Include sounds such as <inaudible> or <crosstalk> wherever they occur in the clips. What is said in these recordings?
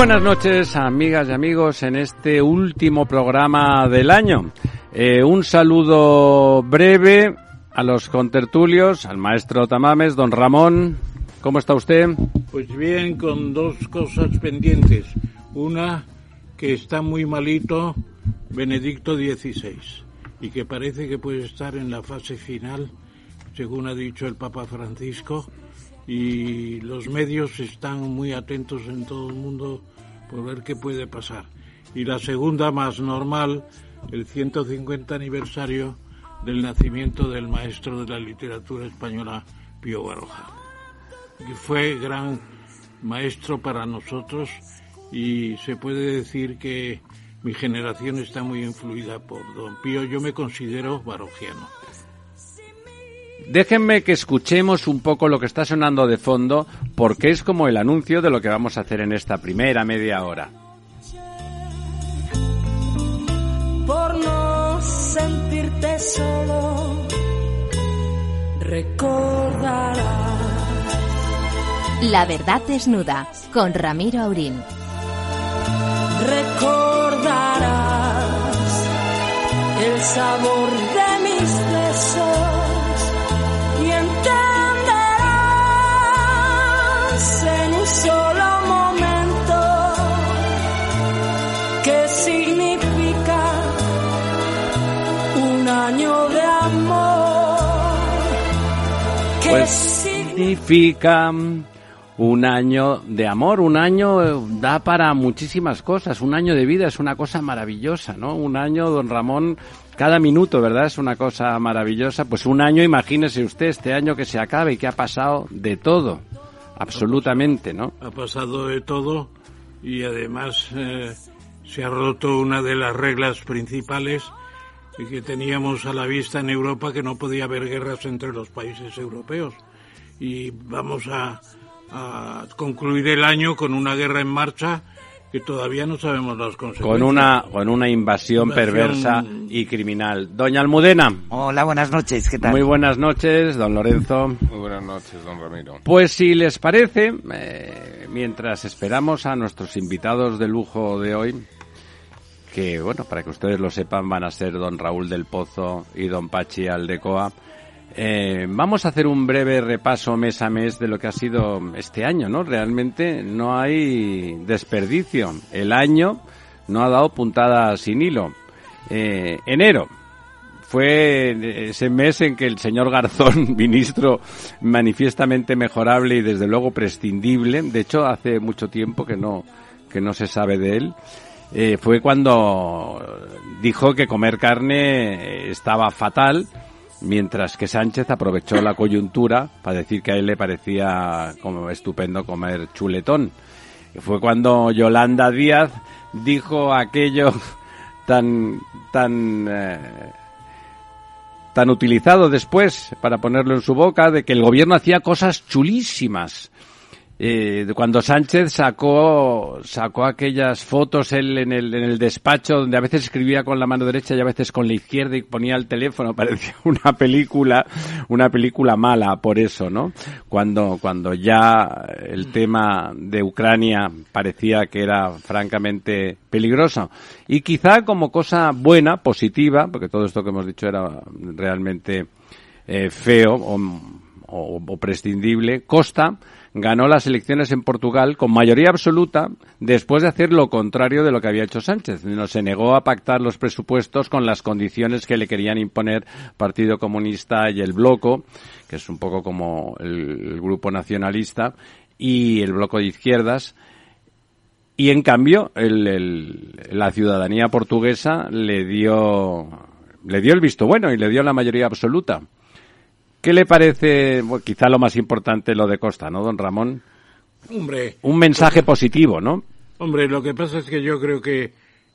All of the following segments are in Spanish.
Buenas noches, amigas y amigos, en este último programa del año. Eh, un saludo breve a los contertulios, al maestro Tamames, don Ramón. ¿Cómo está usted? Pues bien, con dos cosas pendientes. Una, que está muy malito Benedicto XVI y que parece que puede estar en la fase final, según ha dicho el Papa Francisco y los medios están muy atentos en todo el mundo por ver qué puede pasar. Y la segunda, más normal, el 150 aniversario del nacimiento del maestro de la literatura española, Pío Baroja, que fue gran maestro para nosotros y se puede decir que mi generación está muy influida por don Pío. Yo me considero barojiano. Déjenme que escuchemos un poco lo que está sonando de fondo, porque es como el anuncio de lo que vamos a hacer en esta primera media hora. Por no sentirte solo, recordarás. La verdad desnuda, con Ramiro Aurín. Recordarás el sabor de mis besos Pues significa? un año de amor, un año eh, da para muchísimas cosas, un año de vida es una cosa maravillosa, ¿no? Un año, don Ramón, cada minuto, ¿verdad? Es una cosa maravillosa. Pues un año, imagínese usted, este año que se acabe y que ha pasado de todo, absolutamente, ¿no? Ha pasado de todo y además eh, se ha roto una de las reglas principales que teníamos a la vista en Europa, que no podía haber guerras entre los países europeos. Y vamos a, a concluir el año con una guerra en marcha que todavía no sabemos las consecuencias. Con una, con una invasión, Invasión- perversa y criminal. Doña Almudena, Hola, buenas noches, ¿qué tal? muy buenas noches, don Lorenzo. Muy buenas noches, don Ramiro. Pues si les parece, eh, mientras esperamos a nuestros invitados de lujo de hoy, que bueno, para que ustedes lo sepan, van a ser don Raúl del Pozo y don Pachi Aldecoa, eh, vamos a hacer un breve repaso mes a mes de lo que ha sido este año, ¿no? Realmente no hay desperdicio. El año no ha dado puntada sin hilo. Eh, enero, fue ese mes en que el señor Garzón, <laughs> ministro manifiestamente mejorable y desde luego prescindible, de hecho hace mucho tiempo que no, que no se sabe de él, eh, fue cuando dijo que comer carne eh, estaba fatal, mientras que Sánchez aprovechó la coyuntura para decir que a él le parecía como estupendo comer chuletón. Fue cuando Yolanda Díaz dijo aquello <laughs> tan tan eh, tan utilizado después para ponerlo en su boca de que el gobierno hacía cosas chulísimas. Eh, cuando Sánchez sacó sacó aquellas fotos él en el, en el despacho donde a veces escribía con la mano derecha y a veces con la izquierda y ponía el teléfono <laughs> parecía una película una película mala por eso no cuando cuando ya el tema de Ucrania parecía que era francamente peligroso. Y quizá como cosa buena positiva porque todo esto que hemos dicho era realmente eh, feo o, o- o prescindible Costa ganó las elecciones en Portugal con mayoría absoluta después de hacer lo contrario de lo que había hecho Sánchez. Se negó a pactar los presupuestos con las condiciones que le querían imponer Partido Comunista y el Bloco, que es un poco como el, el grupo nacionalista, y el Bloco de Izquierdas. Y en cambio, el- el- la ciudadanía portuguesa le dio, le dio el visto bueno y le dio la mayoría absoluta. ¿Qué le parece, bueno, quizá lo más importante lo de Costa, ¿no, don Ramón? Hombre, un mensaje positivo, ¿no? hombre, lo que pasa es que yo creo que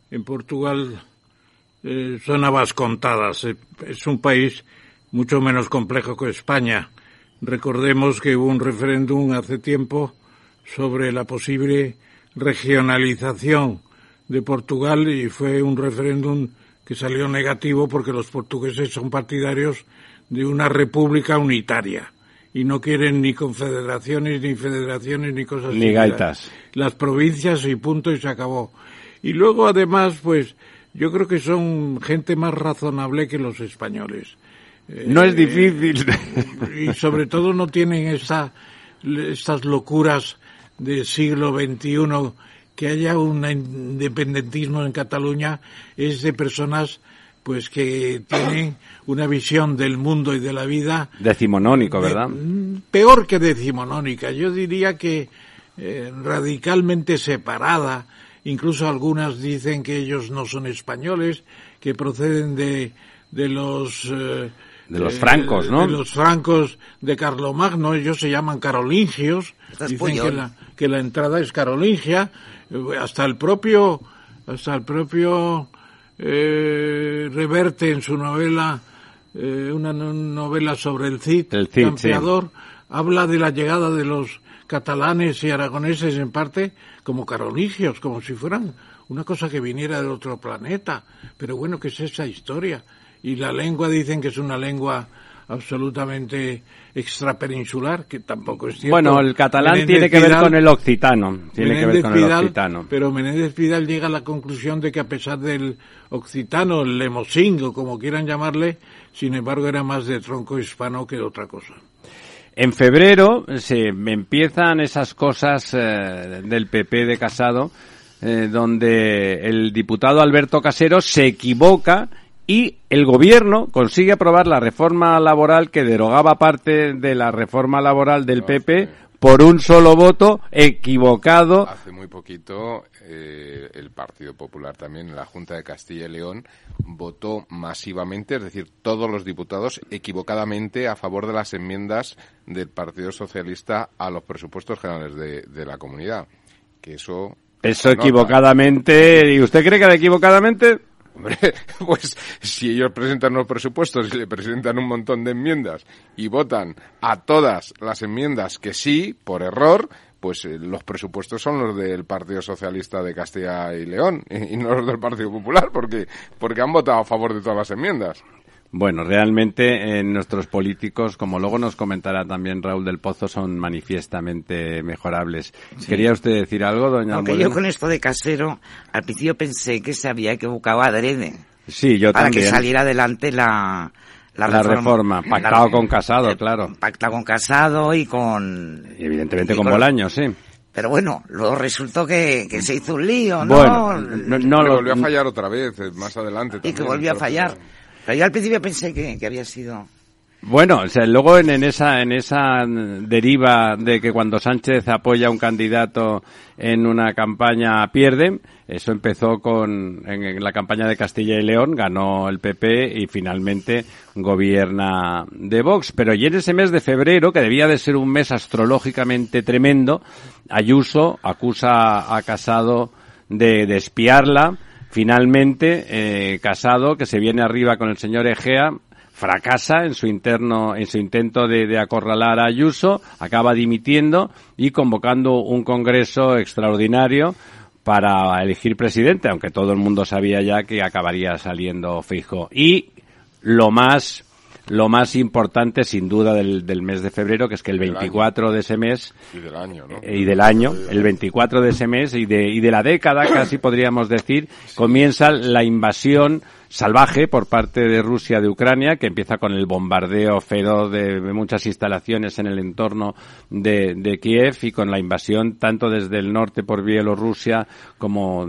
en Portugal eh, son habas contadas. Es un país mucho menos complejo que España. Recordemos que hubo un referéndum hace tiempo sobre la posible regionalización de Portugal y fue un referéndum que salió negativo porque los portugueses son partidarios de una república unitaria y no quieren ni confederaciones, ni federaciones, ni cosas Ni similares. gaitas. Las provincias y punto y se acabó. Y luego además, pues yo creo que son gente más razonable que los españoles. No es difícil. y sobre todo no tienen esa, estas locuras del siglo XXI. Que haya un independentismo en Cataluña es de personas pues que tienen una visión del mundo y de la vida Decimonónico, ¿verdad? Mm, peor que decimonónica. Yo diría que eh, radicalmente separada. Incluso algunas dicen que ellos no son españoles, que proceden de, de los... eh, De los eh, francos, ¿no? De los francos de Carlomagno. Ellos se llaman carolingios. Dicen que la, que la entrada es carolingia. Hasta el propio... Hasta el propio... eh, Reverte en su novela... eh, una no- novela sobre el Cid, El Cid, campeador, habla de la llegada de los catalanes y aragoneses en parte como carolingios, como si fueran una cosa que viniera de otro planeta. Pero bueno, ¿qué es esa historia? Y la lengua dicen que es una lengua absolutamente extrapeninsular, que tampoco es cierto. Bueno, el catalán Menéndez tiene que ver con el occitano. Tiene que ver con el occitano. Pero Menéndez Pidal llega a la conclusión de que a pesar del occitano, el lemosín o como quieran llamarle, sin embargo era más de tronco hispano que de otra cosa. En febrero se empiezan esas cosas eh, del PP de Casado, eh, donde el diputado Alberto Casero se equivoca y el gobierno consigue aprobar la reforma laboral que derogaba parte de la reforma laboral del PP por un solo voto equivocado. Hace muy poquito eh, el Partido Popular también en la Junta de Castilla y León votó masivamente, es decir, todos los diputados equivocadamente a favor de las enmiendas del Partido Socialista a los presupuestos generales de, de la comunidad. Que eso... Eso equivocadamente. ¿Y usted cree que era equivocadamente? Hombre, <laughs> pues si ellos presentan los presupuestos y le presentan un montón de enmiendas y votan a todas las enmiendas que sí, por error, pues eh, los presupuestos son los del Partido Socialista de Castilla y León y, <laughs> y no los del Partido Popular, porque, porque han votado a favor de todas las enmiendas. Bueno, realmente eh, nuestros políticos, como luego nos comentará también Raúl del Pozo, son manifiestamente mejorables. ¿Quería usted decir algo, doña Aunque Almudena? yo con esto de casero, al principio pensé que se había equivocado adrede. Sí, yo para también. que saliera adelante la, la, La reforma, pactado con Casado, eh, claro. Pactado con Casado y con... Y evidentemente y con con- Bolaños, sí. Pero bueno, luego resultó que, que se hizo un lío, ¿no? Bueno, no, no volvió a fallar otra vez, eh, más adelante. y que también, volvió a fallar. Pero yo al principio pensé que, que había sido... Bueno, o sea, luego en, en esa en esa deriva de que cuando Sánchez apoya a un candidato en una campaña pierde, eso empezó con en, la campaña de Castilla y León, ganó el PP y finalmente gobierna de Vox. Pero y en ese mes de febrero, que debía de ser un mes astrológicamente tremendo, Ayuso acusa a Casado de, de espiarla. Finalmente, eh, Casado, que se viene arriba con el señor Egea, fracasa en su interno, en su intento de, de acorralar a Ayuso, acaba dimitiendo y convocando un congreso extraordinario para elegir presidente, aunque todo el mundo sabía ya que acabaría saliendo fijo. Y lo más, lo más importante, sin duda, del, del mes de febrero, que es que el Del año. 24 de ese mes Y del año, ¿no? y del año, el 24 de ese mes y de, y de la década, <coughs> casi podríamos decir, comienza la invasión salvaje por parte de Rusia de Ucrania, que empieza con el bombardeo feroz de muchas instalaciones en el entorno de, de Kiev y con la invasión tanto desde el norte por Bielorrusia como,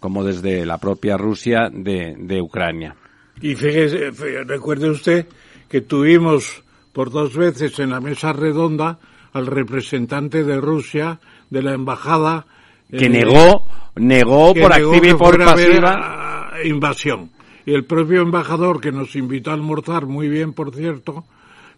como desde la propia Rusia de, de Ucrania. Y fíjese, fí- recuerde usted que tuvimos por dos veces en la mesa redonda al representante de Rusia de la embajada Que eh, negó, negó que por negó activa y por pasiva. invasión. Y el propio embajador que nos invitó a almorzar, muy bien por cierto,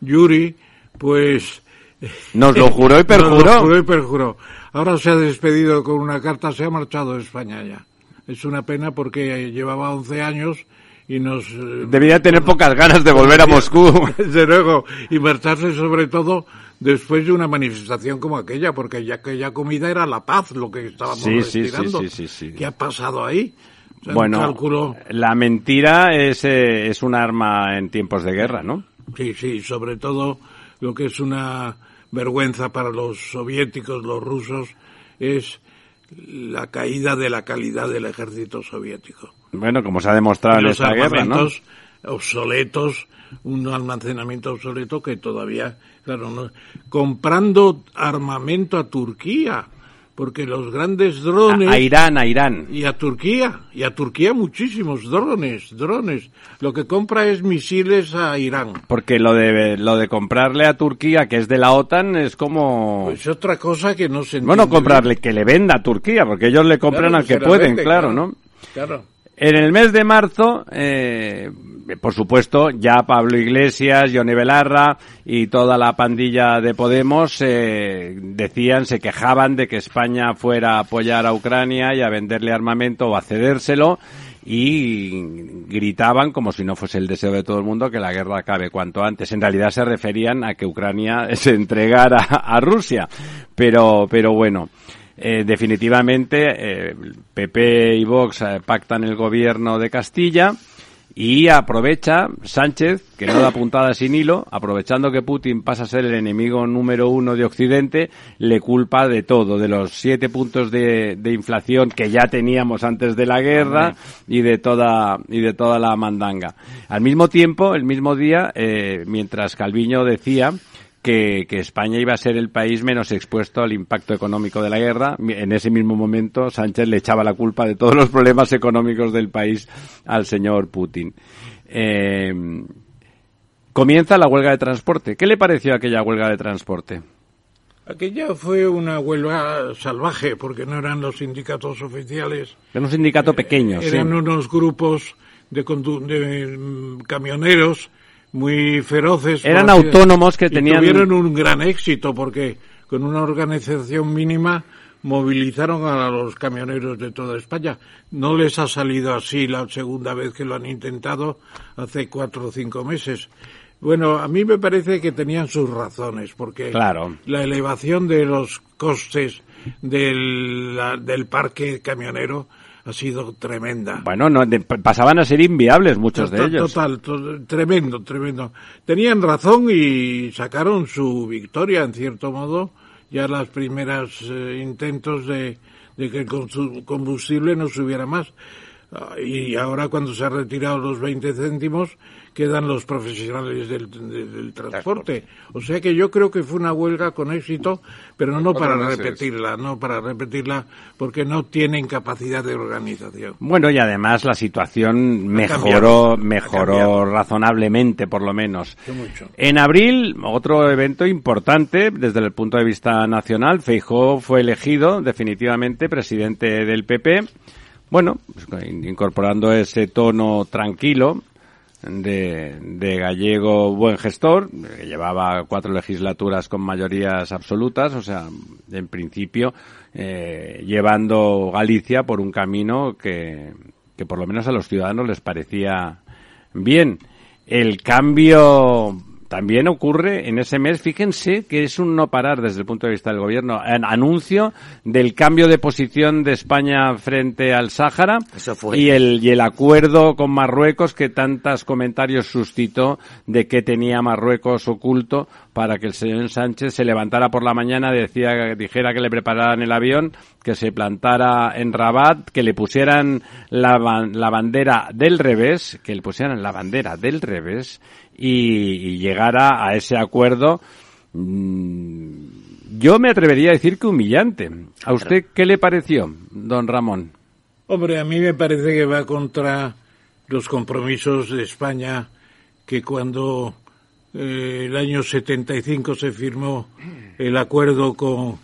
Yuri, pues <laughs> Nos lo juró y <laughs> nos lo perjuró. juró y perjuró. Ahora se ha despedido con una carta, se ha marchado de España ya. Es una pena porque llevaba 11 años y nos... eh, Debía tener pocas ganas de volver a Moscú. <laughs> Desde luego, y marcharse sobre todo después de una manifestación como aquella, porque ya aquella comida era la paz, lo que estábamos Sí, respirando. sí, sí, sí. ¿Qué ha pasado ahí? O sea, un Bueno, cálculo- la mentira es, eh, es un arma en tiempos de guerra, ¿no? Sí, sí, sobre todo lo que es una vergüenza para los soviéticos, los rusos, es la caída de la calidad del ejército soviético. Bueno, como se ha demostrado en esta guerra, ¿no? obsoletos, un almacenamiento obsoleto que todavía, claro, no, comprando armamento a Turquía, porque los grandes drones A, a Irán, a Irán. y a Turquía, y a Turquía muchísimos drones, drones. Lo que compra es misiles a Irán. Porque lo de, lo de comprarle a Turquía, que es de la OTAN, es como... Pues otra cosa que no se bueno, entiende comprarle, que le venda a Turquía, porque ellos le compran Claro, al que pueden, vende, claro, ¿no? Claro. En el mes de marzo, eh, por supuesto, ya Pablo Iglesias, Johnny Belarra y toda la pandilla de Podemos eh, decían, se quejaban de que España fuera a apoyar a Ucrania y a venderle armamento o a cedérselo y gritaban, como si no fuese el deseo de todo el mundo, que la guerra acabe cuanto antes. En realidad se referían a que Ucrania <laughs> se entregara a Rusia. Pero, pero bueno. Eh, definitivamente eh, PP y Vox eh, pactan el gobierno de Castilla y aprovecha Sánchez, que no da puntada sin hilo, aprovechando que Putin pasa a ser el enemigo número uno de Occidente, le culpa de todo, de los siete puntos de, de inflación que ya teníamos antes de la guerra y de toda y de toda la mandanga. Al mismo tiempo, el mismo día, eh, mientras Calviño decía que, que, España iba a ser el país menos expuesto al impacto económico de la guerra. En ese mismo momento, Sánchez le echaba la culpa de todos los problemas económicos del país al señor Putin. Eh, comienza la huelga de transporte. ¿Qué le pareció aquella huelga de transporte? Aquella fue una huelga salvaje, porque no eran los sindicatos oficiales. Era un sindicato pequeño, Eran sí. unos grupos de mm, camioneros muy feroces. Eran autónomos que y tenían- Tuvieron un gran éxito porque con una organización mínima movilizaron a los camioneros de toda España. No les ha salido así la segunda vez que lo han intentado hace cuatro o cinco meses. Bueno, a mí me parece que tenían sus razones, porque Claro. la elevación de los costes del, la- del parque camionero ha sido tremenda. Bueno, no, de- pasaban a ser inviables muchos de ellos. Total, to- tremendo, tremendo. Tenían razón y sacaron su victoria, en cierto modo, ya las primeras eh, intentos de, de que el combustible no subiera más. Ah, Y ahora cuando se han retirado los 20 céntimos, quedan los profesionales del, de- del transporte. O sea que yo creo que fue una huelga con éxito, pero no para repetirla, no para repetirla, porque no tienen capacidad de organización. Bueno, y además la situación mejoró, mejoró razonablemente, por lo menos. Mucho. En abril, otro evento importante desde el punto de vista nacional, Feijóo fue elegido definitivamente presidente del PP. Bueno, pues, incorporando ese tono tranquilo de, de gallego buen gestor, que llevaba cuatro legislaturas con mayorías absolutas, o sea, en principio, eh, llevando Galicia por un camino que, que por lo menos a los ciudadanos les parecía bien. El cambio también ocurre en ese mes, fíjense que es un no parar desde el punto de vista del gobierno. An- anuncio del cambio de posición de España frente al Sáhara Eso fue. y el, y el acuerdo con Marruecos que tantos comentarios suscitó de que tenía Marruecos oculto para que el señor Sánchez se levantara por la mañana, decía, dijera que le prepararan el avión, que se plantara en Rabat, que le pusieran la, la bandera del revés, que le pusieran la bandera del revés y, y llegara a ese acuerdo. mm, Yo me atrevería a decir que humillante. ¿A usted qué le pareció, don Ramón? Hombre, a mí me parece que va contra los compromisos de España que cuando eh, el año 75 se firmó el acuerdo con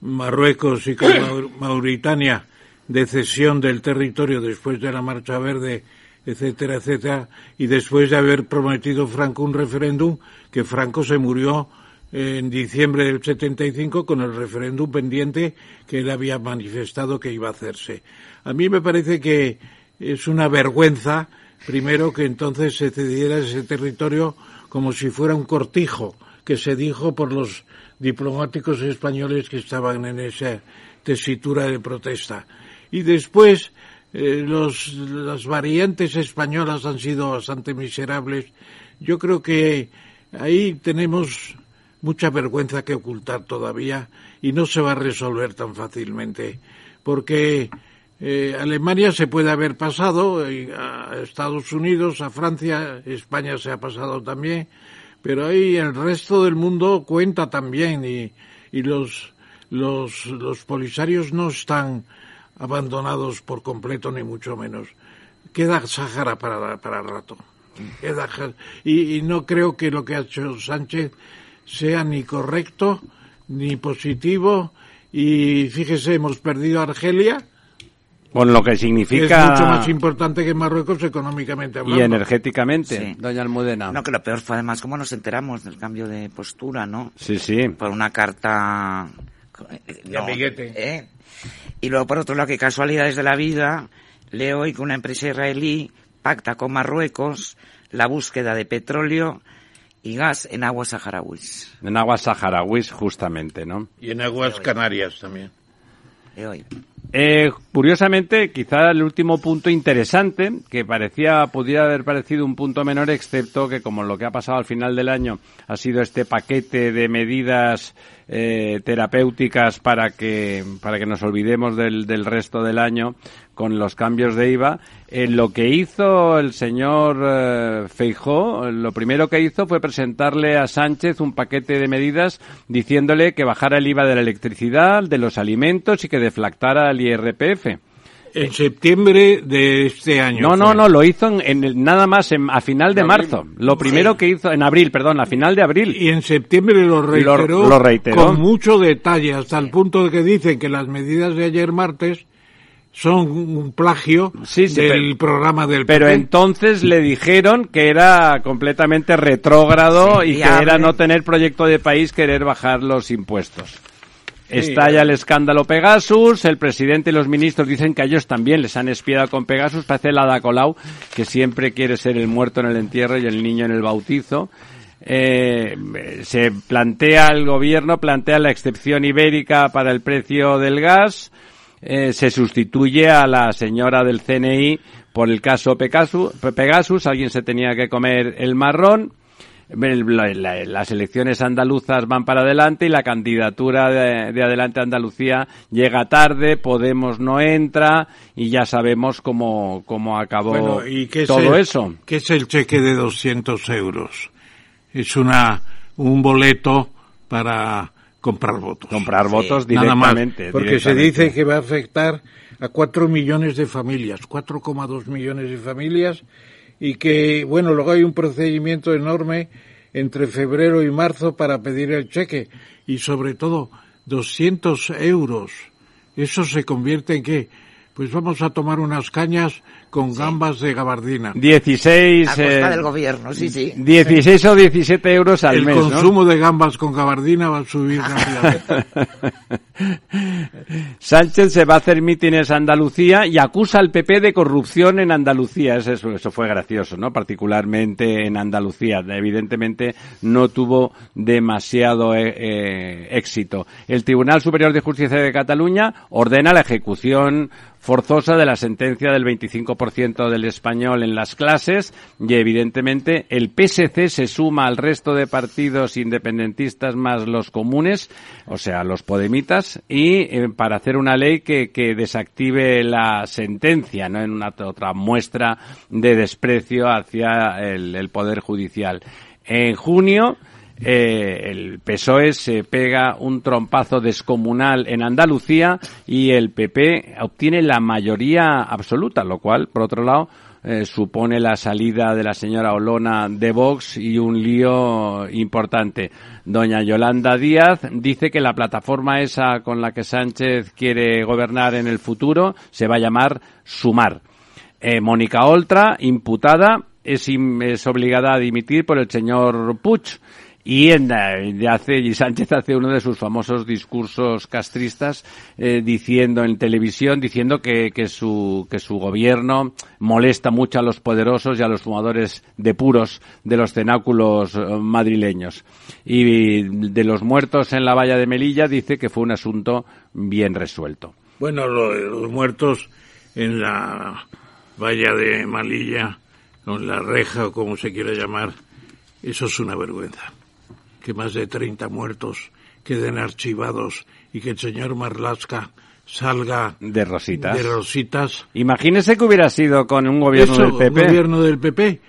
Marruecos y con Mau- <coughs> Mauritania de cesión del territorio después de la Marcha Verde, etcétera, etcétera, y después de haber prometido Franco un referéndum, que Franco se murió en diciembre del 75 con el referéndum pendiente que él había manifestado que iba a hacerse. A mí me parece que es una vergüenza, primero, que entonces se cediera ese territorio como si fuera un cortijo, que se dijo por los diplomáticos españoles que estaban en esa tesitura de protesta. Y después, eh, los, las variantes españolas han sido bastante miserables. Yo creo que ahí tenemos mucha vergüenza que ocultar todavía y no se va a resolver tan fácilmente. Porque eh, Alemania se puede haber pasado, eh, a Estados Unidos, a Francia, España se ha pasado también, pero ahí el resto del mundo cuenta también y, los, los, polisarios no están abandonados por completo ni mucho menos. Queda Sáhara para, para rato. Queda, y, y no creo que lo que ha hecho Sánchez sea ni correcto ni positivo y fíjese hemos perdido Argelia con lo que significa es mucho más importante que Marruecos económicamente hablando. y energéticamente, Sí. doña Almudena. No, que lo peor fue además cómo nos enteramos del cambio de postura, ¿no? Sí, sí. Por una carta... De amiguete. ¿eh? Y luego, por otro lado, que casualidades de la vida, leo hoy que una empresa israelí pacta con Marruecos la búsqueda de petróleo y gas en aguas saharauis. En aguas saharauis, justamente, ¿no? Y en aguas canarias también. Leo hoy. Eh, curiosamente, quizá el último punto interesante, que parecía, pudiera haber parecido un punto menor, excepto que como lo que ha pasado al final del año ha sido este paquete de medidas eh, terapéuticas para que, para que nos olvidemos del, del resto del año con los cambios de IVA, eh, lo que hizo el señor eh, Feijó, lo primero que hizo fue presentarle a Sánchez un paquete de medidas diciéndole que bajara el IVA de la electricidad, de los alimentos y que deflactara el IRPF. En septiembre de este año. No, no, fue. no, lo hizo en, en el- nada más en- a final de marzo. Lo primero que hizo, en abril, perdón, a final de abril. Y en septiembre lo reiteró, lo reiteró. con mucho detalle, hasta el punto de que dicen que las medidas de ayer martes son un plagio Sí, sí, del pero- programa del Pero PP. entonces le dijeron que era completamente retrógrado Sí, y que era no tener proyecto de país querer bajar los impuestos. Estalla el escándalo Pegasus, el presidente y los ministros dicen que a ellos también les han espiado con Pegasus, parece la Colau, que siempre quiere ser el muerto en el entierro y el niño en el bautizo. Eh, se plantea el gobierno, plantea la excepción ibérica para el precio del gas, eh, se sustituye a la señora del CNI por el caso Pegasus, Pegasus, alguien se tenía que comer el marrón, las elecciones andaluzas van para adelante y la candidatura de, de Adelante Andalucía llega tarde, Podemos no entra y ya sabemos cómo, cómo acabó Bueno, ¿y qué es todo el- eso. ¿Qué es el cheque de 200 euros? Es una un boleto para comprar votos. Comprar votos Nada más, directamente. porque se dice que va a afectar a cuatro millones de familias, 4,2 millones de familias, y que, bueno, luego hay un procedimiento enorme entre febrero y marzo para pedir el cheque, y sobre todo 200 euros. Eso se convierte en qué? Pues vamos a tomar unas cañas con gambas de gabardina. 16, A costa eh, del gobierno, sí, sí. 16 o 17 euros al El mes, ¿no? consumo de gambas con gabardina va a subir <laughs> rápidamente. Sánchez se va a hacer mítines a Andalucía y acusa al PP de corrupción en Andalucía. Eso, eso, eso fue gracioso, ¿no? Particularmente en Andalucía. Evidentemente no tuvo demasiado eh, eh, éxito. El Tribunal Superior de Justicia de Cataluña ordena la ejecución forzosa de la sentencia del 25% del español en las clases y evidentemente el PSC se suma al resto de partidos independentistas más los comunes, o sea, los podemitas, y eh, para hacer una ley que, que desactive la sentencia, ¿no? En una otra muestra de desprecio hacia el, el Poder Judicial. En junio, eh, el PSOE se pega un trompazo descomunal en Andalucía y el PP obtiene la mayoría absoluta, lo cual, por otro lado, eh, supone la salida de la señora Olona de Vox y un lío importante. Doña Yolanda Díaz dice que la plataforma esa con la que Sánchez quiere gobernar en el futuro se va a llamar Sumar. Eh, Mónica Oltra, imputada, es, es obligada a dimitir por el señor Puig y, en, eh, hace, y Sánchez hace uno de sus famosos discursos castristas eh, diciendo en televisión, diciendo que, que, su, que su gobierno molesta mucho a los poderosos y a los fumadores de puros de los cenáculos eh, madrileños. Y de los muertos en la valla de Melilla dice que fue un asunto bien resuelto. Bueno, los muertos en la valla de Melilla, en la reja, o como se quiera llamar, eso es una vergüenza que más de 30 muertos queden archivados y que el señor Marlaska salga de rositas. De rositas. Imagínese que hubiera sido con un gobierno del PP. Un gobierno del PP.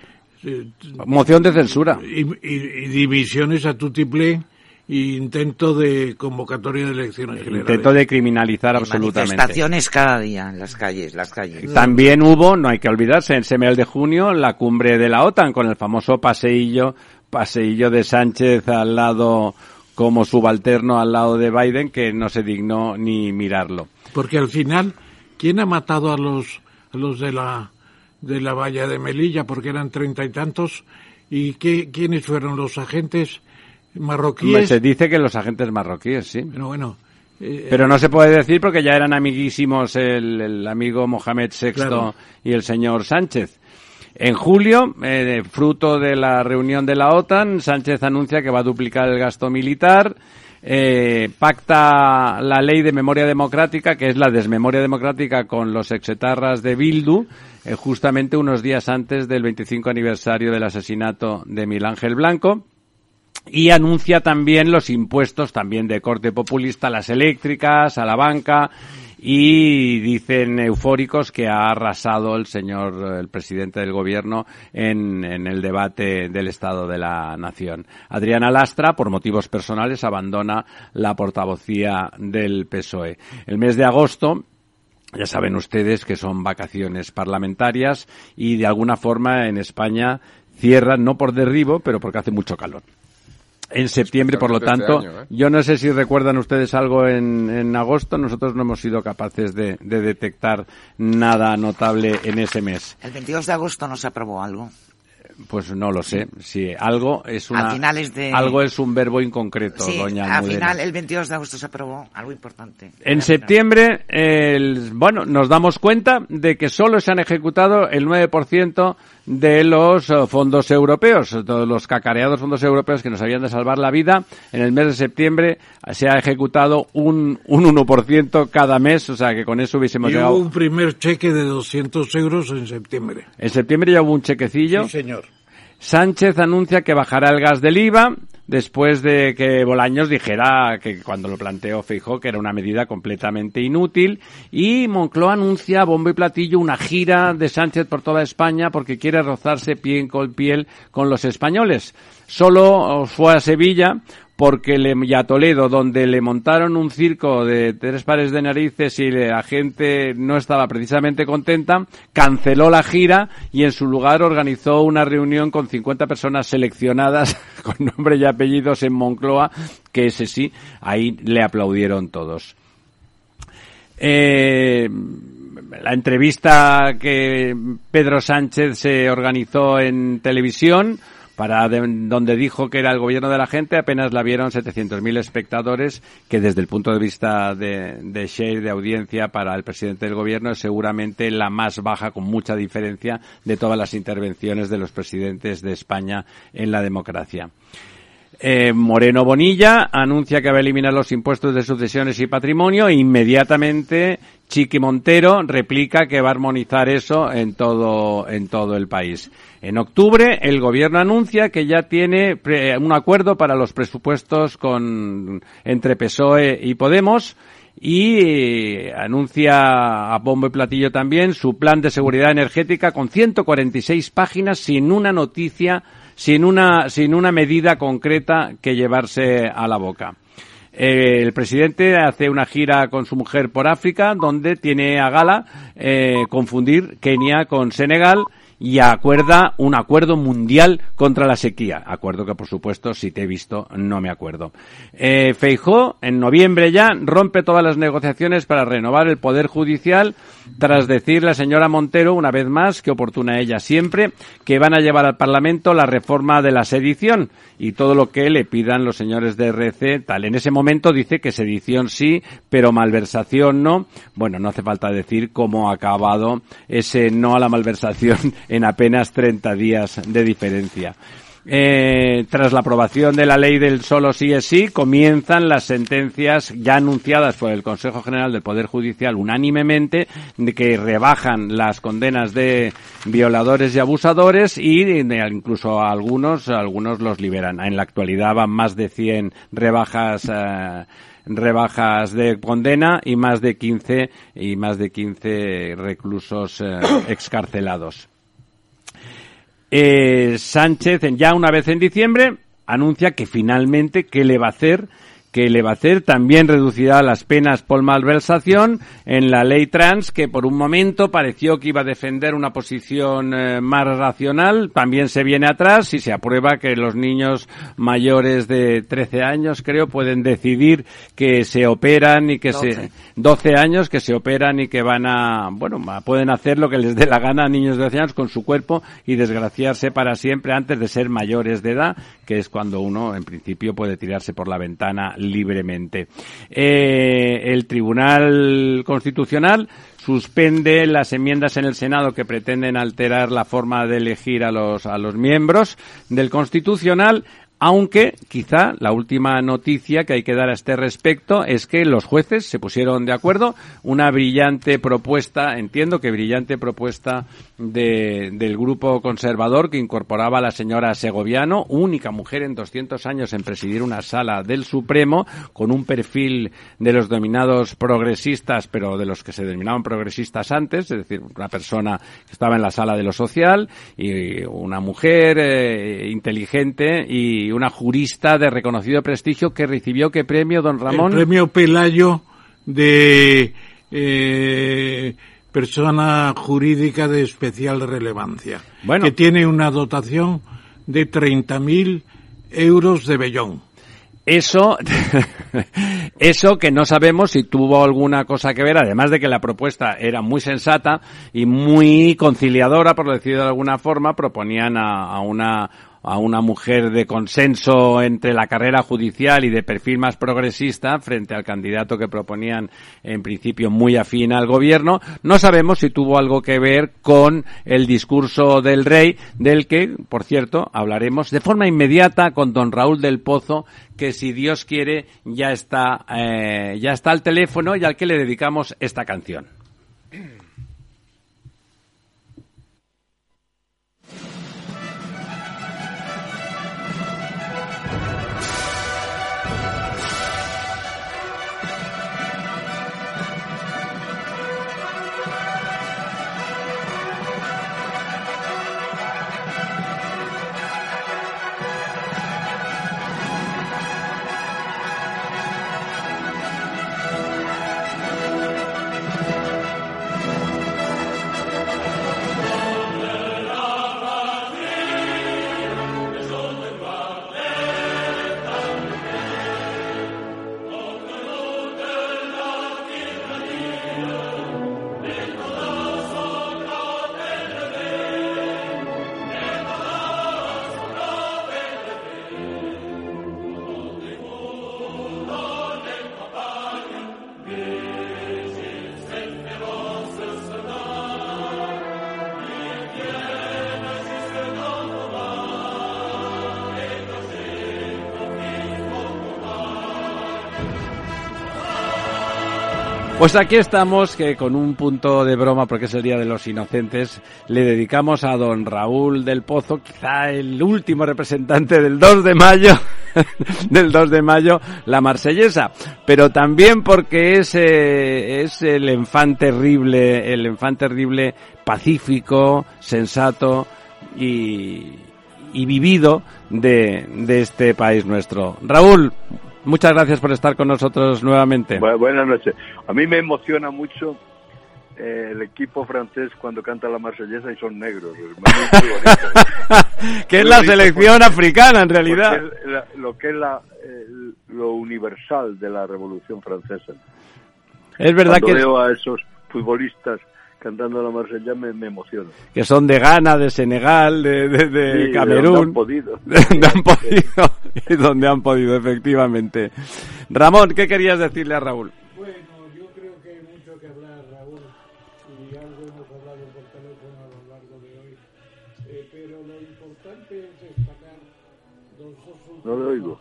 Moción de censura. Y, y, divisiones a tutiplé y intento de convocatoria de elecciones generales. Intento de criminalizar absolutamente. Manifestaciones cada día en las calles, las calles. También hubo, no hay que olvidarse, en mes de junio, la cumbre de la OTAN con el famoso paseillo paseillo de Sánchez al lado como subalterno al lado de Biden que no se dignó ni mirarlo. Porque al final, ¿quién ha matado a los, a los de la de la valla de Melilla? Porque eran treinta y tantos. ¿Y qué, quiénes fueron los agentes marroquíes? Se dice que los agentes marroquíes, sí. Pero bueno. Eh, Pero no se puede decir porque ya eran amiguísimos el, amigo Mohamed VI y el señor Sánchez. En julio, eh, fruto de la reunión de la OTAN, Sánchez anuncia que va a duplicar el gasto militar, eh, pacta la ley de memoria democrática, que es la desmemoria democrática con los exetarras de Bildu, eh, justamente unos días antes del 25 aniversario del asesinato de Miguel Ángel Blanco. Y anuncia también los impuestos también de corte populista a las eléctricas, a la banca y dicen eufóricos que ha arrasado el señor, el presidente del gobierno en, en el debate del Estado de la Nación. Adriana Lastra, por motivos personales, abandona la portavocía del PSOE. El mes de agosto, ya saben ustedes que son vacaciones parlamentarias y de alguna forma en España cierran, no por derribo, pero porque hace mucho calor en septiembre, por lo este tanto, ¿eh? yo no sé si recuerdan ustedes algo en, en agosto, nosotros no hemos sido capaces de, de, detectar nada notable en ese mes. El 22 de agosto no se aprobó algo. Pues no lo sé. Si algo es una, algo es un verbo inconcreto, sí, doña Al final, el 22 de agosto se aprobó algo importante. En septiembre, el, bueno, nos damos cuenta de que solo se han ejecutado el 9% de los eh, fondos europeos, todos los cacareados fondos europeos que nos habían de salvar la vida. En el mes de septiembre se ha ejecutado un, un 1% cada mes, o sea que con eso hubiésemos y llegado. Hubo un primer cheque de 200 euros en septiembre. En septiembre ya hubo un chequecillo. Sí, señor. Sánchez anuncia que bajará el gas del IVA después de que Bolaños dijera que cuando lo planteó Feijó que era una medida completamente inútil y Moncloa anuncia bombo y platillo una gira de Sánchez por toda España porque quiere rozarse piel con piel con los españoles. Solo fue a Sevilla porque le, y a Toledo, donde le montaron un circo de tres pares de narices y la gente no estaba precisamente contenta, canceló la gira y en su lugar organizó una reunión con 50 personas seleccionadas <laughs> con nombre y apellidos en Moncloa, que ese sí, ahí le aplaudieron todos. Eh, la entrevista que Pedro Sánchez se organizó en televisión para donde dijo que era el gobierno de la gente, apenas la vieron 700.000 espectadores, que desde el punto de vista de, de share, de audiencia para el presidente del gobierno, es seguramente la más baja, con mucha diferencia, de todas las intervenciones de los presidentes de España en la democracia. Eh, Moreno Bonilla anuncia que va a eliminar los impuestos de sucesiones y patrimonio inmediatamente Chiqui Montero replica que va a armonizar eso en todo, en todo el país. En octubre, el gobierno anuncia que ya tiene un acuerdo para los presupuestos con, entre PSOE y Podemos y eh, anuncia a bombo y platillo también su plan de seguridad energética con 146 páginas sin una noticia sin una, sin una medida concreta que llevarse a la boca. Eh, el presidente hace una gira con su mujer por África, donde tiene a gala eh, confundir Kenia con Senegal y acuerda un acuerdo mundial contra la sequía. Acuerdo que, por supuesto, si te he visto, no me acuerdo. Eh, Feijó, en noviembre ya, rompe todas las negociaciones para renovar el Poder Judicial, tras decir la señora Montero, una vez más, que oportuna ella siempre, que van a llevar al Parlamento la reforma de la sedición y todo lo que le pidan los señores de RC, tal. En ese momento dice que sedición sí, pero malversación no. Bueno, no hace falta decir cómo ha acabado ese no a la malversación en apenas 30 días de diferencia. Eh, tras la aprobación de la ley del solo sí es sí, comienzan las sentencias ya anunciadas por el Consejo General del Poder Judicial unánimemente que rebajan las condenas de violadores y abusadores y incluso algunos, algunos los liberan. En la actualidad van más de 100 rebajas eh, rebajas de condena y más de 15 y más de 15 reclusos eh, excarcelados. Eh, Sánchez, ya una vez en diciembre, anuncia que finalmente, ¿qué le va a hacer? que le va a hacer. También reducirá las penas por malversación en la ley trans, que por un momento pareció que iba a defender una posición eh, más racional. También se viene atrás y se aprueba que los niños mayores de 13 años, creo, pueden decidir que se operan y que se... 12 años que se operan y que van a, bueno, pueden hacer lo que les dé la gana a niños de 12 años con su cuerpo y desgraciarse para siempre antes de ser mayores de edad, que es cuando uno, en principio, puede tirarse por la ventana libremente. Eh, el Tribunal Constitucional suspende las enmiendas en el Senado que pretenden alterar la forma de elegir a los, a los miembros del Constitucional aunque quizá la última noticia que hay que dar a este respecto es que los jueces se pusieron de acuerdo. Una brillante propuesta, entiendo que brillante propuesta de, del grupo conservador que incorporaba a la señora Segoviano, única mujer en 200 años en presidir una sala del Supremo, con un perfil de los dominados progresistas, pero de los que se denominaban progresistas antes, es decir, una persona que estaba en la sala de lo social y una mujer eh, inteligente y una jurista de reconocido prestigio que recibió qué premio, don Ramón? El premio Pelayo de eh, persona jurídica de especial relevancia, Bueno. que tiene una dotación de 30.000 euros de Bellón. Eso, <laughs> eso que no sabemos si tuvo alguna cosa que ver, además de que la propuesta era muy sensata y muy conciliadora, por decirlo de alguna forma, proponían a, a una a una mujer de consenso entre la carrera judicial y de perfil más progresista frente al candidato que proponían en principio muy afín al gobierno. No sabemos si tuvo algo que ver con el discurso del rey, del que, por cierto, hablaremos de forma inmediata con don Raúl del Pozo, que si Dios quiere ya está, eh, ya está al teléfono y al que le dedicamos esta canción. Pues aquí estamos, que con un punto de broma, porque es el Día de los Inocentes, le dedicamos a don Raúl del Pozo, quizá el último representante del 2 de mayo, <laughs> del 2 de mayo, la marsellesa. Pero también porque es, eh, es el enfant terrible, el enfant terrible pacífico, sensato y, y vivido de, de este país nuestro. Raúl, Muchas gracias por estar con nosotros nuevamente. Bu- buenas noches. A mí me emociona mucho eh, el equipo francés cuando canta la marsellesa y son negros. <laughs> Que es la selección africana en realidad. es la- lo que es la, eh, lo universal de la Revolución Francesa. Es verdad Cuando que, veo a esos futbolistas cantando la marsellesa me, me emociono. que son de Ghana, de Senegal, de, de- de Sí, de donde Camerún. han podido. <laughs> de donde han podido y donde han podido efectivamente Ramón ¿qué querías decirle a Raúl? Bueno, yo creo que hay mucho que hablar, Raúl, y algo hemos hablado por teléfono a lo largo de hoy. Eh, pero lo importante es destacar los dos últimos No lo oigo.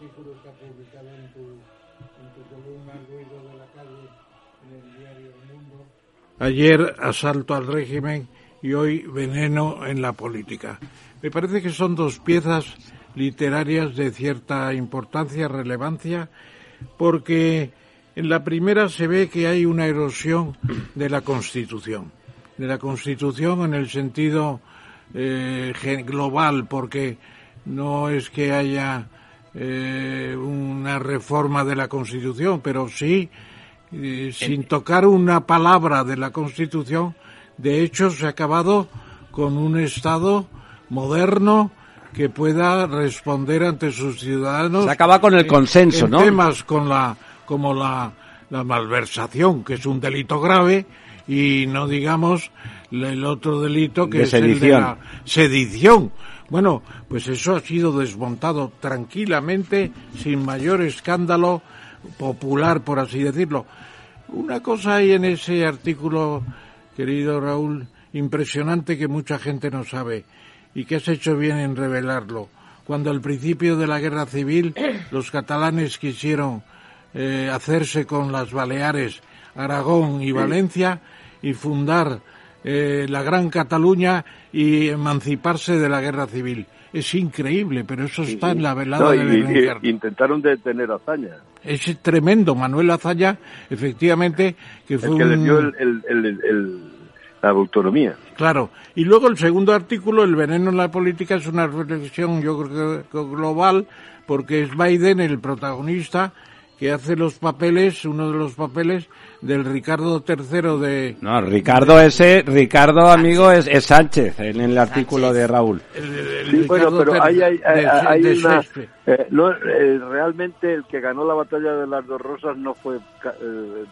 Ayer asalto al régimen y hoy veneno en la política. Me parece que son dos piezas literarias de cierta importancia, relevancia, porque en la primera se ve que hay una erosión de la Constitución, de la Constitución en el sentido eh, global, porque no es que haya eh, una reforma de la Constitución, pero sí, eh, sin tocar una palabra de la Constitución, de hecho se ha acabado con un Estado moderno que pueda responder ante sus ciudadanos. Se acaba con el en- consenso, en ¿no? temas con la, como la, la malversación, que es un delito grave, y no digamos el otro delito que De es el de sedición. la sedición. Bueno, pues eso ha sido desmontado tranquilamente, sin mayor escándalo popular, por así decirlo. Una cosa hay en ese artículo, querido Raúl, impresionante que mucha gente no sabe y que has hecho bien en revelarlo. Cuando al principio de la guerra civil <clears throat> los catalanes quisieron eh, hacerse con las Baleares, Aragón y Valencia y fundar eh, la Gran Cataluña y emanciparse de la guerra civil. Es increíble, pero eso está en la velada No, de Berenguer. intentaron detener a Zaña, Es tremendo, Manuel Azaya, efectivamente, que fue el que un... le dio el, el- el- el- la autonomía. Claro. Y luego el segundo artículo, El veneno en la política, es una reflexión, yo creo que global, porque es Biden el protagonista que hace los papeles, uno de los papeles del Ricardo III de... No, Ricardo ese, Ricardo amigo es, es Sánchez en el artículo de Raúl. el- el Sí, bueno, pero III hay, hay, hay- de- hay de una... Eh, no, eh, realmente el que ganó la batalla de las dos rosas no fue... ca- eh,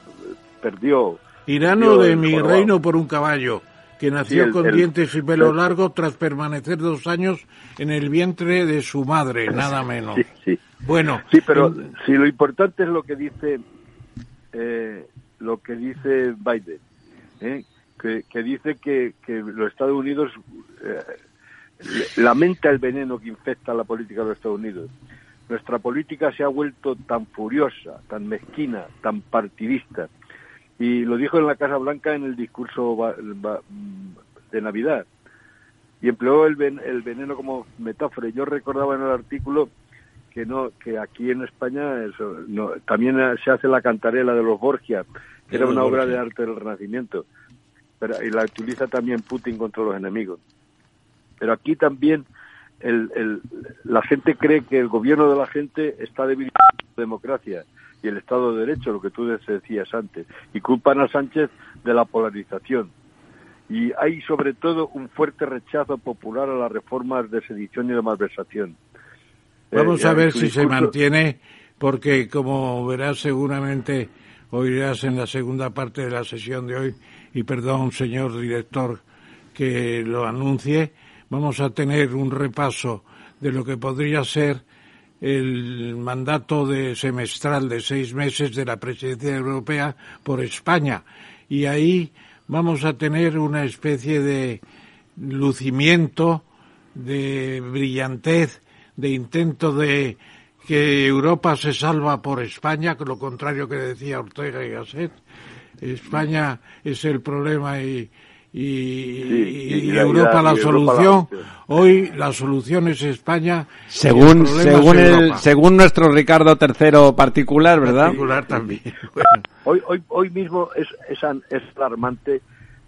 perdió. Tirano de mi jorobado. reino por un caballo, que nació el- con el- dientes y pelo el- largo tras permanecer dos años en el vientre de su madre, nada menos. Sí, sí. Bueno, Sí, pero si lo importante es lo que dice eh, lo que dice Biden, ¿eh? que, que dice que, que los Estados Unidos eh, lamenta el veneno que infecta la política de los Estados Unidos. Nuestra política se ha vuelto tan furiosa, tan mezquina, tan partidista. Y lo dijo en la Casa Blanca en el discurso de Navidad. Y empleó el, ven- el veneno como metáfora. Y Yo recordaba en el artículo que no que aquí en España eso, no, también se hace la cantarela de los Borgia, que era una obra de arte del Renacimiento. Pero, y la utiliza también Putin contra los enemigos. Pero aquí también el, el- la gente cree que el gobierno de la gente está debilitando la democracia y el Estado de Derecho, lo que tú decías antes, y culpan a Sánchez de la polarización. Y hay sobre todo un fuerte rechazo popular a las reformas de sedición y de malversación. Vamos Eh, a en ver si se mantiene, porque como verás seguramente oirás en la segunda parte de la sesión de hoy, y perdón, señor director, que lo anuncie, vamos a tener un repaso de lo que podría ser el mandato de semestral de seis meses de la presidencia europea por España. Y ahí vamos a tener una especie de lucimiento, de brillantez, de intento de que Europa se salva por España, con lo contrario que decía Ortega y Gasset. España es el problema y, y, y- y y la- y Europa la- la, y Europa la solución. Hoy la solución es España. el Según, según, es el, según nuestro Ricardo III particular, ¿verdad? Particular también. <laughs> Bueno, Hoy, hoy, hoy mismo es, es, es alarmante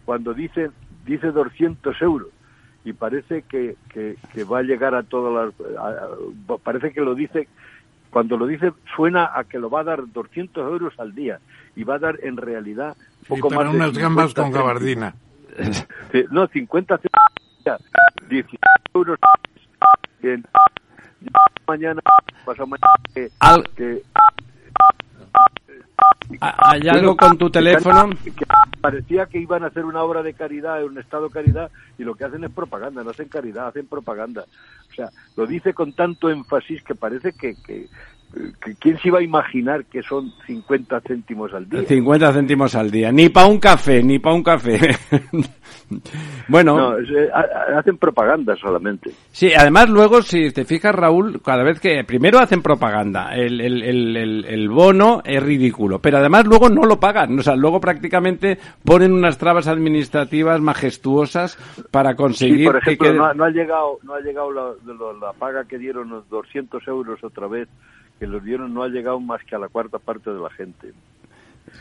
cuando dice, dice 200 euros y parece que, que, que va a llegar a todas las... a- a- parece que lo dice cuando lo dice suena a que lo va a dar 200 euros al día y va a dar en realidad poco más de unas gambas 50 con gabardina. Sí, no, 50 céntimos, 16 euros. Bien. Mañana, pasado mañana, que, Al- que- ¿Ha- ¿Hay algo con tu teléfono? que parecía que iban a hacer una obra de caridad, un estado de caridad, y lo que hacen es propaganda, no hacen caridad, hacen propaganda. O sea, lo dice con tanto énfasis que parece que, que, que ¿quién se iba a imaginar que son 50 céntimos al día? 50 céntimos al día. Ni para un café, ni para un café. <laughs> bueno, No, eh, ha- hacen propaganda solamente. sí, además luego, si te fijas, Raúl, cada vez que primero hacen propaganda, el, el, el, el, bono es ridículo, pero además luego no lo pagan. O sea, luego prácticamente ponen unas trabas administrativas majestuosas para Sí, conseguir por ejemplo, que quede... no, ha- no ha llegado, no ha llegado la, lo- la paga que dieron los 200 euros otra vez, que los dieron, no ha llegado más que a la cuarta parte de la gente.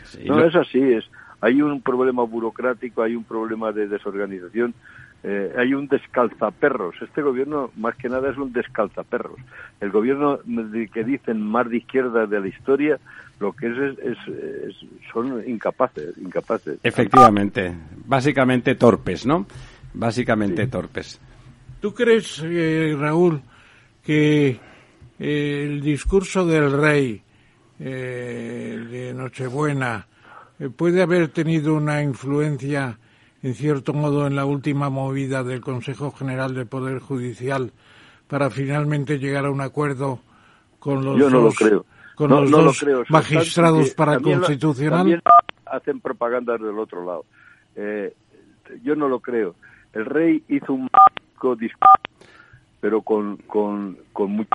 Sí, No, lo- es así, es. Hay un problema burocrático, hay un problema de desorganización, eh, hay un descalzaperros. Este gobierno, más que nada, es un descalzaperros. El gobierno de- que dicen más de izquierda de la historia, lo que es, es, es- es- son incapaces, incapaces. Efectivamente, básicamente torpes, ¿no? Básicamente torpes. ¿Tú crees, eh, Raúl, que eh, el discurso del rey eh, de Nochebuena eh, puede haber tenido una influencia, en cierto modo, en la última movida del Consejo General del Poder Judicial para finalmente llegar a un acuerdo con los Yo no lo dos, creo. con no, los no lo creo. magistrados para constitucional? hacen propaganda del otro lado. Eh, yo no lo creo. El rey hizo un mágico discurso, pero con, con, con mucho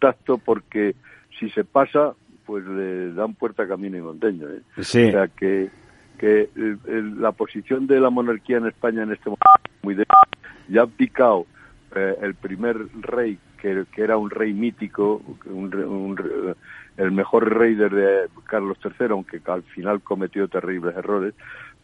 tacto porque si se pasa, pues le dan puerta, camino y monteño. ¿eh? Sí. O sea que, que el- el- la posición de la monarquía en España en este momento es muy débil. Ya ha picado eh, el primer rey, que, que era un rey mítico, un el mejor rey desde Carlos III, aunque al final cometió terribles errores,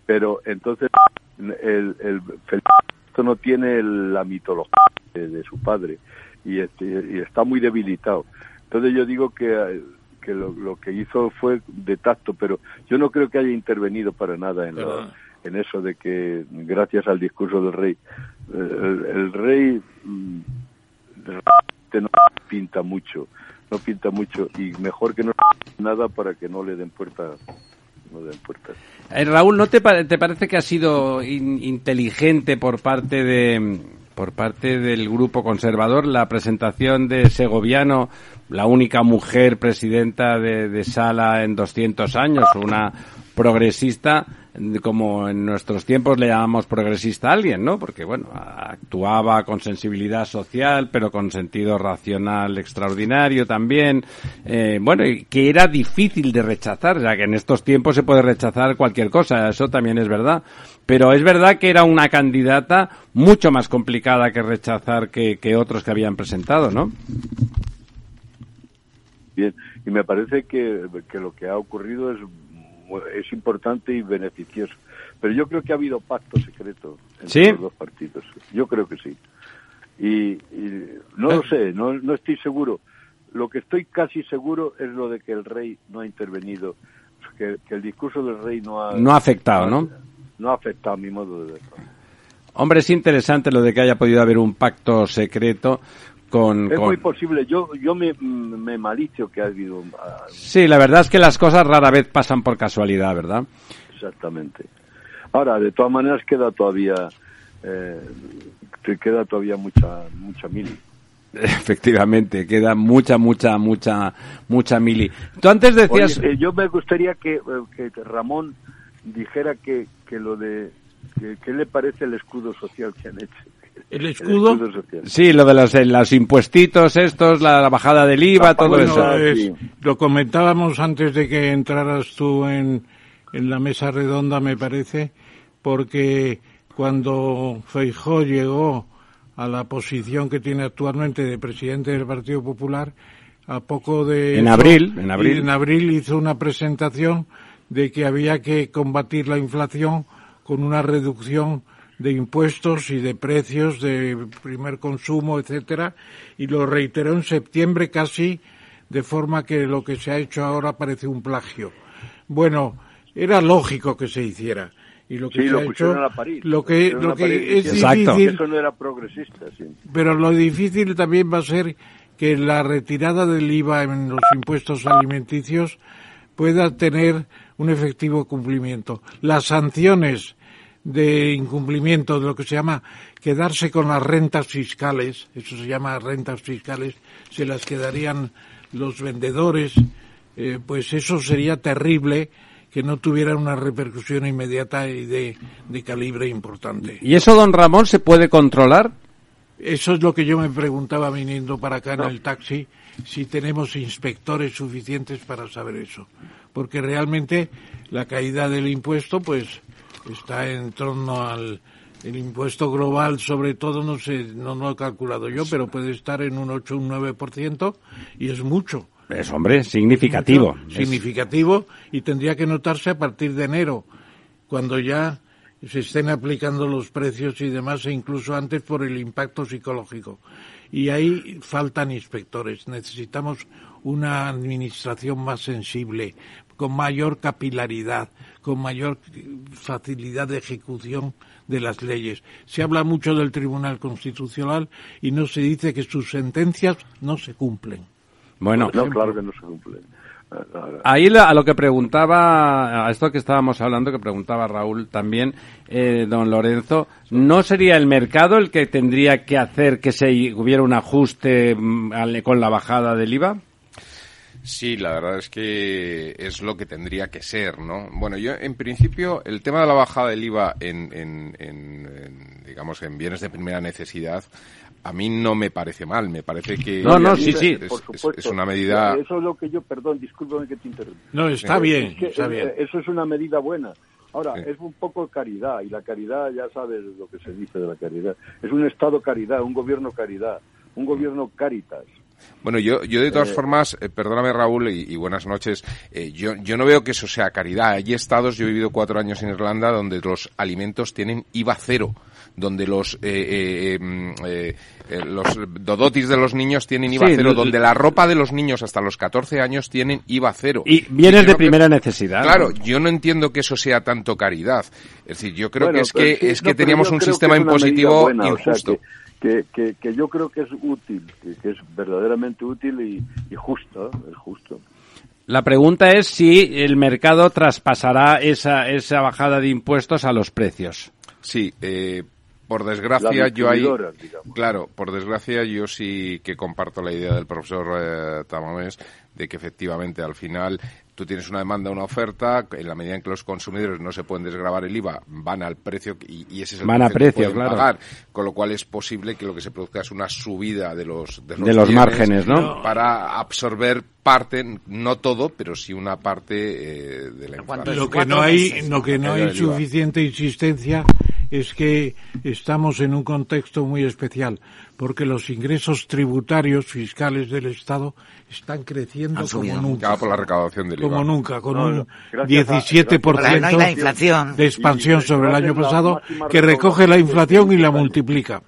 pero entonces el, el Felipe VI no tiene la mitología de, de su padre y, este, y está muy debilitado. Entonces yo digo que, que lo, lo que hizo fue de tacto, pero yo no creo que haya intervenido para nada en, en eso de que gracias al discurso del rey, el, el rey mm, realmente no pinta mucho, no pinta mucho y mejor que no nada para que no le den puerta, Eh, Raúl, ¿no te, te parece que ha sido in- inteligente por parte de por parte del grupo conservador la presentación de Segoviano, la única mujer presidenta de, de sala en 200 años, una progresista, como en nuestros tiempos le llamamos progresista a alguien, ¿no? Porque, bueno, actuaba con sensibilidad social, pero con sentido racional extraordinario también. Eh, bueno, y que era difícil de rechazar, ya que en estos tiempos se puede rechazar cualquier cosa, eso también es verdad. Pero es verdad que era una candidata mucho más complicada que rechazar que, que otros que habían presentado, ¿no? Bien, y me parece que, que lo que ha ocurrido es, es importante y beneficioso. Pero yo creo que ha habido pacto secreto entre ¿Sí? los dos partidos. Yo creo que sí. Y, y no lo sé, no, no estoy seguro. Lo que estoy casi seguro es lo de que el rey no ha intervenido, que, que el discurso del rey no ha, No ha afectado, ¿no? no ha afectado a mi modo de verlo. Hombre, es interesante lo de que haya podido haber un pacto secreto con... Es con- muy posible. Yo, yo me, me malicio que ha habido. ah, Sí, la verdad es que las cosas rara vez pasan por casualidad, ¿verdad? Exactamente. Ahora, de todas maneras, queda todavía. Eh, te queda todavía mucha mucha mili. <laughs> Efectivamente, queda mucha, mucha, mucha, mucha mili. Tú antes decías... Oye, eh, yo me gustaría que, eh, que Ramón dijera que, que lo de. Que, ¿Qué le parece el escudo social que han hecho? ¿El escudo? Sí, lo de los, eh, los impuestitos estos, la, la bajada del IVA, Ah, todo bueno, eso. es- sí. Lo comentábamos antes de que entraras tú en, en la mesa redonda, me parece, porque cuando Feijó llegó a la posición que tiene actualmente de presidente del Partido Popular, a poco de... En abril, en abril. en abril hizo una presentación de que había que combatir la inflación con una reducción de impuestos y de precios de primer consumo, etcétera, y lo reiteró en septiembre casi de forma que lo que se ha hecho ahora parece un plagio. Bueno, era lógico que se hiciera. Y lo que Sí, se lo ha hecho, a París. lo que, lo París que es Exacto. difícil, Eso no era progresista, sí. pero lo difícil también va a ser que la retirada del IVA en los impuestos alimenticios pueda tener un efectivo cumplimiento. Las sanciones de incumplimiento de lo que se llama quedarse con las rentas fiscales, eso se llama rentas fiscales, se las quedarían los vendedores, eh, pues eso sería terrible que no tuviera una repercusión inmediata y de, de calibre importante. ¿Y eso, don Ramón, se puede controlar? Eso es lo que yo me preguntaba viniendo para acá en el taxi, si tenemos inspectores suficientes para saber eso. Porque realmente la caída del impuesto, pues, está en torno al el impuesto global, sobre todo, no sé, no lo he calculado yo, pero puede estar en un 8 o un 9% y es mucho. Es, hombre, significativo. Mucho, Es- significativo y tendría que notarse a partir de enero, cuando ya se estén aplicando los precios y demás, e incluso antes por el impacto psicológico. Y ahí faltan inspectores. Necesitamos una administración más sensible, con mayor capilaridad, con mayor facilidad de ejecución de las leyes. Se habla mucho del Tribunal Constitucional y no se dice que sus sentencias no se cumplen. Bueno, No, claro que no se cumple. Ah, Ahí la- a lo que preguntaba, a esto que estábamos hablando, que preguntaba Raúl también, eh, don Lorenzo, ¿no sería el mercado el que tendría que hacer que se hubiera un ajuste mm, al- con la bajada del IVA? Sí, la verdad es que es lo que tendría que ser, ¿no? Bueno, yo en principio el tema de la bajada del IVA en, en- en- en, digamos, en bienes de primera necesidad, a mí no me parece mal, me parece que No, no, es, sí, sí. es- por es- supuesto. es una medida Eso es lo que yo, perdón, discúlpame que te interrumpa. No, está bien, Es que, está bien. Eso es una medida buena. Ahora, Sí. es un poco caridad, y la caridad, ya sabes lo que se dice de la caridad. Es un Estado caridad, un gobierno caridad, un gobierno caritas. Bueno, yo, yo de todas Eh, formas, eh, perdóname Raúl y, y buenas noches, eh, yo, yo no veo que eso sea caridad. Hay estados, yo he vivido cuatro años en Irlanda, donde los alimentos tienen IVA cero, donde los, eh, eh, mm, eh, eh, los dodotis de los niños tienen IVA Sí, cero, donde la ropa de los niños hasta los 14 años tienen IVA cero. Y yo bienes de que- primera necesidad. Claro, yo no entiendo que eso sea tanto caridad. Es decir, yo creo Bueno, que es que, sí, es no, que teníamos un sistema impositivo buena, o sea, injusto. que, que, que, que yo creo que es útil, que, que es verdaderamente útil y, y justo, es justo. La pregunta es si el mercado traspasará esa, esa bajada de impuestos a los precios. Sí, eh, por desgracia yo ahí, digamos. claro, por desgracia yo sí que comparto la idea del profesor eh, Tamames de que efectivamente al final tú tienes una demanda, una oferta, en la medida en que los consumidores no se pueden desgravar el IVA, van al precio y, y ese es el Van a que precio, pueden claro. pagar, con lo cual es posible que lo que se produzca es una subida de los de los, De los bienes márgenes, ¿no? Para absorber parte, no todo, pero sí una parte eh, de la inflación. Lo que no hay, lo que no hay suficiente insistencia es que estamos en un contexto muy especial, porque los ingresos tributarios fiscales del Estado están creciendo Han como nunca. Por la recaudación del Como IVA. nunca, con No, un no, gracias a- 17% gracias a- No hay la inflación. de expansión Y- y sobre el año pasado, que recoge la inflación y la multiplica.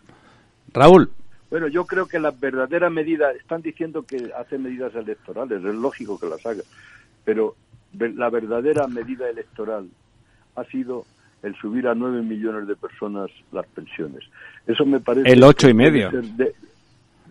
Raúl, Bueno, yo creo que la verdadera medida, están diciendo que hace medidas electorales, es lógico que las haga, pero la verdadera medida electoral ha sido el subir a nueve millones de personas las pensiones. Eso me parece... El ocho y medio. de-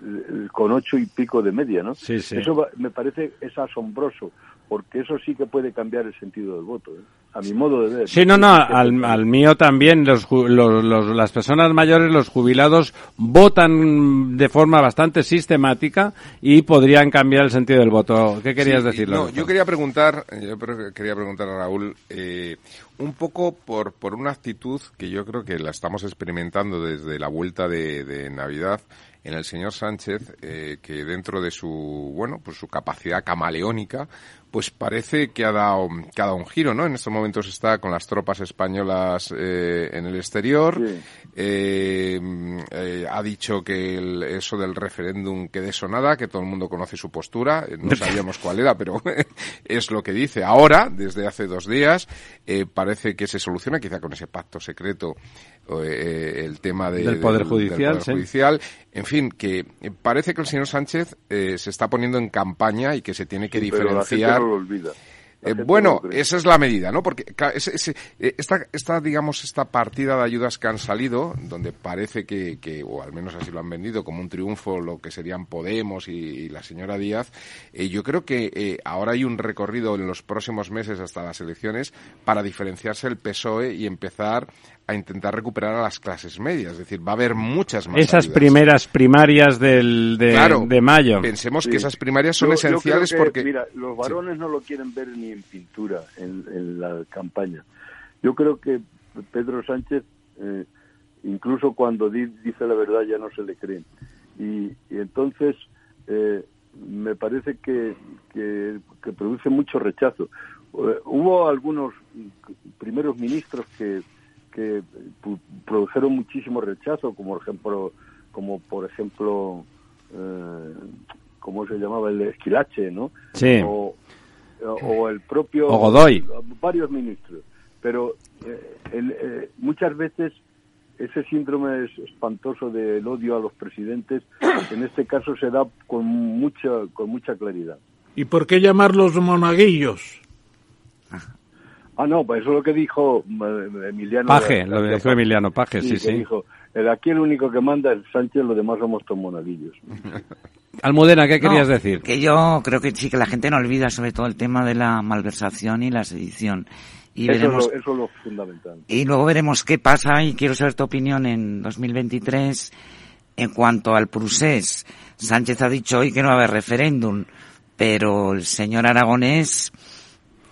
eh, con ocho y pico de media, ¿no? Sí, sí. Eso va- me parece es asombroso, porque eso sí que puede cambiar el sentido del voto, ¿eh? a mi modo de ver. Sí, no, no, al, mío también, los, ju- los- los- las personas mayores, los jubilados, votan de forma bastante sistemática y podrían cambiar el sentido del voto. ¿Qué querías Sí, decir, No, yo quería preguntar, yo pre- quería preguntar a Raúl eh, un poco por, por una actitud que yo creo que la estamos experimentando desde la vuelta de, de Navidad en el señor Sánchez, eh, que dentro de su, bueno, pues su capacidad camaleónica, pues parece que ha dado, que ha dado un giro, ¿no? En estos momentos está con las tropas españolas eh, en el exterior. Eh, eh, ha dicho que el- eso del referéndum que de eso nada, que todo el mundo conoce su postura. Eh, No sabíamos cuál era, pero <laughs> es lo que dice. Ahora, desde hace dos días, eh, parece que se soluciona, quizá con ese pacto secreto, eh, el tema de- Del Poder del- Judicial, Poder sí. Judicial. En fin, que parece que el señor Sánchez eh, se está poniendo en campaña y que se tiene que Sí, pero la gente diferenciar. no lo olvida. Eh, bueno, esa es la medida, ¿no? Porque ese- ese- eh, esta, esta, digamos, esta partida de ayudas que han salido, donde parece que, que, o al menos así lo han vendido, como un triunfo lo que serían Podemos y, y la señora Díaz, eh, yo creo que eh, ahora hay un recorrido en los próximos meses hasta las elecciones para diferenciarse el PSOE y empezar a intentar recuperar a las clases medias. Es decir, va a haber muchas más Esas ayudas. primeras primarias del, de, Claro, de mayo. Pensemos Sí. que esas primarias son Yo- yo creo esenciales que, porque... Mira, los varones no lo quieren ver ni en pintura en, en la campaña. Yo creo que Pedro Sánchez, eh, incluso cuando di- dice la verdad, ya no se le creen. Y, y entonces eh, me parece que, que, que produce mucho rechazo. Eh, hubo algunos primeros ministros que, que pu- produjeron muchísimo rechazo, como por ejemplo, como por ejemplo, eh, ¿cómo se llamaba? El Esquilache, ¿no? Sí. O, o el propio... O Godoy. Varios ministros. Pero eh, el- eh, muchas veces ese síndrome es espantoso del odio a los presidentes, <coughs> en este caso se da con mucha, con mucha claridad. ¿Y por qué llamarlos monaguillos? Ah, no, pues eso es lo que dijo eh, Emiliano. Paje, lo dijo Emiliano Paje, sí, que sí. dijo, el, aquí el único que manda es Sánchez, los demás somos todos monaguillos. <laughs> Almudena, ¿qué querías No, decir? Que yo creo que sí, que la gente no olvida sobre todo el tema de la malversación y la sedición. Y eso, veremos es lo, eso es lo fundamental. Y luego veremos qué pasa y quiero saber tu opinión en 2023 en cuanto al procés. Sánchez ha dicho hoy que no va a haber referéndum, pero el señor Aragonés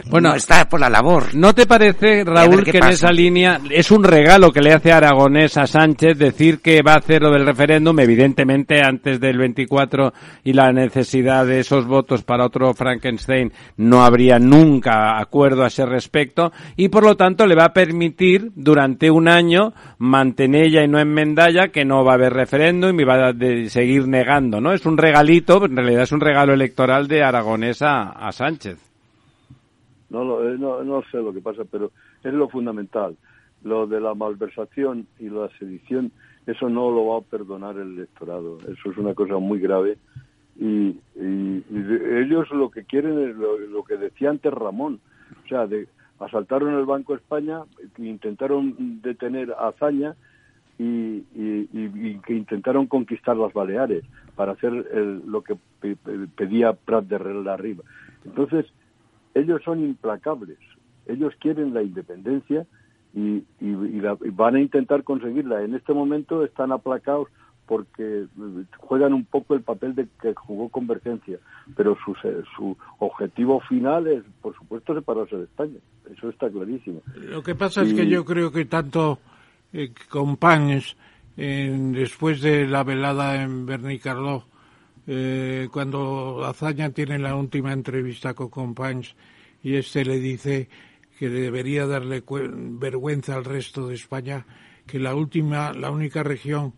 Bueno, no está por la labor. ¿No te parece, Raúl, que en esa línea es un regalo que le hace Aragonés a Sánchez decir que va a hacer lo del referéndum, evidentemente antes del 24 y la necesidad de esos votos para otro Frankenstein no habría nunca acuerdo a ese respecto y por lo tanto le va a permitir durante un año mantenerla y no enmendalla que no va a haber referéndum y va a de- seguir negando, ¿no? Es un regalito, en realidad es un regalo electoral de Aragonés a, a Sánchez. No, eh, no, no sé lo que pasa, pero es lo fundamental. Lo de la malversación y la sedición, eso no lo va a perdonar el electorado. Eso es una cosa muy grave. Y, y- ellos lo que quieren es lo, que decía antes Ramón. O sea, de, asaltaron el Banco España, intentaron detener a Azaña y, y- que intentaron conquistar las Baleares para hacer el- lo que pe- pe- pedía Prat de la Riva. Entonces, ellos son implacables. Ellos quieren la independencia y, y- y la- y van a intentar conseguirla. En este momento están aplacados porque eh, juegan un poco el papel de que jugó Convergencia, pero su, su objetivo final es, por supuesto, separarse de España. Eso está clarísimo. Lo que pasa es que yo creo que tanto eh, Companys, en- después de la velada en Bernicarló, eh, cuando Azaña tiene la última entrevista con Companys y este le dice que debería darle vergüenza al resto de España, que la última, la única región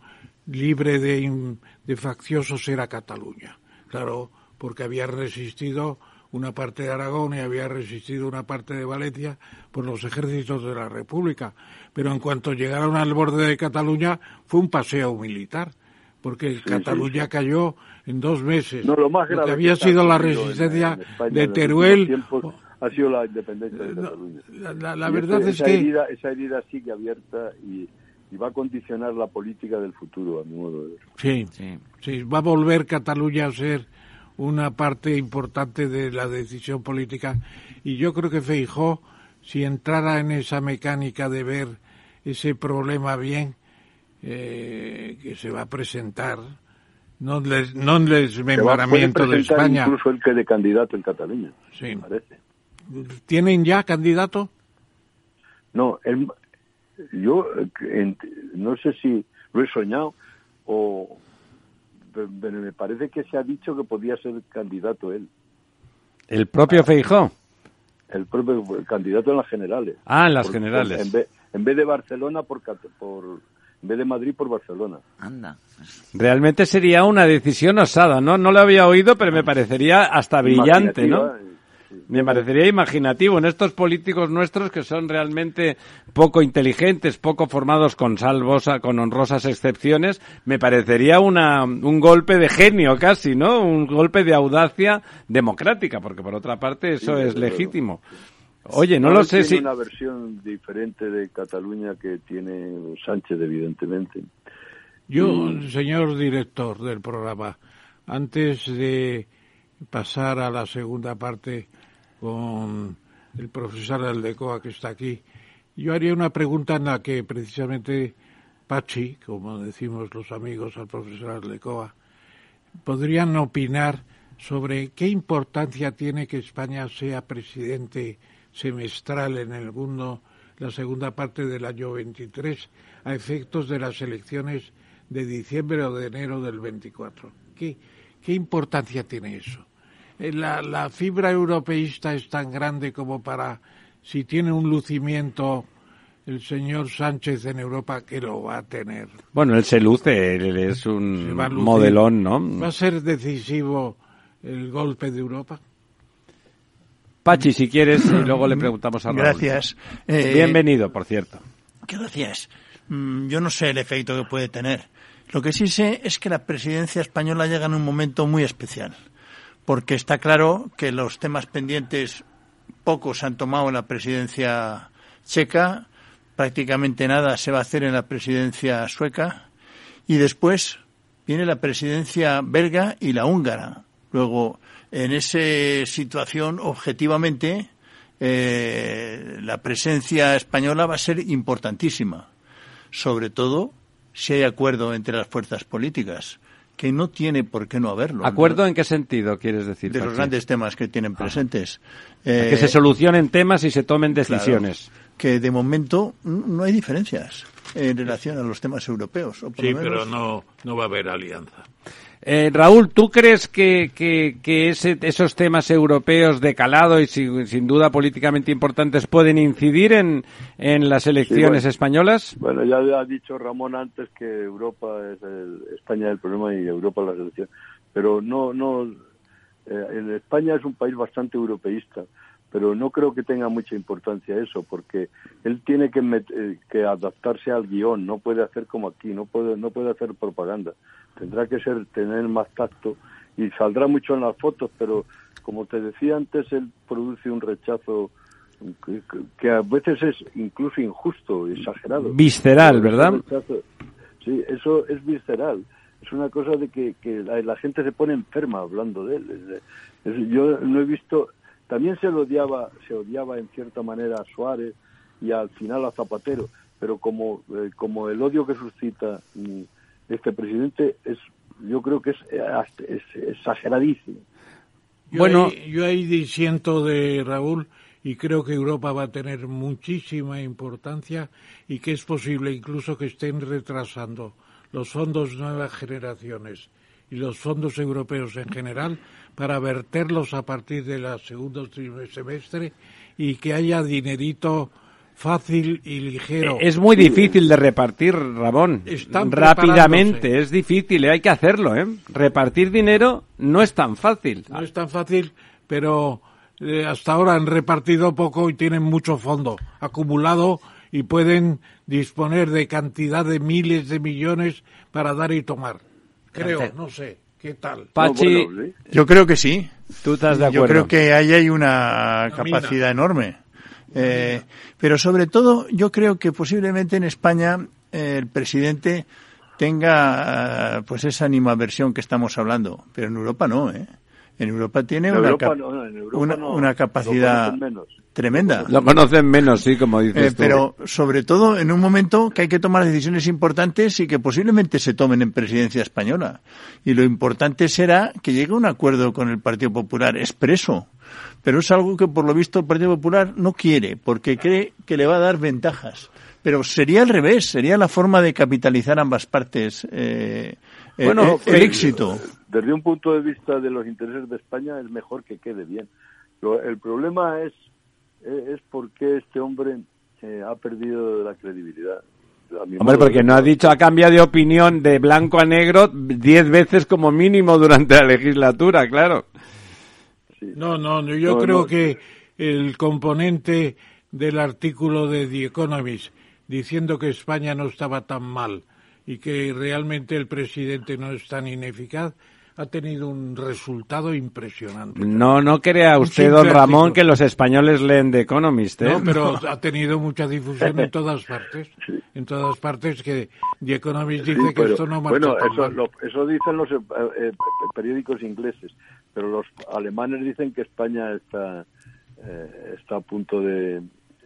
libre de, de facciosos era Cataluña. Claro, porque había resistido una parte de Aragón y había resistido una parte de Valencia por los ejércitos de la República. Pero en cuanto llegaron al borde de Cataluña fue un paseo militar, porque Cataluña cayó en dos meses. No, lo más grave que había que sido la en- resistencia en España de en los Teruel. tiempos ha sido la independencia de No, Cataluña. la, la- la Y verdad ese- es esa que herida, esa herida sigue abierta y, y va a condicionar la política del futuro, a mi modo de ver. sí, Sí. sí, va a volver Cataluña a ser una parte importante de la decisión política y yo creo que Feijó si entrara en esa mecánica de ver ese problema bien eh, que se va a presentar no les no el puede desmembramiento de España incluso el que de candidato en Cataluña, Sí. me parece. tienen ya candidato No, él- yo no sé si lo he soñado o pe- pero me parece que se ha dicho que podía ser candidato él, El propio Feijó. el propio el candidato en las generales. Ah, en las generales. En vez, en vez de Barcelona por, por en vez de Madrid por Barcelona. Anda. Realmente sería una decisión osada, ¿no? No lo había oído, pero me parecería hasta brillante, ¿no? Imaginativa, Me parecería imaginativo en estos políticos nuestros que son realmente poco inteligentes, poco formados con salvos, con honrosas excepciones. Me parecería una, un golpe de genio casi, ¿no? Un golpe de audacia democrática, porque por otra parte eso es legítimo. Oye, no lo sé tiene si... una versión diferente de Cataluña que tiene Sánchez, evidentemente. Yo, señor director del programa, antes de pasar a la segunda parte con el profesor Aldecoa que está aquí, yo haría una pregunta en la que precisamente Pachi, como decimos los amigos al profesor Aldecoa, podrían opinar sobre qué importancia tiene que España sea presidente semestral en el mundo la segunda parte del año 23 a efectos de las elecciones de diciembre o de enero del 24. ¿Qué, qué importancia tiene eso? Eh, La, la fibra europeísta es tan grande como para, si tiene un lucimiento el señor Sánchez en Europa, que lo va a tener. Bueno, él se luce, él es un modelón, ¿no? ¿Va a ser decisivo el golpe de Europa? Pachi, si quieres, y <clears throat> luego le preguntamos a Raúl. Gracias. Eh, Bienvenido, por cierto. Gracias. Mm, Yo no sé el efecto que puede tener. Lo que sí sé es que la presidencia española llega en un momento muy especial, porque está claro que los temas pendientes pocos se han tomado en la presidencia checa, prácticamente nada se va a hacer en la presidencia sueca, y después viene la presidencia belga y la húngara. Luego, en esa situación, objetivamente, eh, la presencia española va a ser importantísima, sobre todo si hay acuerdo entre las fuerzas políticas, que no tiene por qué no haberlo. ¿no? ¿Acuerdo en qué sentido quieres decir? de los grandes temas que tienen presentes. que Eh, se solucionen temas y se tomen claro, decisiones. que de momento no hay diferencias en relación a los temas europeos. o por Sí, lo pero no, no va a haber alianza. Eh, Raúl, ¿tú crees que, que, que ese- esos temas europeos de calado y sin, sin duda políticamente importantes pueden incidir en, en las elecciones bueno. españolas? Bueno, ya ha dicho Ramón antes que Europa es el, España es el problema y Europa la solución. Pero no, no, eh, en España es un país bastante europeísta, pero no creo que tenga mucha importancia eso, porque él tiene que, met- eh, que adaptarse al guion, no puede hacer como aquí, no puede, no puede hacer propaganda. Tendrá que ser tener más tacto y saldrá mucho en las fotos, pero como te decía antes, él produce un rechazo que, a veces es incluso injusto, exagerado. Visceral, ¿verdad? Sí, eso es visceral. Es una cosa de que, que la, la gente se pone enferma hablando de él. Yo no he visto. También se lo odiaba, se odiaba en cierta manera a Suárez y al final a Zapatero, pero como eh, como el odio que suscita mm, este presidente es, yo creo que es, eh, es exageradísimo. Yo Bueno. ahí, yo ahí disiento de Raúl y creo que Europa va a tener muchísima importancia y que es posible incluso que estén retrasando los fondos nuevas generaciones y los fondos europeos en general para verterlos a partir del segundo semestre y que haya dinerito fácil y ligero. Eh, Es muy difícil de repartir, Ramón. Están Rápidamente, es difícil, eh, hay que hacerlo, ¿eh? Repartir dinero no es tan fácil. No es tan fácil, pero eh, hasta ahora han repartido poco y tienen mucho fondo acumulado y pueden disponer de cantidad de miles de millones para dar y tomar. Creo, no sé, ¿qué tal? Pachi, No, bueno, sí. Yo creo que sí. tú estás de Yo acuerdo. creo que ahí hay una capacidad enorme. Eh, pero sobre todo, yo creo que posiblemente en España eh, el presidente tenga eh, pues esa animaversión que estamos hablando, pero en Europa no, ¿eh? En Europa tiene En una, Europa cap- no, no, en Europa una, no. una Lo capacidad menos. Tremenda. Lo conocen menos, sí, como dices Eh, tú. pero sobre todo en un momento que hay que tomar decisiones importantes y que posiblemente se tomen en presidencia española. Y lo importante será que llegue a un acuerdo con el Partido Popular expreso. Pero es algo que por lo visto el Partido Popular no quiere, porque cree que le va a dar ventajas. Pero sería al revés, sería la forma de capitalizar ambas partes eh, eh, Bueno, eh, el pero- éxito. Desde un punto de vista de los intereses de España es mejor que quede bien. El problema es eh, es por qué este hombre eh, ha perdido la credibilidad. Hombre, porque no ha dicho, ha cambiado de opinión de blanco a negro diez veces como mínimo durante la legislatura, claro. Sí, No, no, no, yo No, creo no. que el componente del artículo de The Economist diciendo que España no estaba tan mal y que realmente el presidente no es tan ineficaz ha tenido un resultado impresionante. No, no crea usted, don Ramón, que los españoles leen The Economist, ¿eh? No, pero ha tenido mucha difusión en <laughs> todas partes. En todas partes que The Economist dice Sí, que esto no marcha bueno, tan eso, mal. lo- eso dicen los eh, eh, periódicos ingleses, pero los alemanes dicen que España está eh, está a punto de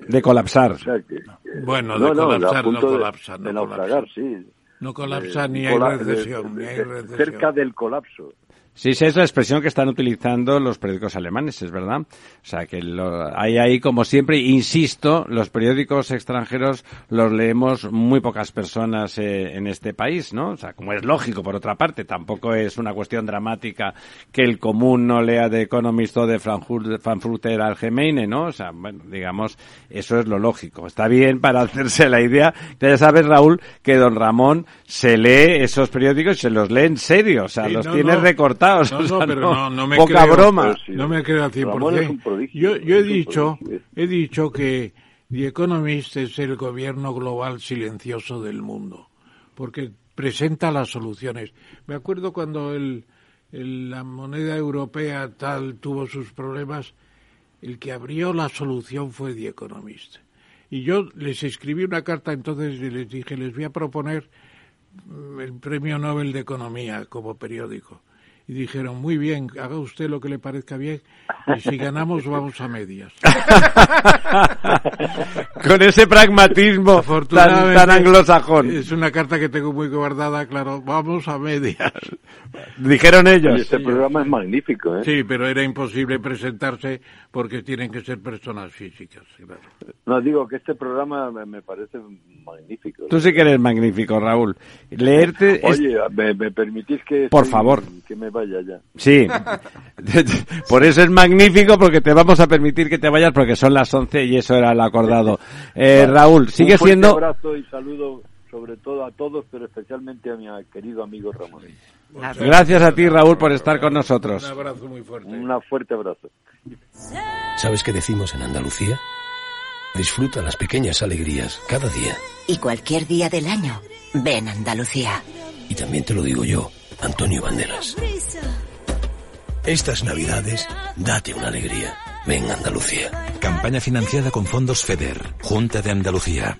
De colapsar. o sea, que- que- Bueno, no, de no, colapsar, no de- colapsa, no de naufragar, sí. No colapsa Eh, ni hay cola- de- recesión, ni hay recesión. cerca del colapso. Sí, sí, es la expresión que están utilizando los periódicos alemanes, es verdad. O sea, que lo, hay ahí, como siempre, insisto, los periódicos extranjeros los leemos muy pocas personas eh, en este país, ¿no? O sea, como es lógico, por otra parte, tampoco es una cuestión dramática que el común no lea de Economist o de Frankfurt- Frankfurter Allgemeine, ¿no? O sea, bueno, digamos, eso es lo lógico. Está bien para hacerse la idea. Ya sabes, Raúl, que don Ramón se lee esos periódicos y se los lee en serio, o sea, Sí, los no, tiene no. recortados. No, o sea, no, pero no, no me poca creo, broma. sí. No me creo al Ramón es un 100%. prodigio, Yo, yo he es un dicho, prodigio. he dicho que The Economist es el gobierno global silencioso del mundo, porque presenta las soluciones. Me acuerdo cuando el, el- la moneda europea tal tuvo sus problemas, el que abrió la solución fue The Economist. Y yo les escribí una carta entonces y les dije, les voy a proponer mm, el Premio Nobel de Economía como periódico. Y dijeron, muy bien, haga usted lo que le parezca bien y si ganamos vamos a medias. <laughs> Con ese pragmatismo tan, tan anglosajón. Es una carta que tengo muy guardada, claro, vamos a medias. Dijeron Y ellos. este programa es magnífico, ¿eh? Sí, pero era imposible presentarse porque tienen que ser personas físicas. claro. No, digo que este programa me, me parece magnífico. Tú sí que eres magnífico, Raúl. Leerte... es- Oye, ¿me, me permitís que... Por estoy- favor. Que me vaya ya. Sí. <laughs> Por eso es magnífico, porque te vamos a permitir que te vayas, porque son las 11 y eso era el acordado. <laughs> Eh, Raúl, sigue Un siendo... abrazo y saludo sobre todo a todos, pero especialmente a mi querido amigo Ramón. Gracias a ti, Raúl, por estar con nosotros. Un abrazo muy fuerte. Un fuerte abrazo. ¿Sabes qué decimos en Andalucía? Disfruta las pequeñas alegrías cada día. Y cualquier día del año, ven Andalucía. Y también te lo digo yo, Antonio Banderas. Estas navidades, date una alegría. Ven Andalucía. Campaña financiada con fondos FEDER, Junta de Andalucía.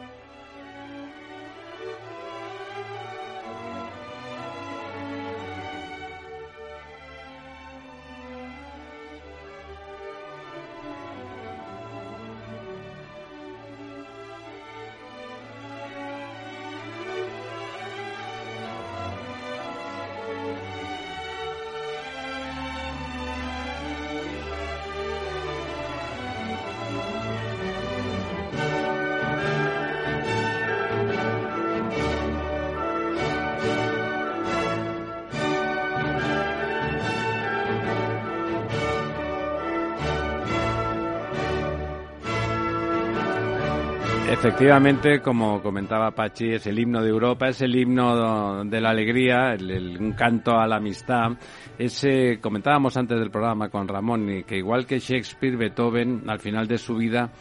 Efectivamente, como comentaba Pachi, es el himno de Europa, es el himno de la alegría, el, un canto a la amistad. Ese, comentábamos antes del programa con Ramón, que igual que Shakespeare, Beethoven, al final de su vida,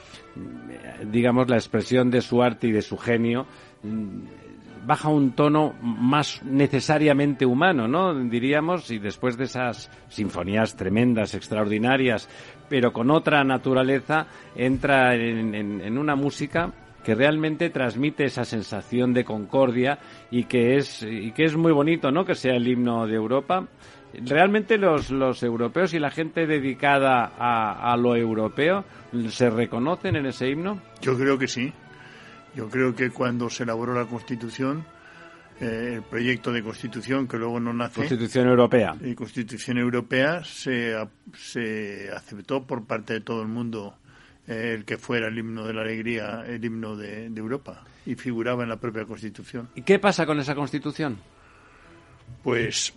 digamos, la expresión de su arte y de su genio, mm, baja un tono más necesariamente humano, ¿no? Diríamos, y después de esas sinfonías tremendas, extraordinarias, pero con otra naturaleza, entra en, en- en una música que realmente transmite esa sensación de concordia y que es y que es muy bonito, ¿no? Que sea el himno de Europa. Realmente los, los europeos y la gente dedicada a, a lo europeo se reconocen en ese himno. Yo creo que sí. Yo creo que cuando se elaboró la Constitución, eh, el proyecto de constitución que luego no nace. Constitución Europea. La Constitución Europea se, se aceptó por parte de todo el mundo eh, el que fuera el himno de la alegría, el himno de, de Europa, y figuraba en la propia Constitución. ¿Y qué pasa con esa Constitución? Pues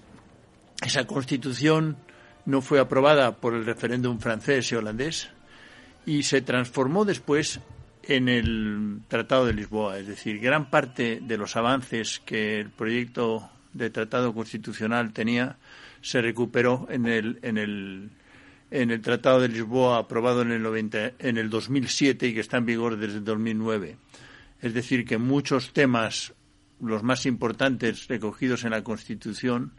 esa Constitución no fue aprobada por el referéndum francés y holandés y se transformó después en el Tratado de Lisboa. Es decir, gran parte de los avances que el proyecto de Tratado Constitucional tenía se recuperó en el, en el, en el Tratado de Lisboa aprobado en el, 90, en el 2007 y que está en vigor desde el 2009. Es decir, que muchos temas, los más importantes recogidos en la Constitución,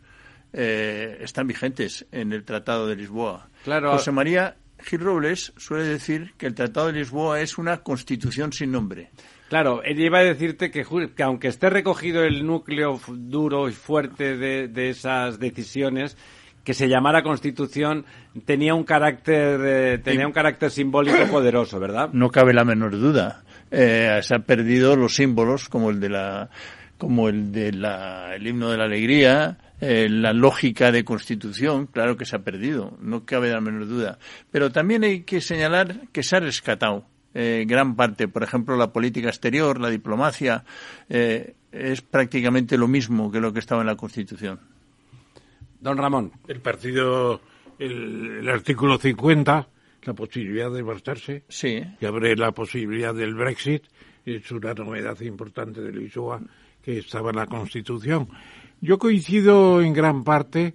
eh, están vigentes en el Tratado de Lisboa. Claro. José María Gil Robles suele decir que el Tratado de Lisboa es una constitución sin nombre. Claro, él iba a decirte que, que aunque esté recogido el núcleo duro y fuerte de, de esas decisiones, que se llamara Constitución tenía un carácter eh, tenía un carácter simbólico poderoso, ¿verdad? No cabe la menor duda. Eh, se han perdido los símbolos como el de la como el de la el himno de la alegría, eh, la lógica de constitución, claro que se ha perdido, no cabe la menor duda. Pero también hay que señalar que se ha rescatado eh, gran parte, por ejemplo, la política exterior, la diplomacia, eh, es prácticamente lo mismo que lo que estaba en la Constitución. Don Ramón. El partido, el, el artículo 50, la posibilidad de marcharse, sí. que abre la posibilidad del Brexit, es una novedad importante de Lisboa que estaba en la Constitución. Yo coincido en gran parte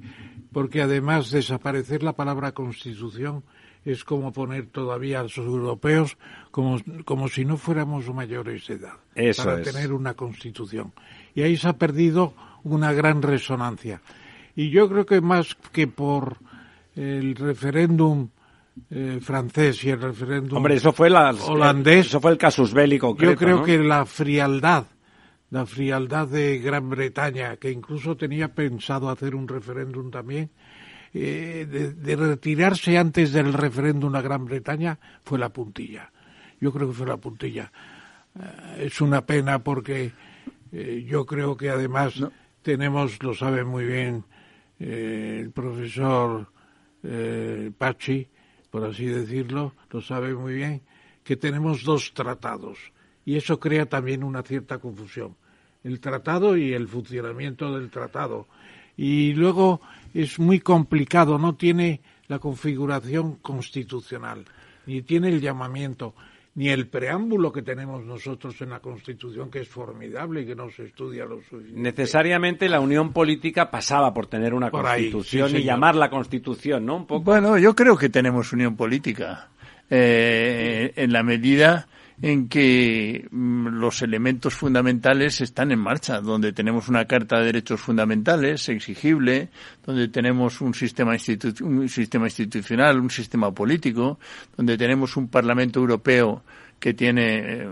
porque además desaparecer la palabra Constitución es como poner todavía a los europeos como, como si no fuéramos mayores de edad Eso para es. tener una constitución. Y ahí se ha perdido una gran resonancia. Y yo creo que más que por el referéndum eh, francés y el referéndum Hombre, eso fue la, holandés, eso fue el casus belli concreto, yo creo ¿no? que la frialdad, la frialdad de Gran Bretaña, que incluso tenía pensado hacer un referéndum también, eh, de, de retirarse antes del referéndum a Gran Bretaña, fue la puntilla. Yo creo que fue la puntilla. Eh, es una pena porque eh, yo creo que además tenemos, lo sabe muy bien eh, el profesor eh, Pachi, por así decirlo, lo sabe muy bien, que tenemos dos tratados y eso crea también una cierta confusión. El tratado y el funcionamiento del tratado. Y luego es muy complicado, no tiene la configuración constitucional, ni tiene el llamamiento, ni el preámbulo que tenemos nosotros en la Constitución, que es formidable y que no se estudia lo suficiente. Necesariamente la unión política pasaba por tener una Por ahí, constitución sí, y llamarla constitución, ¿no? Un poco. Bueno, yo creo que tenemos unión política eh, en la medida en que mm, los elementos fundamentales están en marcha, donde tenemos una Carta de Derechos Fundamentales exigible, donde tenemos un sistema, institucional, un sistema político, donde tenemos un Parlamento Europeo que tiene eh,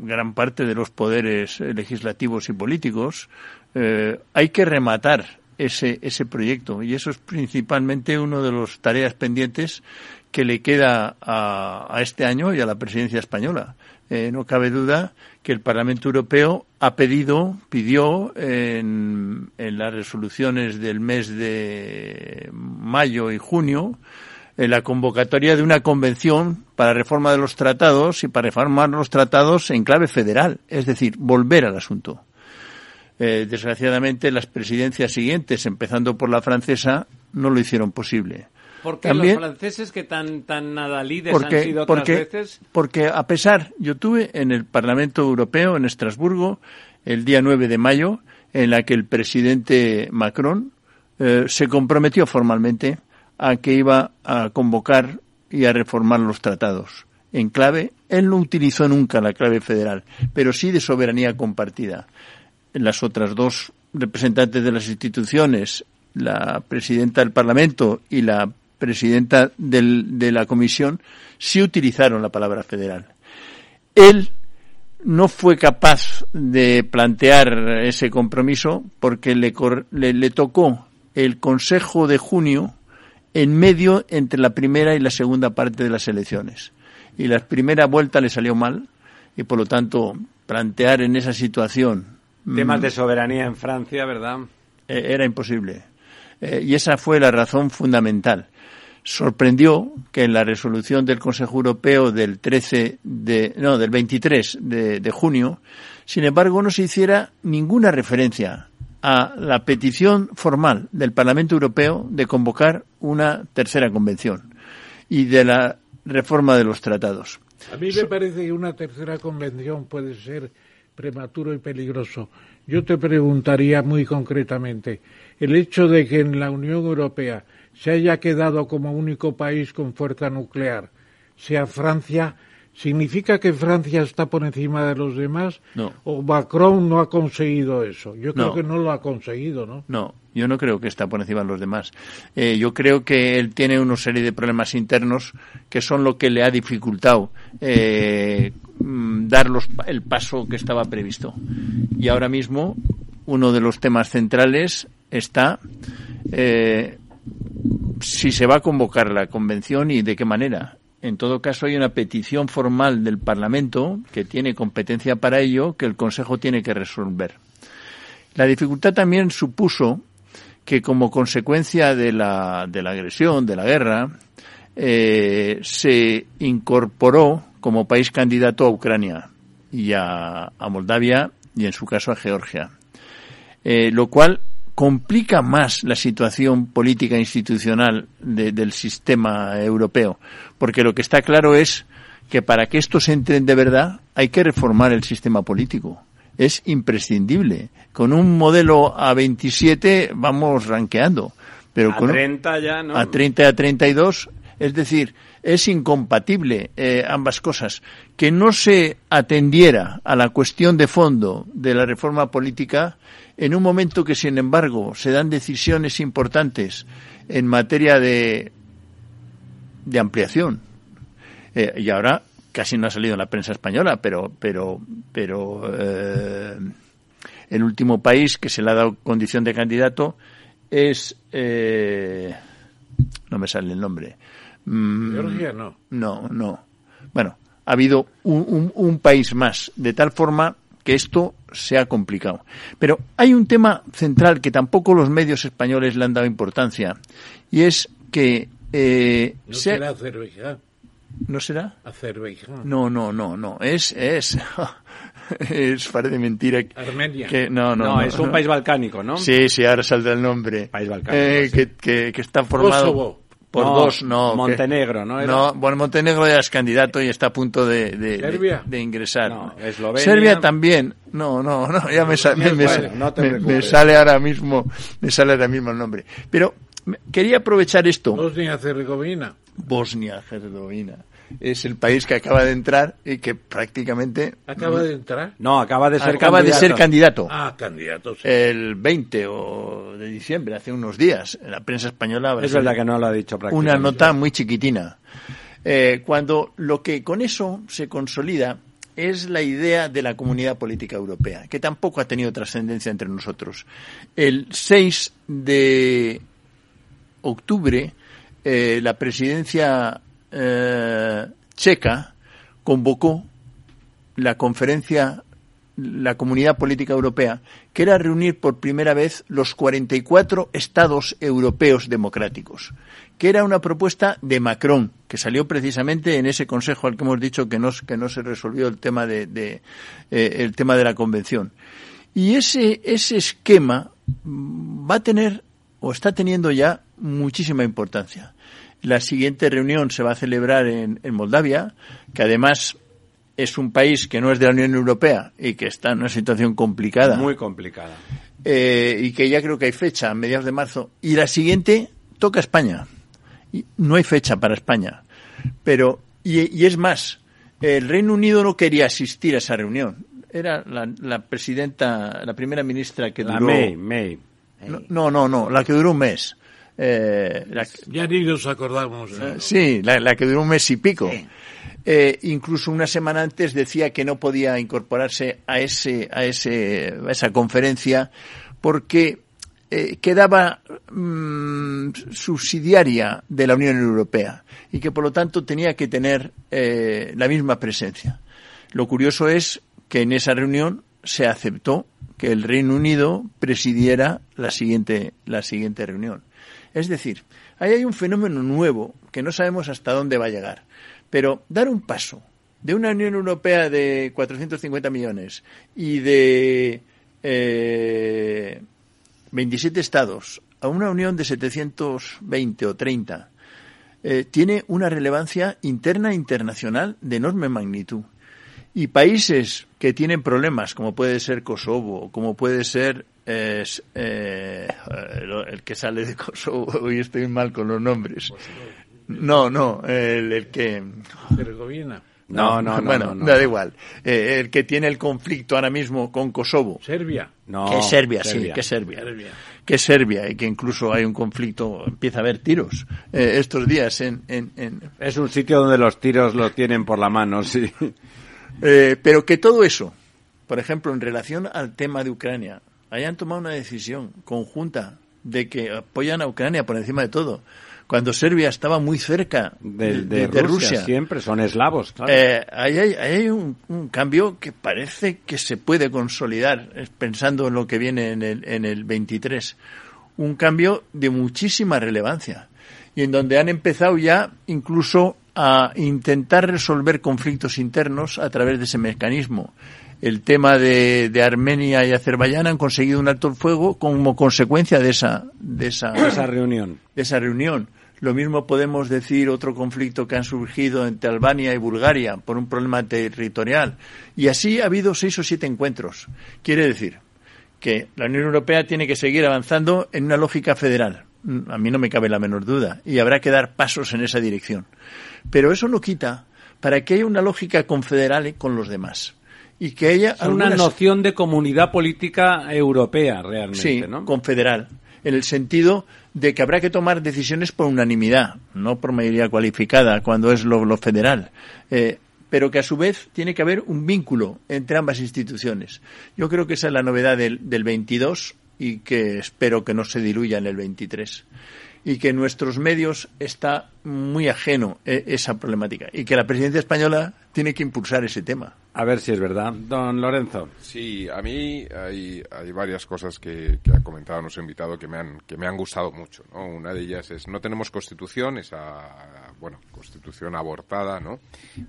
gran parte de los poderes eh, legislativos y políticos, eh, hay que rematar ese, ese proyecto. Y eso es principalmente una de las tareas pendientes que le queda a, a este año y a la presidencia española. Eh, no cabe duda que el Parlamento Europeo ha pedido, pidió en, en las resoluciones del mes de mayo y junio eh, la convocatoria de una convención para reforma de los tratados y para reformar los tratados en clave federal, es decir, volver al asunto. Eh, desgraciadamente, las presidencias siguientes, empezando por la francesa, no lo hicieron posible. Porque También- los franceses que tan tan adalides han porque, sido otras porque, veces. porque a pesar, yo tuve en el Parlamento Europeo en Estrasburgo el día 9 de mayo, en la que el presidente Macron eh, se comprometió formalmente a que iba a convocar y a reformar los tratados en clave. Él no utilizó nunca la clave federal, pero sí de soberanía compartida. Las otras dos representantes de las instituciones, la presidenta del Parlamento y la presidenta del- de la Comisión, sí utilizaron la palabra federal. Él no fue capaz de plantear ese compromiso porque le, le, le tocó el Consejo de junio en medio entre la primera y la segunda parte de las elecciones. Y la primera vuelta le salió mal y por lo tanto plantear en esa situación Temas de soberanía en Francia, ¿verdad? Eh, era imposible. Eh, y esa fue la razón fundamental. Sorprendió que en la resolución del Consejo Europeo del 13 de, del 23 de, de junio, sin embargo, no se hiciera ninguna referencia a la petición formal del Parlamento Europeo de convocar una tercera convención y de la reforma de los tratados. A mí me parece que una tercera convención puede ser prematuro y peligroso. Yo te preguntaría muy concretamente, el hecho de que en la Unión Europea se haya quedado como único país con fuerza nuclear, sea Francia, ¿significa que Francia está por encima de los demás? No. ¿O Macron no ha conseguido eso? Yo creo No. que no lo ha conseguido, ¿no? No, yo no creo que está por encima de los demás. Eh, yo creo que él tiene una serie de problemas internos que son lo que le ha dificultado eh, mm, dar los el paso que estaba previsto. Y ahora mismo uno de los temas centrales está eh, si se va a convocar la convención y de qué manera. En todo caso, hay una petición formal del Parlamento que tiene competencia para ello que el Consejo tiene que resolver. La dificultad también supuso que como consecuencia de la, de la agresión, de la guerra, eh, se incorporó como país candidato a Ucrania y a, Moldavia y en su caso a Georgia. Eh, lo cual complica más la situación política e institucional de- del sistema europeo, porque lo que está claro es que para que esto se entren de verdad hay que reformar el sistema político. Es imprescindible. Con un modelo a 27 vamos ranqueando, pero A con un- 30 ya, ¿no? a 30 y a 32, es decir, es incompatible eh, ambas cosas. Que no se atendiera a la cuestión de fondo de la reforma política en un momento que, sin embargo, se dan decisiones importantes en materia de, de ampliación. Eh, y ahora casi no ha salido en la prensa española, pero, pero, pero eh, el último país que se le ha dado condición de candidato es eh, no me sale el nombre. Mm, Georgia no. No, no. Bueno, ha habido un, un- un país más, de tal forma que esto se ha complicado. Pero hay un tema central que tampoco los medios españoles le han dado importancia, y es que... eh, No se será Azerbaiyán. ¿No será? Azerbaiyán. No, no, no, no. Es, es, <laughs> es parece mentira. Armenia. Que, no, no, No, es un país balcánico, ¿no? Sí, sí, ahora saldrá el nombre. País balcánico, Eh, sí. que, que, que está formado Kosovo. Por No, dos, no. Montenegro, ¿no era? No, bueno, Montenegro ya es candidato y está a punto de, de, de- ¿Serbia? de ingresar. No, Eslovenia. Serbia también. No, no, no, ya me, sa- me, me- Bueno, no te me- sale ahora mismo, me sale ahora mismo el nombre. Pero me- quería aprovechar esto. Bosnia-Herzegovina. Bosnia-Herzegovina. Es el país que acaba de entrar y que prácticamente Acaba de entrar. No, acaba de ser acaba de candidato. ser candidato. Ah, candidato. sí. El 20 o de diciembre, hace unos días, en la prensa española habrá Es verdad que no lo ha dicho una prácticamente. nota muy chiquitina. Eh, cuando lo que con eso se consolida es la idea de la comunidad política europea, que tampoco ha tenido trascendencia entre nosotros. El 6 de octubre, eh, la presidencia eh, checa convocó la conferencia, la Comunidad Política Europea, que era reunir por primera vez los 44 estados europeos democráticos, que era una propuesta de Macron, que salió precisamente en ese consejo al que hemos dicho que no, que no se resolvió el tema de, eh, el tema de la convención. Y ese, ese esquema va a tener o está teniendo ya muchísima importancia. La siguiente reunión se va a celebrar en, en Moldavia, que además es un país que no es de la Unión Europea y que está en una situación complicada Muy complicada. eh, y que ya creo que hay fecha, a mediados de marzo. Y la siguiente toca España. Y no hay fecha para España. Pero, y, y es más, el Reino Unido no quería asistir a esa reunión. Era la, la presidenta, la primera ministra que La duró. May, May. No, no, no, la que duró un mes. Eh, la- Ya ni nos acordamos. eh, sí, la, la que duró un mes y pico. Eh, incluso una semana antes decía que no podía incorporarse a ese, a ese, a esa conferencia porque eh, quedaba mm, subsidiaria de la Unión Europea y que por lo tanto tenía que tener eh, la misma presencia. Lo curioso es que en esa reunión se aceptó que el Reino Unido presidiera la siguiente, la siguiente reunión. Es decir, ahí hay un fenómeno nuevo que no sabemos hasta dónde va a llegar. Pero dar un paso de una Unión Europea de 450 millones y de eh, 27 estados a una Unión de 720 o 30 eh, tiene una relevancia interna e internacional de enorme magnitud. Y países que tienen problemas, como puede ser Kosovo, como puede ser eh, eh, el que sale de Kosovo, <laughs> hoy estoy mal con los nombres. No, no, el, el que... Herzegovina. No, no, no. bueno, no, no. da igual. Eh, el que tiene el conflicto ahora mismo con Kosovo. Serbia. No, que es Serbia, sí, Serbia. que es Serbia. Serbia. Que es Serbia y que incluso hay un conflicto, empieza a haber tiros eh, estos días en, en, en- Es un sitio donde los tiros lo tienen por la mano, sí. Eh, pero que todo eso, por ejemplo, en relación al tema de Ucrania, hayan tomado una decisión conjunta de que apoyan a Ucrania por encima de todo, cuando Serbia estaba muy cerca De, de, de de Rusia, siempre, son eslavos, claro. Eh, ahí hay, ahí hay un, un cambio que parece que se puede consolidar, pensando en lo que viene en el, en el 23. Un cambio de muchísima relevancia y en donde han empezado ya incluso a intentar resolver conflictos internos a través de ese mecanismo. El tema de, de Armenia y Azerbaiyán han conseguido un alto el fuego como consecuencia de esa, de esa, Esa reunión. de esa reunión. Lo mismo podemos decir otro conflicto que han surgido entre Albania y Bulgaria por un problema territorial. Y así ha habido seis o siete encuentros. Quiere decir que la Unión Europea tiene que seguir avanzando en una lógica federal. Mm, A mí no me cabe la menor duda. Y habrá que dar pasos en esa dirección. Pero eso no quita para que haya una lógica confederal con los demás. Y que haya Es una noción de comunidad política europea, realmente, Sí, ¿no? confederal. En el sentido de que habrá que tomar decisiones por unanimidad, no por mayoría cualificada, cuando es lo, lo federal. Eh, pero que a su vez tiene que haber un vínculo entre ambas instituciones. Yo creo que esa es la novedad del, del 22 y que espero que no se diluya en el 23. Y que en nuestros medios está muy ajeno eh, esa problemática. Y que la presidencia española tiene que impulsar ese tema. A ver si es verdad. Don Lorenzo. Sí, a mí hay, hay varias cosas que, que ha comentado nuestro invitado que me han, que me han gustado mucho. ¿no? Una de ellas es, no tenemos constitución, esa, bueno, constitución abortada, ¿no?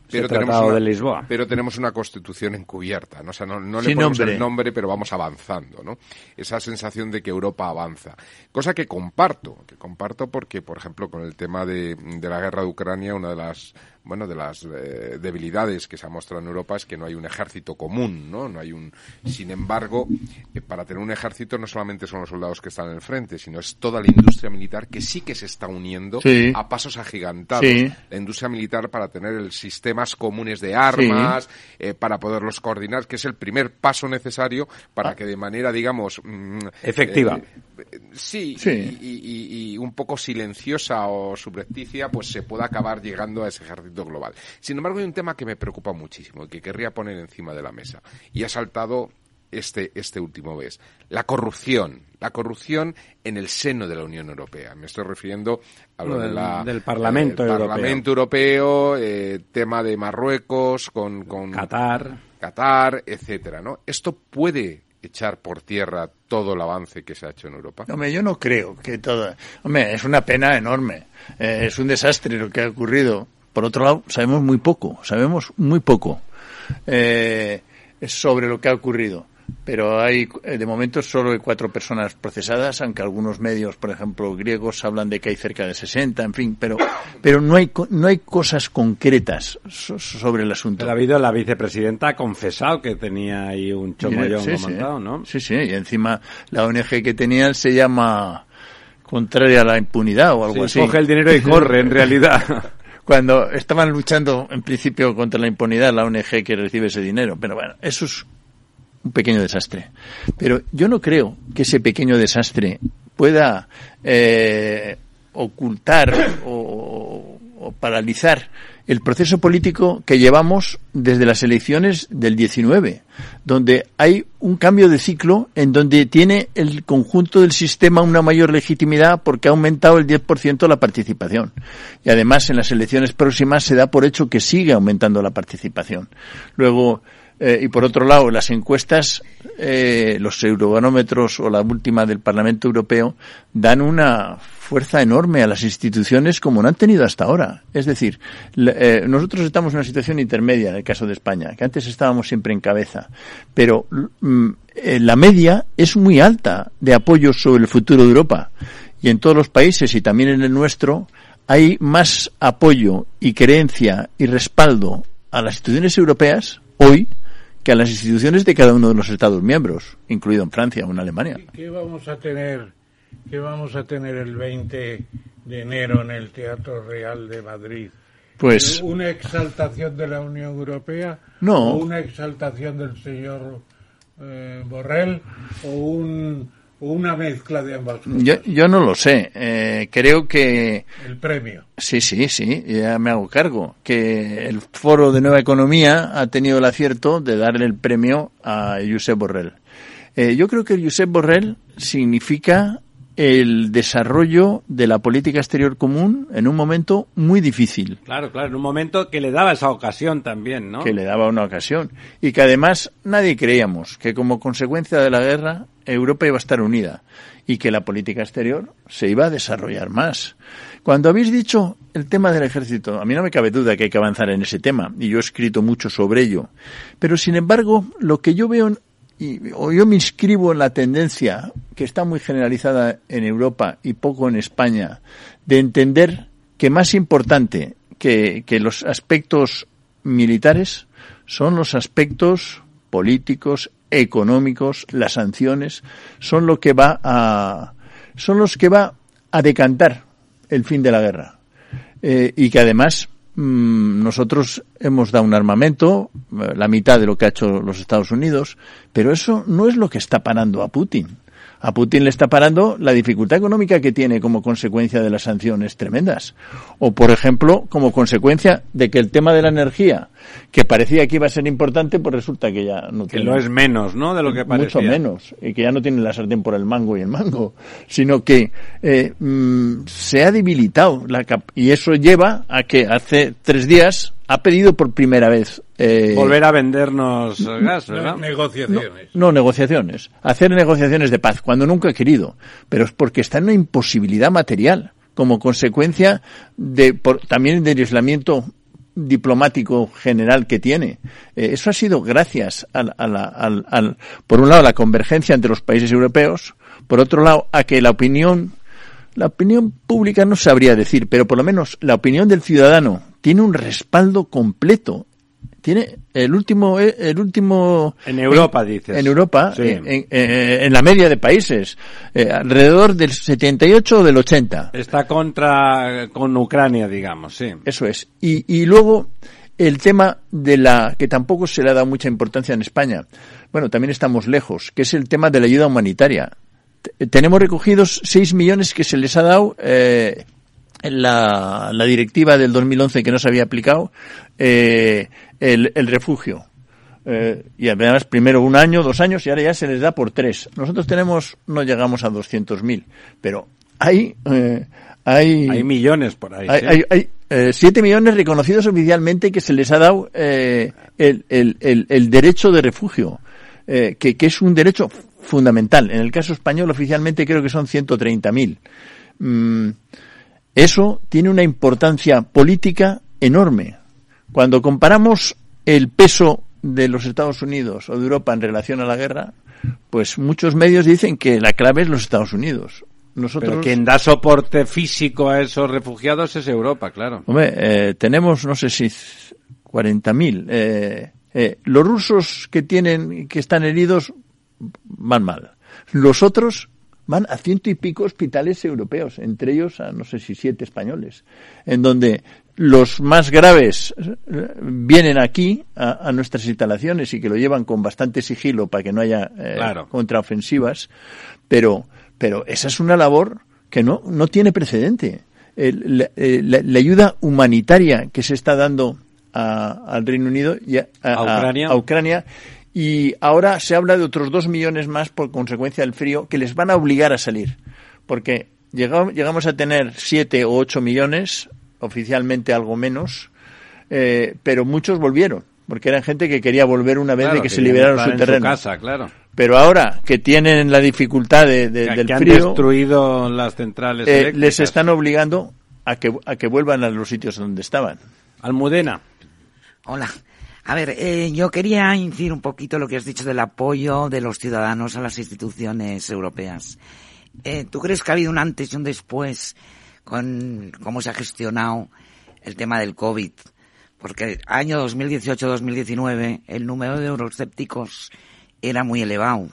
Tratado una, de Lisboa. Pero tenemos una constitución encubierta, ¿no? O sea, no, no le Sin ponemos nombre. el nombre, pero vamos avanzando, ¿no? Esa sensación de que Europa avanza. Cosa que comparto, que comparto porque, por ejemplo, con el tema de, de la guerra de Ucrania, una de las bueno, de las eh, debilidades que se ha mostrado en Europa es que no hay un ejército común, ¿no? No hay un. Sin embargo, eh, para tener un ejército no solamente son los soldados que están en el frente, sino es toda la industria militar que sí que se está uniendo Sí. a pasos agigantados. Sí. La industria militar para tener el sistemas comunes de armas, eh, para poderlos coordinar, que es el primer paso necesario para Ah. que de manera, digamos, mm, Efectiva. eh, sí, Sí. Y, y- y un poco silenciosa o subrepticia, pues se pueda acabar llegando a ese ejército global. Sin embargo, hay un tema que me preocupa muchísimo y que querría poner encima de la mesa. Y ha saltado este, este último mes. La corrupción. La corrupción en el seno de la Unión Europea. Me estoy refiriendo a lo Lo de del- la, del Parlamento eh, Europeo. Parlamento Europeo, eh, tema de Marruecos con, con Qatar. Qatar, etcétera, ¿no? Esto puede echar por tierra todo el avance que se ha hecho en Europa. Hombre, yo no creo que todo. Hombre, es una pena enorme. Eh, es un desastre lo que ha ocurrido. Por otro lado, sabemos muy poco. Sabemos muy poco eh, sobre lo que ha ocurrido. Pero hay, eh, de momento, solo hay cuatro personas procesadas, aunque algunos medios, por ejemplo, griegos, hablan de que hay cerca de 60, en fin. Pero, pero no hay, no hay cosas concretas so- sobre el asunto. Pero ha habido la vicepresidenta ha confesado que tenía ahí un chomollón Sí, sí. montado, ¿no? Sí, sí, y encima la ONG que tenían se llama Contraria a la Impunidad o algo Sí, así. coge el dinero y corre, en realidad. <laughs> Cuando estaban luchando en principio contra la impunidad, la ONG que recibe ese dinero. Pero bueno, eso es un pequeño desastre. Pero yo no creo que ese pequeño desastre pueda eh, ocultar o, o paralizar el proceso político que llevamos desde las elecciones del 19, donde hay un cambio de ciclo en donde tiene el conjunto del sistema una mayor legitimidad porque ha aumentado el 10% la participación. Y además en las elecciones próximas se da por hecho que sigue aumentando la participación. Luego, Eh, y por otro lado, las encuestas, eh, los eurobarómetros o la última del Parlamento Europeo dan una fuerza enorme a las instituciones como no han tenido hasta ahora. Es decir, eh, nosotros estamos en una situación intermedia en el caso de España, que antes estábamos siempre en cabeza, pero mm, la media es muy alta de apoyo sobre el futuro de Europa. Y en todos los países y también en el nuestro hay más apoyo y creencia y respaldo a las instituciones europeas hoy que a las instituciones de cada uno de los Estados miembros, incluido en Francia o en Alemania. ¿Qué vamos a tener, qué vamos a tener el 20 de enero en el Teatro Real de Madrid? Pues una exaltación de la Unión Europea no. o una exaltación del señor eh, Borrell o un una mezcla de ambas cosas. Yo, yo no lo sé. Eh, creo que. El premio. Sí, sí, sí, ya me hago cargo. Que el Foro de Nueva Economía ha tenido el acierto de darle el premio a Josep Borrell. Eh, yo creo que Josep Borrell significa el desarrollo de la política exterior común en un momento muy difícil. Claro, claro, en un momento que le daba esa ocasión también, ¿no? Que le daba una ocasión. Y que además nadie creíamos que como consecuencia de la guerra Europa iba a estar unida y que la política exterior se iba a desarrollar más. Cuando habéis dicho el tema del ejército, a mí no me cabe duda que hay que avanzar en ese tema y yo he escrito mucho sobre ello. Pero sin embargo, lo que yo veo y, o yo me inscribo en la tendencia que está muy generalizada en Europa y poco en España de entender que más importante que, que los aspectos militares son los aspectos políticos, económicos, las sanciones, son lo que va a, son los que va a decantar el fin de la guerra. Eh, y que además nosotros hemos dado un armamento, eh, la mitad de lo que ha hecho los Estados Unidos, pero eso no es lo que está parando a Putin. A Putin le está parando la dificultad económica que tiene como consecuencia de las sanciones tremendas. O, por ejemplo, como consecuencia de que el tema de la energía, que parecía que iba a ser importante, pues resulta que ya no tiene. Que lo es menos, ¿no? De lo que parecía. Mucho menos. Y que ya no tiene la sartén por el mango y el mango. Sino que eh, mm, se ha debilitado. La y eso lleva a que hace tres días ha pedido por primera vez eh, volver a vendernos gas, ¿verdad? Negociaciones. No, negociaciones. Hacer negociaciones de paz cuando nunca ha querido, pero es porque está en una imposibilidad material como consecuencia de también del aislamiento diplomático general que tiene. Eh, eso ha sido gracias a, al, por un lado, a la convergencia entre los países europeos, por otro lado, a que la opinión la opinión pública no sabría decir, pero por lo menos la opinión del ciudadano tiene un respaldo completo. Tiene el último, eh, el último. En Europa, dices. En Europa, en, la media de países, eh, alrededor del 78 o del 80. Está contra, con Ucrania, digamos, sí. Eso es. Y, y luego, el tema de la, que tampoco se le ha dado mucha importancia en España. Bueno, también estamos lejos, que es el tema de la ayuda humanitaria tenemos recogidos 6 millones que se les ha dado eh, la, la, directiva del 2011 que no se había aplicado eh, el, el, refugio. Eh, y además primero un año, dos años y ahora ya se les da por tres. Nosotros tenemos, no llegamos a 200.000, pero hay, eh, hay... Hay millones por ahí. Hay, hay, eh, siete millones reconocidos oficialmente que se les ha dado eh, el, el, el, el, derecho de refugio, eh, que, que es un derecho fundamental. En el caso español, oficialmente creo que son 130.000. Mm, eso tiene una importancia política enorme. Cuando comparamos el peso de los Estados Unidos o de Europa en relación a la guerra, pues muchos medios dicen que la clave es los Estados Unidos. Nosotros... Pero quien da soporte físico a esos refugiados es Europa, claro. Hombre, eh, tenemos, no sé si 40.000. Eh, eh, los rusos que tienen, que están heridos, van mal. Los otros van a ciento y pico hospitales europeos, entre ellos a no sé si siete españoles, en donde los más graves eh, vienen aquí a, nuestras instalaciones y que lo llevan con bastante sigilo para que no haya eh, contraofensivas, pero, pero esa es una labor que no, no tiene precedente. la, ayuda humanitaria que se está dando al Reino Unido y a, a Ucrania y ahora se habla de otros dos millones más por consecuencia del frío que les van a obligar a salir. Porque llegamos, a tener siete o ocho millones, oficialmente algo menos, eh, pero muchos volvieron porque eran gente que quería volver una vez Claro, de que se liberaron su en terreno. casa, claro. Pero ahora que tienen la dificultad de, de- Que- del que han frío, destruido las centrales eh, les están obligando a que, a que vuelvan a los sitios donde estaban. Almudena. Hola. A ver, eh, yo quería incidir un poquito lo que has dicho del apoyo de los ciudadanos a las instituciones europeas. Eh, ¿Tú crees que ha habido un antes y un después con cómo se ha gestionado el tema del COVID? Porque año 2018-2019 el número de euroscépticos era muy elevado.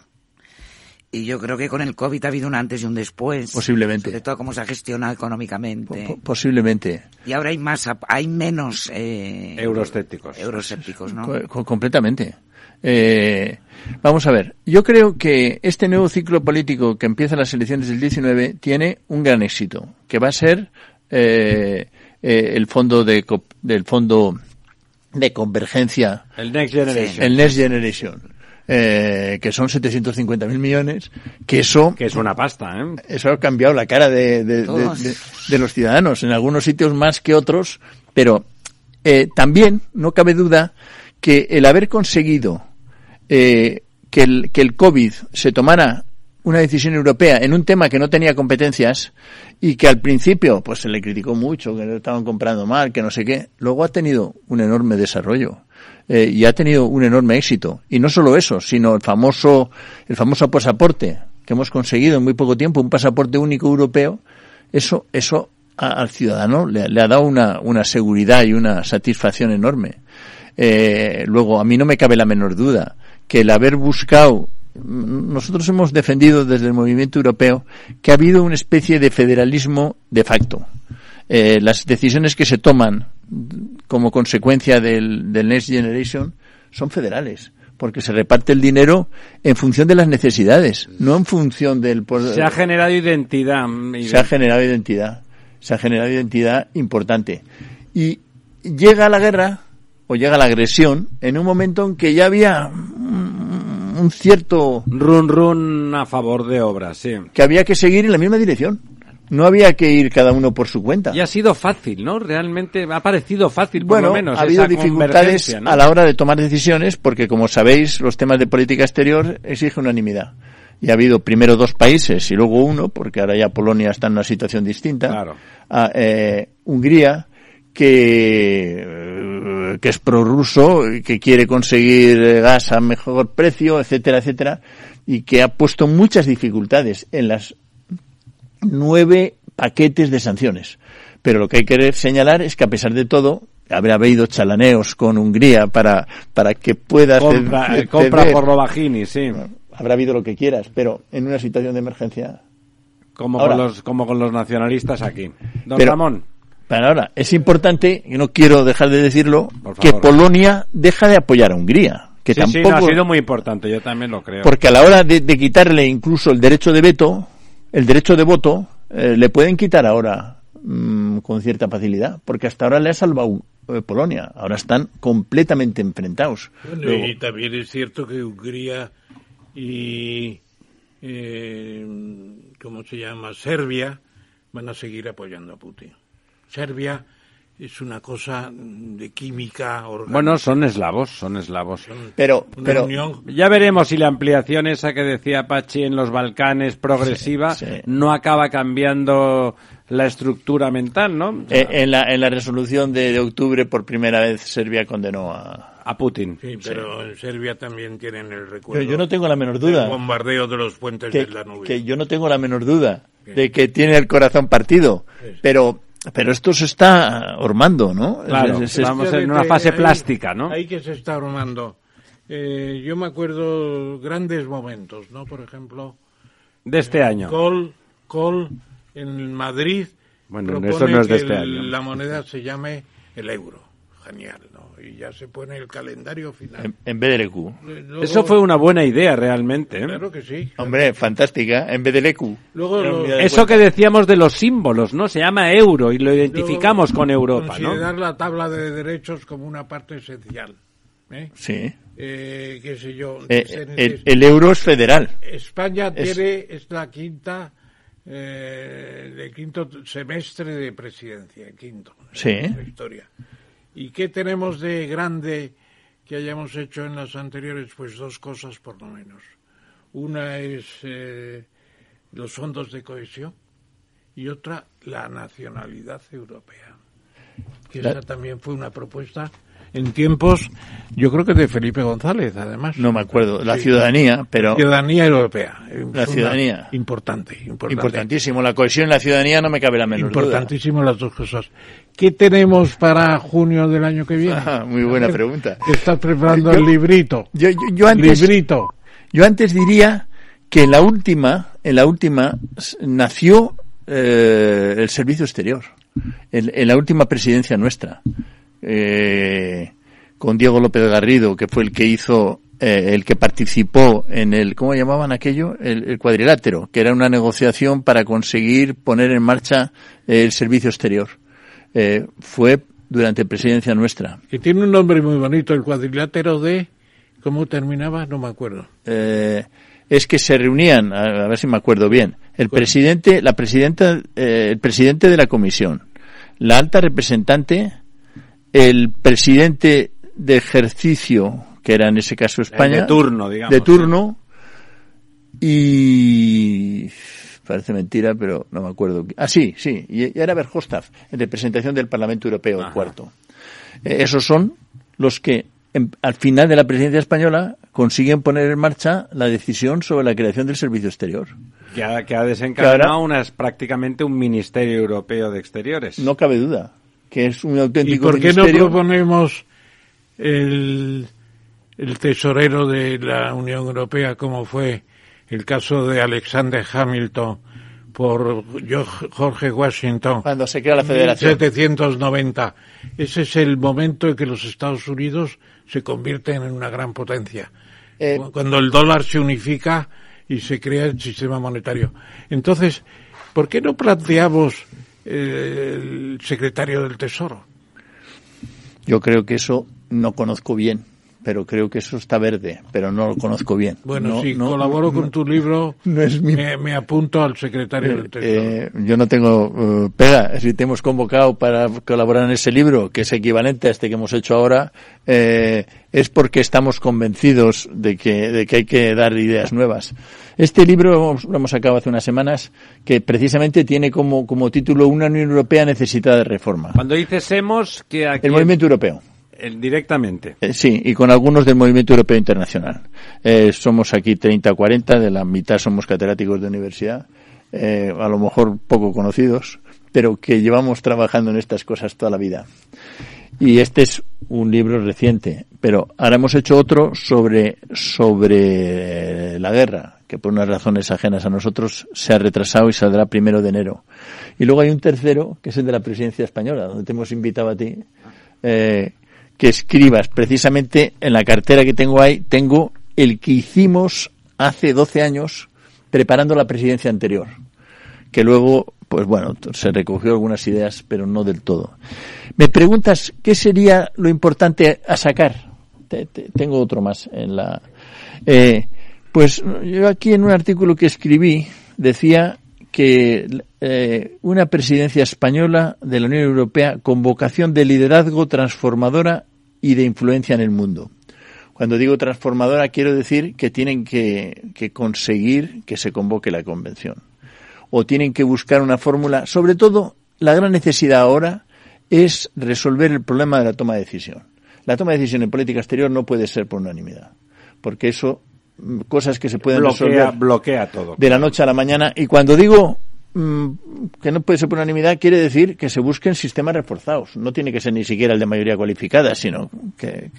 Y yo creo que con el COVID ha habido un antes y un después. Posiblemente. Sobre todo cómo se ha gestionado económicamente. Po- posiblemente. Y ahora hay más, ap- hay menos eh, Euroscépticos. Euroscépticos, ¿no? Co- co- completamente. Eh, vamos a ver. Yo creo que este nuevo ciclo político que empieza en las elecciones del 19 tiene un gran éxito, que va a ser eh, eh, el fondo de co- del fondo de convergencia, El Next Generation. el Next Generation, eh, que son 750.000 millones, que eso Que es una pasta, ¿eh? eso ha cambiado la cara de, de- de- de los ciudadanos, en algunos sitios más que otros, pero eh, también no cabe duda que el haber conseguido eh, que, el, que el COVID se tomara una decisión europea en un tema que no tenía competencias y que al principio pues se le criticó mucho, que lo estaban comprando mal, que no sé qué, luego ha tenido un enorme desarrollo eh, y ha tenido un enorme éxito. Y no solo eso, sino el famoso, el famoso pasaporte que hemos conseguido en muy poco tiempo, un pasaporte único europeo, eso, eso al ciudadano le, ha dado una, una seguridad y una satisfacción enorme. Eh, luego, a mí no me cabe la menor duda que el haber buscado nosotros hemos defendido desde el movimiento europeo que ha habido una especie de federalismo de facto. Eh, las decisiones que se toman como consecuencia del, del Next Generation son federales, porque se reparte el dinero en función de las necesidades, no en función del... Se ha generado identidad. se ha generado identidad, se ha generado identidad importante. Y llega la guerra, o llega la agresión, en un momento en que ya había un cierto Run run a favor de obras, sí. que había que seguir en la misma dirección. No había que ir cada uno por su cuenta. Y ha sido fácil, ¿no? Realmente ha parecido fácil, por bueno, lo menos. ha habido esa dificultades a la hora de tomar decisiones porque, como sabéis, los temas de política exterior exigen unanimidad. Y ha habido primero dos países y luego uno, porque ahora ya Polonia está en una situación distinta. Claro. eh, Hungría, que, eh, que es prorruso, que quiere conseguir eh, gas a mejor precio, etcétera, etcétera, y que ha puesto muchas dificultades en las nueve paquetes de sanciones. Pero lo que hay que señalar es que a pesar de todo, habrá habido chalaneos con Hungría para, para que pueda Compra, ced- eh, compra por lo bajini, sí. Habrá habido lo que quieras, pero en una situación de emergencia Como, Ahora- con los, como con los nacionalistas aquí. Don Pero- Ramón. Pero ahora, es importante, y no quiero dejar de decirlo, Por que. Polonia deja de apoyar a Hungría. Que sí, sí, tampoco, no, ha sido muy importante, yo también lo creo. porque a la hora de, de quitarle incluso el derecho de veto, el derecho de voto, eh, le pueden quitar ahora mm, con cierta facilidad, porque hasta ahora le ha salvado eh, Polonia. Ahora están completamente enfrentados. Bueno, Luego- y también es cierto que Hungría y, eh, ¿cómo se llama? Serbia van a seguir apoyando a Putin. Serbia es una cosa de química orgánica. Bueno, son eslavos, son eslavos. pero, pero, unión Ya veremos si la ampliación esa que decía Pachi en los Balcanes progresiva Sí, sí. no acaba cambiando la estructura mental, ¿no? eh, en, la, en la resolución de, de octubre, por primera vez, Serbia condenó a, A Putin. Sí, pero en Serbia también tienen el Pero recuerdo. yo no tengo la menor del duda bombardeo de los puentes que, del Danubio. que yo no tengo la menor duda de que tiene el corazón partido, pero pero esto se está ormando, ¿no? Claro, Es- es- vamos en una fase Ahí- plástica, ¿no? Ahí que se está armando. Eh, yo me acuerdo grandes momentos, ¿no? Por ejemplo, De este año. Col, Col en Madrid Bueno, propone eso no es de que este año. la moneda se llame el euro. Genial. Y ya se pone el calendario final. en, en BDLQ. Eh, luego- Eso fue una buena idea realmente. ¿eh? Claro que sí. Hombre, fantástica, en BDLQ. Luego lo- Eso que decíamos de los símbolos, ¿no? Se llama euro y lo identificamos luego con Europa, ¿no? Considerar la tabla de derechos como una parte esencial. ¿eh? Sí. Eh, qué sé yo. Eh, el, el euro es federal. España Es- tiene, es la quinta, eh, el quinto semestre de presidencia, el quinto, Sí. en la historia. ¿Y qué tenemos de grande que hayamos hecho en las anteriores, pues dos cosas por lo menos. Una es eh, los fondos de cohesión y otra la nacionalidad europea. Que esa también fue una propuesta en tiempos, yo creo que de Felipe González, además. No me acuerdo, la ciudadanía, pero... Ciudadanía europea. La ciudadanía. Importante, importante. Importantísimo. La cohesión y la ciudadanía no me cabe la menor Importantísimo las dos cosas. ¿Qué tenemos para junio del año que viene? <laughs> Ah, muy buena pregunta. Estás preparando el librito. Yo, yo, antes, librito. Yo antes diría que en la última, en la última nació eh, el servicio exterior. en la última presidencia nuestra eh, con Diego López Garrido, que fue el que hizo, eh, el que participó en el, ¿cómo llamaban aquello? El, cuadrilátero, que era una negociación para conseguir poner en marcha el servicio exterior. Eh, fue durante presidencia nuestra. Que tiene un nombre muy bonito, el cuadrilátero de, ¿cómo terminaba? No me acuerdo. Eh, es que se reunían, a, ver si me acuerdo bien, el presidente, la presidenta, eh, el presidente de la comisión, la alta representante, el presidente de ejercicio, que era en ese caso España, de turno, digamos, de turno, y parece mentira, pero no me acuerdo. Ah, sí, sí, y era Verhofstadt, en representación del Parlamento Europeo, el cuarto. Eh, esos son los que al final de la presidencia española consiguen poner en marcha la decisión sobre la creación del servicio exterior. Que ha, que ha desencadenado una, prácticamente un Ministerio Europeo de Exteriores. No cabe duda que es un auténtico ¿Y por qué no proponemos el, el tesorero de la Unión Europea como fue el caso de Alexander Hamilton por Jorge Washington. Cuando se crea la Federación. 1790 ese es el momento en que los Estados Unidos se convierten en una gran potencia. Eh, cuando el dólar se unifica y se crea el sistema monetario. Entonces ¿por qué no planteamos el secretario del Tesoro. Yo creo que eso no conozco bien, pero creo que eso está verde, pero no lo conozco bien. Bueno, si colaboro con tu libro, no es me, apunto al secretario del Tesoro. Eh, yo no tengo uh, pega, si te hemos convocado para colaborar en ese libro, que es equivalente a este que hemos hecho ahora, eh, es porque estamos convencidos de que, de que hay que dar ideas nuevas. Este libro lo hemos sacado hace unas semanas que precisamente tiene como, como título Una Unión Europea necesitada de reforma. Cuando dices hemos, que aquí... El movimiento europeo. El, directamente. Eh, sí, y con algunos del movimiento europeo internacional. Eh, somos aquí 30 40, de la mitad somos catedráticos de universidad, eh, a lo mejor poco conocidos, pero que llevamos trabajando en estas cosas toda la vida. Y este es un libro reciente, pero ahora hemos hecho otro sobre, sobre la guerra, que por unas razones ajenas a nosotros se ha retrasado y saldrá primero de enero. Y luego hay un tercero, que es el de la presidencia española, donde te hemos invitado a ti, eh, que escribas. Precisamente en la cartera que tengo ahí, tengo el que hicimos hace 12 años preparando la presidencia anterior, que luego, pues bueno, se recogió algunas ideas, pero no del todo. Me preguntas, ¿qué sería lo importante a sacar? tengo otro más en la... Eh, pues yo aquí en un artículo que escribí decía que eh, una presidencia española de la Unión Europea con vocación de liderazgo transformadora y de influencia en el mundo. Cuando digo transformadora quiero decir que tienen que, que conseguir que se convoque la convención. O tienen que buscar una fórmula. Sobre todo, la gran necesidad ahora es resolver el problema de la toma de decisión. La toma de decisión en política exterior no puede ser por unanimidad, porque eso cosas que se pueden resolver bloquea todo de la noche a la mañana y cuando digo mm, que no puede ser por unanimidad quiere decir que se busquen sistemas reforzados. No tiene que ser ni siquiera el de mayoría cualificada sino que,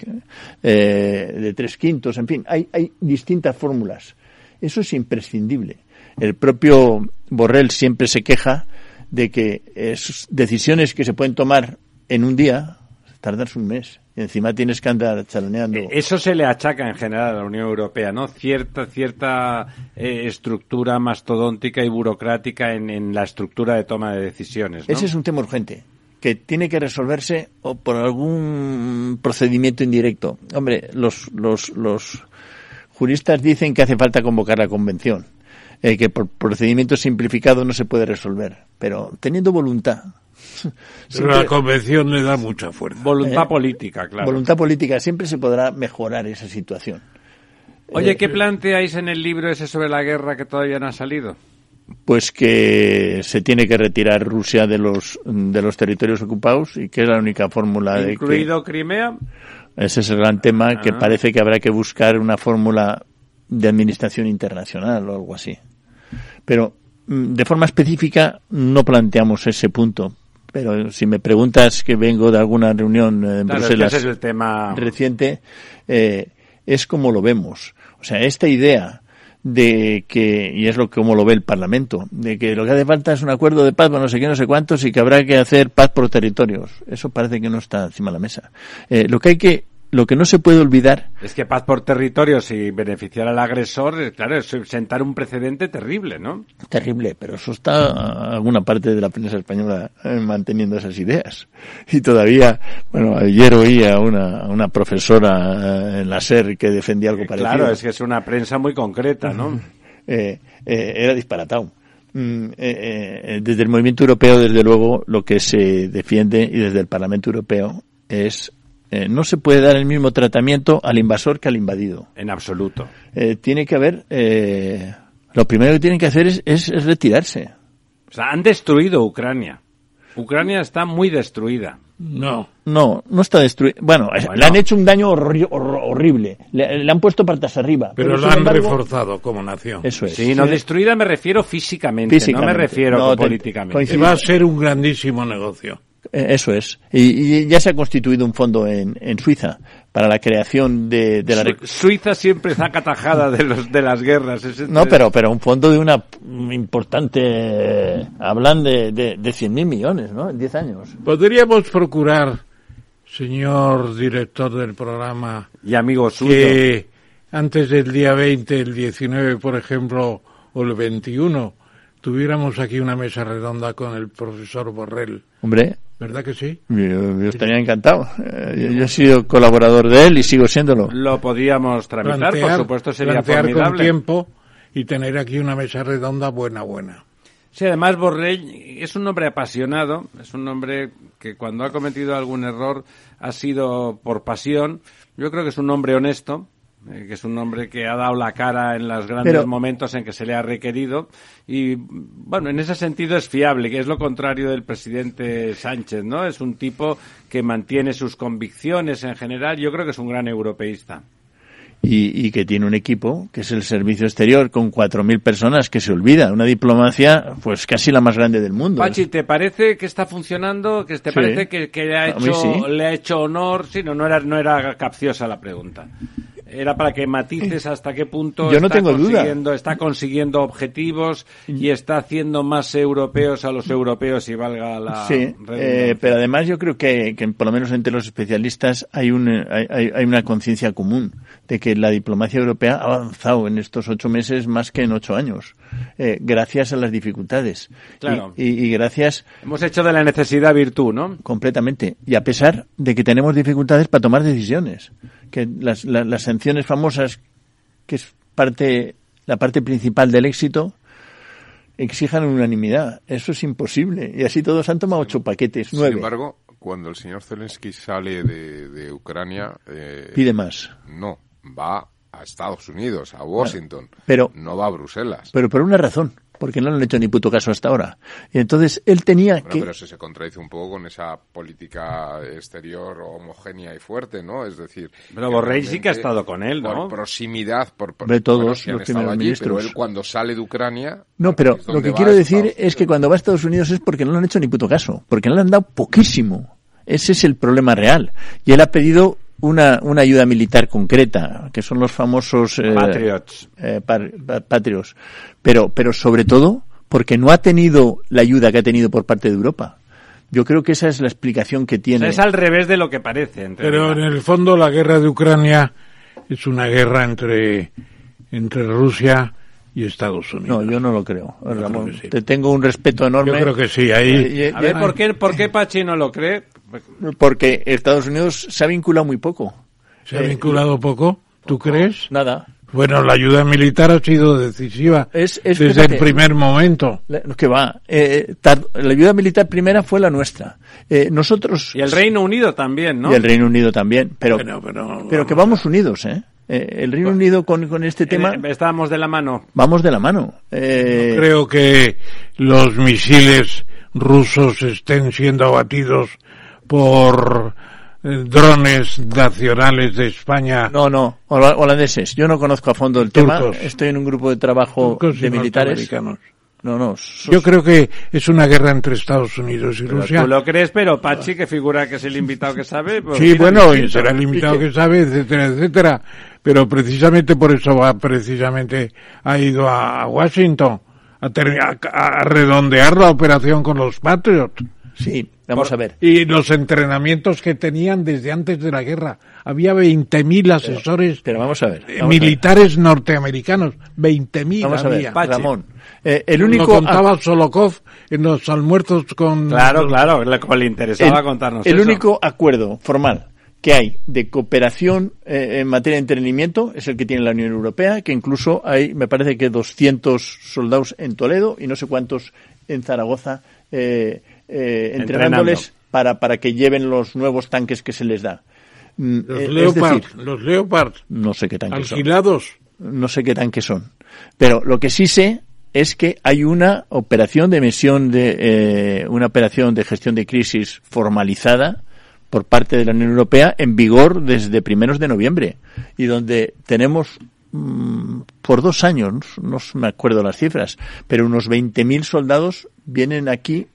eh, de tres quintos en fin hay, hay distintas fórmulas. Eso es imprescindible. El propio Borrell siempre se queja de que es, decisiones que se pueden tomar en un día tardan un mes y encima tienes que andar chaloneando. Eh, eso se le achaca en general a la Unión Europea, ¿no? Cierta, cierta eh, estructura mastodóntica y burocrática en, la estructura de toma de decisiones. Ese es un tema urgente que tiene que resolverse o por algún procedimiento indirecto. Hombre, los, los, los juristas dicen que hace falta convocar la convención. eh, que por procedimientos simplificados no se puede resolver, pero teniendo voluntad. <laughs> Pero la convención le da mucha fuerza. Voluntad Eh, política, claro. Voluntad política, siempre se podrá mejorar esa situación. Oye, Eh, ¿qué planteáis en el libro ese sobre la guerra que todavía no ha salido? Pues que se tiene que retirar Rusia de los de los territorios ocupados y que es la única fórmula de que ¿Incluido Crimea? ese es el gran tema que Ah. parece que habrá que buscar una fórmula de administración internacional o algo así. Pero mm, de forma específica no planteamos ese punto. Pero si me preguntas que vengo de alguna reunión eh, en Claro, Bruselas es el tema. reciente, eh, es como lo vemos. O sea, esta idea de que, y es lo que como lo ve el Parlamento, de que lo que hace falta es un acuerdo de paz, bueno, no sé qué, no sé cuántos, y que habrá que hacer paz por territorios. Eso parece que no está encima de la mesa. Eh, lo que hay que, lo que no se puede olvidar Es que paz por territorios y beneficiar al agresor, eh, claro, es sentar un precedente terrible, ¿no? Terrible, pero eso está alguna parte de la prensa española eh, manteniendo esas ideas. Y todavía, bueno, ayer oí a una, a una profesora eh, en la SER que defendía algo parecido. Claro, es que es una prensa muy concreta, ¿no? Eh, eh, era disparatado. Mm, eh, eh, desde el movimiento europeo, desde luego, lo que se defiende y desde el Parlamento Europeo es eh, no se puede dar el mismo tratamiento al invasor que al invadido. En absoluto. Eh, tiene que haber, eh, lo primero que tienen que hacer es, es- es retirarse. O sea, han destruido Ucrania. Ucrania está muy destruida. No. No, no está destruido. Bueno, es- Bueno. le han hecho un daño horri- hor- horrible. Le, le han puesto patas arriba. Pero, la han embargo- reforzado como nación. Eso es. Sí, no destruida me refiero físicamente, no me refiero No, políticamente. Va a ser un grandísimo negocio. Eh, Eso es. Y, y ya se ha constituido un fondo en, en Suiza para la creación de, de la... Suiza siempre está catajada de los de las guerras. es- No, pero, pero un fondo de una importante... hablan de, de, de 100.000 millones, ¿no? En 10 años. Podríamos procurar, señor director del programa, Y amigo suyo. que antes del día 20, el 19, por ejemplo, o el 21, tuviéramos aquí una mesa redonda con el profesor Borrell. Hombre, ¿Verdad que sí? yo, yo estaría encantado. Eh, Yo, yo he sido colaborador de él y sigo siéndolo. Lo podíamos tramitar, por supuesto sería plantear con formidable. tiempo y tener aquí una mesa redonda buena, buena. Sí, además Borrell es un hombre apasionado, es un hombre que cuando ha cometido algún error ha sido por pasión. Yo creo que es un hombre honesto, eh, que es un hombre que ha dado la cara en los grandes Pero- momentos en que se le ha requerido y bueno, en ese sentido es fiable, que es lo contrario del presidente Sánchez, ¿no? Es un tipo que mantiene sus convicciones en general. Yo creo que es un gran europeísta. y, y que tiene un equipo, que es el servicio exterior, con 4.000 personas, que se olvida. Una diplomacia, pues casi la más grande del mundo. Pachi, ¿te parece que está funcionando? ¿Que te Sí. parece que, que le, ha A mí hecho, sí. le ha hecho honor? Sí, no, no era, no era capciosa la pregunta. Era para que matices hasta qué punto Yo no está, tengo duda. consiguiendo, está consiguiendo objetivos y está haciendo más europeos a los europeos y valga la Sí, eh, pero además yo creo que, que por lo menos entre los especialistas hay, un, hay, hay- hay una conciencia común de que la diplomacia europea ha avanzado en estos ocho meses más que en ocho años, eh, gracias a las dificultades. Claro. Y, y- y gracias Hemos hecho de la necesidad virtud, ¿no? completamente. Y a pesar de que tenemos dificultades para tomar decisiones, que las, la- las sanciones famosas, que es parte, la parte principal del éxito, exijan unanimidad. Eso es imposible. Y así todos han tomado ocho paquetes, nueve. Sin embargo, cuando el señor Zelensky sale de, de Ucrania... eh, Pide más. No, va a Estados Unidos, a Washington. Pero- no va a Bruselas. Pero por una razón, porque no le han hecho ni puto caso hasta ahora. Y entonces él tenía Bueno, que... pero eso se contradice un poco con esa política exterior homogénea y fuerte, ¿no? Es decir... Pero Borrell sí que ha estado con él, ¿no? Por proximidad, por... por Hombre, todos bueno, los primeros allí, ministros. Pero él cuando sale de Ucrania... No, pero lo que quiero decir Estados es que cuando va a Estados Unidos es porque no le han hecho ni puto caso, porque no le han dado poquísimo. Ese es el problema real. Y él ha pedido una, una ayuda militar concreta, que son los famosos eh, Patriots. eh, par- pa- patriots. Pero, pero sobre todo porque no ha tenido la ayuda que ha tenido por parte de Europa. Yo creo que esa es la explicación que O tiene. sea, es al revés de lo que parece. en Pero en el fondo la guerra de Ucrania es una guerra entre, entre Rusia y Estados Unidos. No, yo no lo creo. Ramón, que sí. te tengo un respeto enorme. Yo creo que sí, ahí... Y- y- A ver, ¿por qué, ¿por qué Pachi no lo cree? Porque Estados Unidos se ha vinculado muy poco. ¿Se ha Eh, vinculado poco? ¿Tú crees? Nada. Bueno, la ayuda militar ha sido decisiva Es- es- desde fíjate, el primer momento. La, que va. eh, la ayuda militar primera fue la nuestra. Eh, nosotros. Y el Reino Unido también, ¿no? Y el Reino Unido también. Pero, Bueno, pero, pero que vamos unidos, ¿eh? Eh, el Reino Unido con, con este tema. Eh, Estábamos de la mano. Vamos de la mano. Eh, Creo que los misiles rusos estén siendo abatidos por eh, drones nacionales de España. No, no, hola- holandeses. Yo no conozco a fondo el tema. Estoy en un grupo de trabajo Turcos de militares. No, no. sos- Yo creo que es una guerra entre Estados Unidos y Pero Rusia. Tú lo crees, pero Pachi, que figura que es el invitado que sabe. pues Sí, bueno, y será el invitado que sabe, etcétera, etcétera. Pero precisamente por eso va, precisamente ha ido a Washington a, ter- a- a redondear la operación con los Patriots. Sí, vamos a ver. Y los entrenamientos que tenían desde antes de la guerra. Había 20.000 asesores Pero vamos a ver. eh, vamos a ver. militares norteamericanos. 20.000 Vamos a ver, había. Ramón. eh, el Lo único. contaba Solokov en los almuerzos con... Claro, claro, le- como le interesaba el, contarnos el eso. único acuerdo formal que hay de cooperación eh, en materia de entrenamiento es el que tiene la Unión Europea, que incluso hay, me parece que 200 soldados en Toledo y no sé cuántos en Zaragoza eh, eh, entrenándoles para, para que lleven los nuevos tanques que se les da. Mm, Los es Leopard, decir, los Leopard, no sé qué tanques son alquilados. no sé qué tanques son. Pero lo que sí sé es que hay una operación de emisión de eh, una operación de gestión de crisis formalizada por parte de la Unión Europea en vigor desde primeros de noviembre y donde tenemos mm, por dos años, no me acuerdo las cifras, pero unos 20.000 soldados vienen aquí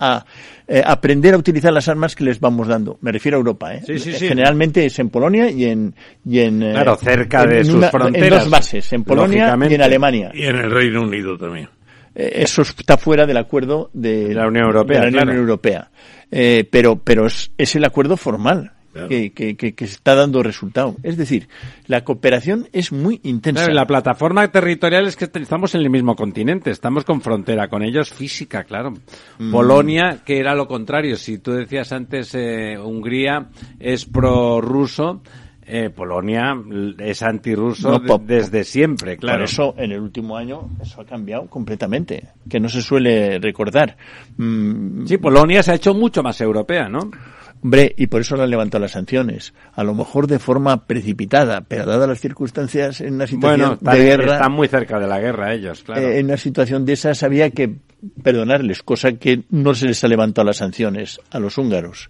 a eh, aprender a utilizar las armas que les vamos dando. Me refiero a Europa, ¿eh? Sí, sí, sí. Generalmente es en Polonia y en, y en eh, Claro, cerca en- de en sus una- En fronteras, dos bases, en Polonia y en Alemania. Y en el Reino Unido también. Eh, Eso está fuera del acuerdo de, De la Unión Europea, de la Unión claro. Europea. Eh, pero pero es, es el acuerdo formal que, que, que, que está dando resultado. Es decir, la cooperación es muy intensa. Claro, la plataforma territorial es que est- estamos en el mismo continente, estamos con frontera con ellos física, claro. Mm. Polonia, que era lo contrario, si tú decías antes eh, Hungría es prorruso, eh, Polonia es antirruso No, desde siempre, claro. Por eso, en el último año, eso ha cambiado completamente, que no se suele recordar. Mm, Sí, Polonia se ha hecho mucho más europea, ¿no? Hombre, y por eso le han levantado las sanciones. A lo mejor de forma precipitada, pero dadas las circunstancias en una situación Bueno, de guerra, están muy cerca de la guerra ellos, claro. eh, en una situación de esas había que perdonarles, cosa que no se les ha levantado las sanciones a los húngaros.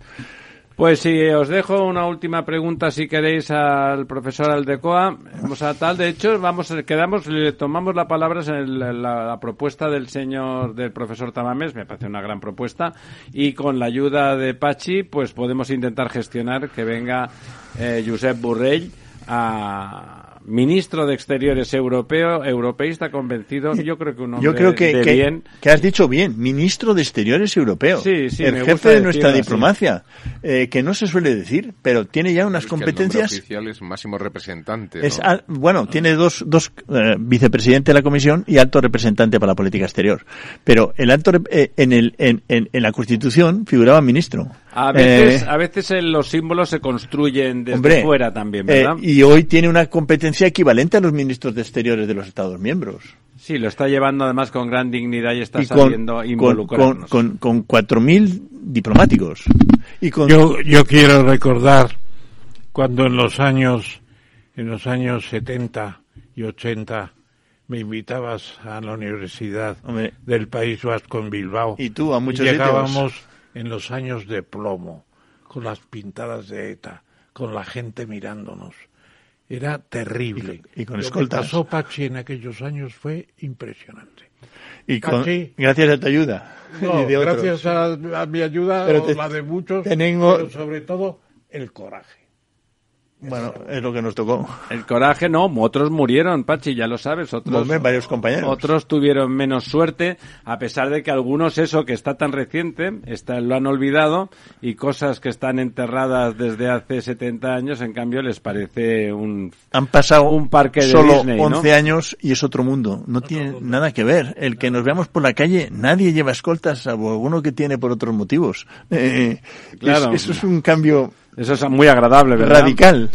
Pues si os dejo una última pregunta, si queréis, al profesor Aldecoa. Vamos a tal, de hecho, vamos, quedamos, le tomamos la palabra en la, la propuesta del señor, del profesor Tamames, me parece una gran propuesta, y con la ayuda de Pachi, pues podemos intentar gestionar que venga eh, Josep Burrell a ministro de Exteriores europeo, europeísta convencido, yo creo que un hombre Yo creo que, de que, bien. que has dicho bien, ministro de Exteriores europeo, Sí, sí, el me jefe gusta de nuestra diplomacia, eh, que no se suele decir, pero tiene ya unas Es que el competencias oficial es máximo representante. Es bueno, tiene dos, dos eh, vicepresidente de la comisión y alto representante para la política exterior. Pero el alto eh, en, el, en, en, en la Constitución figuraba ministro. A veces, Eh, a veces eh, los símbolos se construyen desde hombre, fuera también, eh, ¿verdad? y hoy tiene una competencia equivalente a los ministros de exteriores de los Estados miembros. Sí, lo está llevando además con gran dignidad y está y con, sabiendo con, con, involucrarnos. con, con 4.000 diplomáticos. Y con, Yo, yo quiero recordar cuando en los años, en los años 70 y 80 me invitabas a la universidad Hombre. del País Vasco en Bilbao. Y tú a muchos llegábamos en los años de plomo, con las pintadas de ETA, con la gente mirándonos. Era terrible. Y- y con Lo que escoltas. pasó Pachi en aquellos años fue impresionante. y con- Pachi. gracias a tu ayuda. No, y de otros. gracias a, a mi ayuda, Pero o te- la de muchos, tengo- pero sobre todo el coraje. Bueno, es lo que nos tocó. El coraje no, otros murieron, Pachi, ya lo sabes, otros, varios compañeros. otros tuvieron menos suerte, a pesar de que algunos eso que está tan reciente, está, lo han olvidado y cosas que están enterradas desde hace 70 años, en cambio les parece un... Han pasado Un parque de solo Disney, ¿no? 11 años y es otro mundo. No tiene nada que ver. El que nos veamos por la calle, nadie lleva escoltas, salvo alguno que tiene por otros motivos. <laughs> Eh, Claro. es- eso es un cambio Eso es muy agradable, ¿verdad? radical.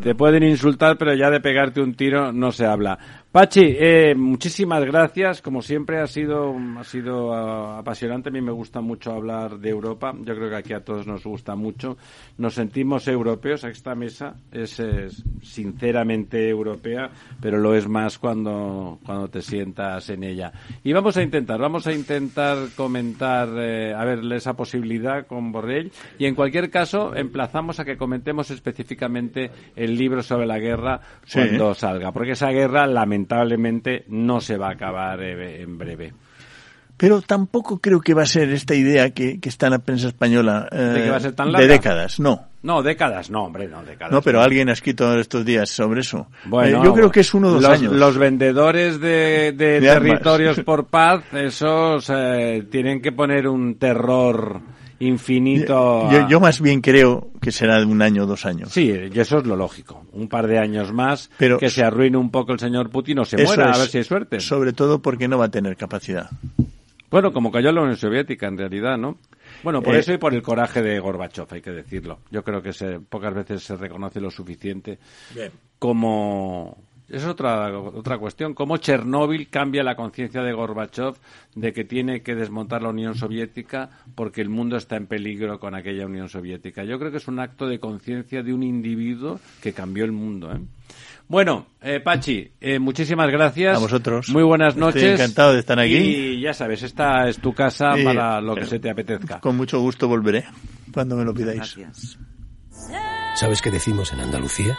Te pueden insultar, pero ya de pegarte un tiro no se habla. Pachi, eh, muchísimas gracias. Como siempre ha sido ha sido ah, apasionante. A mí me gusta mucho hablar de Europa. Yo creo que aquí a todos nos gusta mucho. Nos sentimos europeos. Esta mesa es, es sinceramente europea, pero lo es más cuando cuando te sientas en ella. Y vamos a intentar, vamos a intentar comentar, eh, a ver, esa posibilidad con Borrell. Y en cualquier caso, emplazamos a que comentemos específicamente el libro sobre la guerra Sí. cuando salga, porque esa guerra lamentablemente no se va a acabar eh, en breve. Pero tampoco creo que va a ser esta idea que, que está en la prensa española eh, ¿De que va a ser tan de larga? décadas, no. No, décadas, no, hombre, no, décadas. No, pero alguien ha escrito estos días sobre eso. Bueno, Eh, yo creo que es uno dos los, años. Los vendedores de, de De armas. territorios por paz, <laughs> esos eh, tienen que poner un terror infinito. a- Yo, yo más bien creo que será de un año o dos años. Sí, y eso es lo lógico. Un par de años más, Pero- que se arruine un poco el señor Putin o se muera, es, a ver si hay suerte. Sobre todo porque no va a tener capacidad. Bueno, como cayó la Unión Soviética, en realidad, ¿no? Bueno, por Eh, eso y por el coraje de Gorbachev, hay que decirlo. Yo creo que se, pocas veces se reconoce lo suficiente Bien. como... Es otra, otra cuestión, cómo Chernóbil cambia la conciencia de Gorbachev de que tiene que desmontar la Unión Soviética porque el mundo está en peligro con aquella Unión Soviética. Yo creo que es un acto de conciencia de un individuo que cambió el mundo. ¿eh? Bueno, eh, Pachi, eh, muchísimas gracias. A vosotros. Muy buenas Estoy noches. encantado de estar aquí. Y ya sabes, esta es tu casa para lo que se te apetezca. Con mucho gusto volveré cuando me lo pidáis. ¿Sabes qué decimos en Andalucía?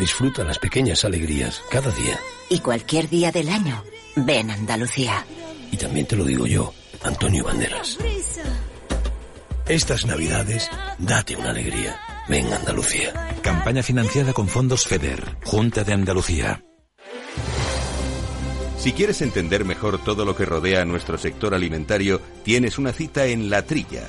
Disfruta las pequeñas alegrías cada día. Y cualquier día del año, ven Andalucía. Y también te lo digo yo, Antonio Banderas. Estas navidades, date una alegría. Ven Andalucía. Campaña financiada con fondos FEDER, Junta de Andalucía. Si quieres entender mejor todo lo que rodea a nuestro sector alimentario, tienes una cita en La Trilla.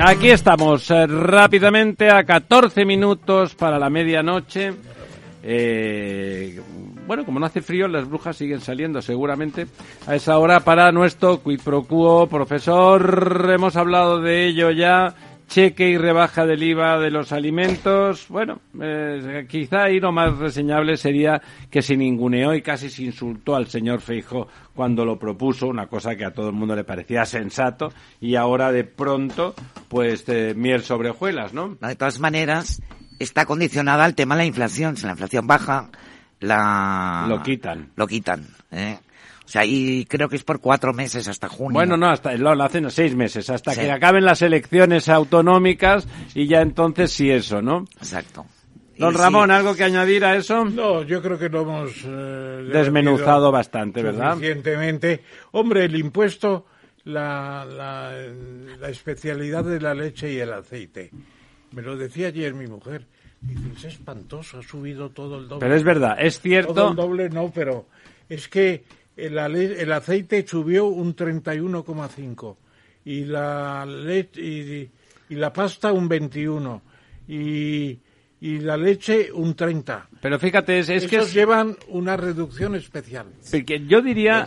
Aquí estamos, eh, rápidamente a 14 minutos para la medianoche. Eh, bueno, como no hace frío, las brujas siguen saliendo seguramente a esa hora para nuestro quid pro quo. Profesor, hemos hablado de ello ya. Cheque y rebaja del IVA de los alimentos. Bueno, eh, quizá ahí lo más reseñable sería que se ninguneó y casi se insultó al señor Feijo cuando lo propuso, una cosa que a todo el mundo le parecía sensato, y ahora de pronto, pues eh, miel sobre hojuelas, ¿no? De todas maneras, está condicionada al tema de la inflación. Si la inflación baja, la... Lo quitan. Lo quitan, ¿eh? O sea, y creo que es por cuatro meses hasta junio. Bueno, no, hasta lo, lo hacen seis meses, hasta Sí. que acaben las elecciones autonómicas y ya entonces sí eso, ¿no? Exacto. Don Ramón. ¿algo que añadir a eso? No, yo creo que lo hemos eh, Desmenuzado bastante, ¿verdad? Suficientemente. Hombre, el impuesto, la, la, la especialidad de la leche y el aceite. Me lo decía ayer mi mujer. Dice, es espantoso, ha subido todo el doble. Pero es verdad, es cierto. Todo el doble no, pero es que el, aceite subió un 31,5 y la leche y, y la pasta un 21 y, y la leche un 30. Pero fíjate, es, es que Esos es- llevan una reducción especial. Porque yo diría,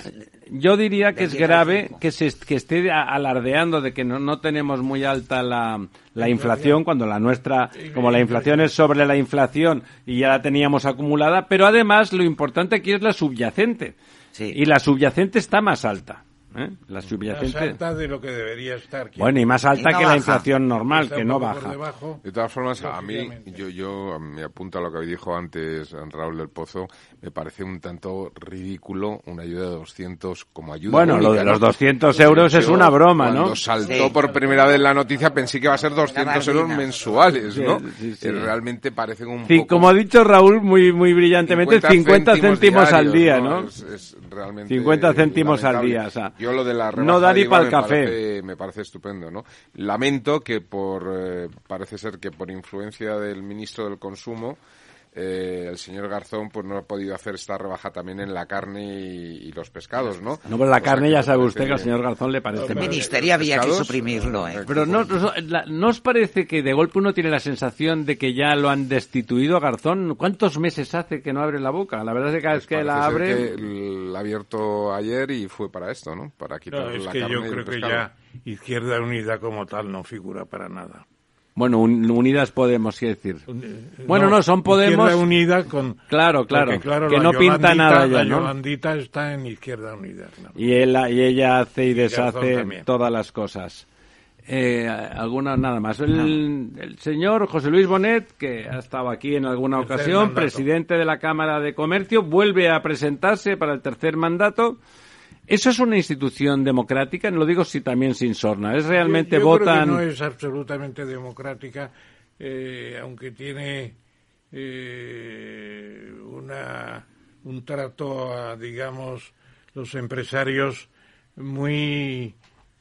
yo diría que es grave que se que esté a- alardeando de que no, no tenemos muy alta la, la inflación cuando la nuestra, como la inflación es sobre la inflación y ya la teníamos acumulada, pero además lo importante aquí es la subyacente. Y la subyacente está más alta. ¿Eh? La Más subyacente. alta de lo que debería estar. Bueno, y más alta no que la baja. inflación normal, que no baja. debajo. De todas formas, a mí, yo, yo me apunto a lo que dijo antes Raúl del Pozo, me parece un tanto ridículo una ayuda de 200 como ayuda Bueno, lo única, de ¿no? los 200 euros es una broma, ¿no? Cuando saltó Sí. por primera vez la noticia pensé que iba a ser 200 euros mensuales, ¿no? Sí, sí, sí. Eh, Realmente parece un Sí, poco... como ha dicho Raúl muy muy brillantemente, 50, céntimos, al día, diarios, ¿no? Es, es realmente 50 céntimos al lamentable. día, o sea, Yo lo de la no rebaja da de ni IVA pa'l me café. parece- me parece estupendo, ¿no? Lamento que por, eh, parece ser que por influencia del ministro del Consumo, eh, el señor Garzón pues no ha podido hacer esta rebaja también en la carne y, y los pescados, ¿no? No, pero la O carne ya sabe usted que al señor Garzón le parece El mal. ministerio había que suprimirlo, ¿eh? Pero no, no, la- ¿no os parece que de golpe uno tiene la sensación de que ya lo han destituido a Garzón? ¿Cuántos meses hace que no abre la boca? La verdad es que cada vez que la Pues abre... que la ha abierto ayer y fue para esto, ¿no? Para quitar No, es la que carne yo y el creo que ya Izquierda Unida como tal no figura para nada. Bueno, un- Unidas Podemos, quiere decir. Bueno, no, son Podemos... Izquierda Unida con... Claro, claro, porque, claro, que no pinta nada ya, La ¿no? Yolandita está en Izquierda Unida. ¿no? Y, él, y ella hace y deshace todas las cosas. Eh, alguna nada más. El, el señor José Luis Bonet, que ha estado aquí en alguna Tercer ocasión, mandato. presidente de la Cámara de Comercio, vuelve a presentarse para el tercer mandato. ¿Eso es una institución democrática? No lo digo si también sin sorna. ¿Es realmente Yo- yo creo que votan? no es absolutamente democrática, eh, aunque tiene eh, una, un trato a, digamos, los empresarios muy...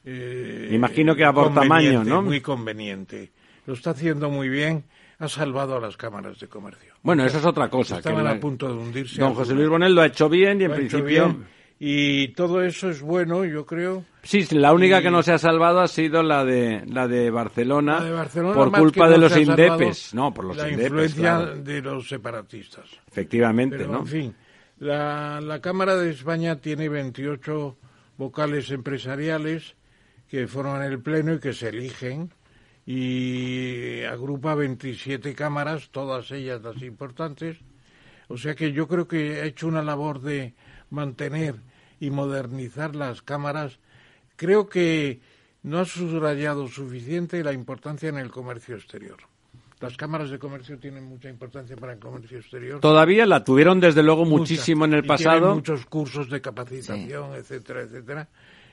eh, Imagino que a por tamaño, ¿no? Muy conveniente. Lo está haciendo muy bien. Ha salvado a las cámaras de comercio. Bueno, eso es otra cosa. Estaban que a punto de hundirse. Don José. Luis Bonet lo ha hecho bien y en Lo principio... Y todo eso es bueno, yo creo. Sí, la única Y- que no se ha salvado ha sido la de la de Barcelona, La de Barcelona, por culpa de los indepes. No, por los la indepes, influencia claro. de los separatistas. Efectivamente, Pero, ¿no? en fin, la, la Cámara de España tiene 28 vocales empresariales que forman el Pleno y que se eligen y agrupa 27 cámaras, todas ellas las importantes. O sea que yo creo que ha hecho una labor de mantener y modernizar las cámaras. Creo que no ha subrayado suficiente la importancia en el comercio exterior. Las cámaras de comercio tienen mucha importancia para el comercio exterior. Todavía la tuvieron desde luego Mucha. muchísimo en el Y pasado. tienen muchos cursos de capacitación, etcétera, etcétera.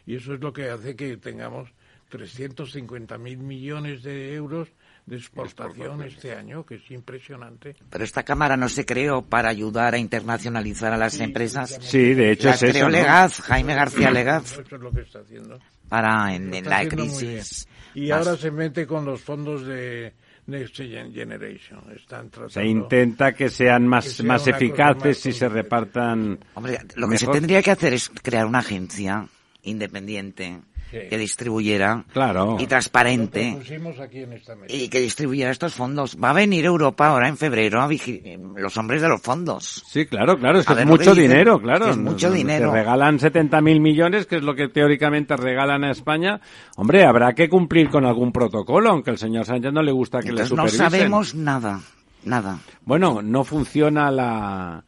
Y eso es lo que hace que tengamos 350 mil millones de euros de exportación este año, que es impresionante. Pero esta cámara no se creó para ayudar a internacionalizar a las empresas. Sí, de hecho La es eso, creó ¿no? Legaz, Jaime García Legaz, Eso es lo que está haciendo. para en, en la crisis. Y más- ahora se mete con los fondos de Next Gen- Generation. Están tratando... Se intenta que sean más, que sea más eficaces más y se repartan. Hombre, lo que se mejor. tendría que hacer es crear una agencia independiente Sí. que distribuyera Claro. y transparente pusimos aquí en esta mesa. y que distribuyera estos fondos. Va a venir Europa ahora en febrero a eh, los hombres de los fondos. Sí, claro, claro, es que A es que mucho dicen, dinero, claro. que es mucho Nos- dinero. Se regalan 70.000 millones, que es lo que teóricamente regalan a España. Hombre, habrá que cumplir con algún protocolo, aunque al señor Sánchez no le gusta que Entonces le no supervisen. sabemos nada, nada. Bueno, no funciona la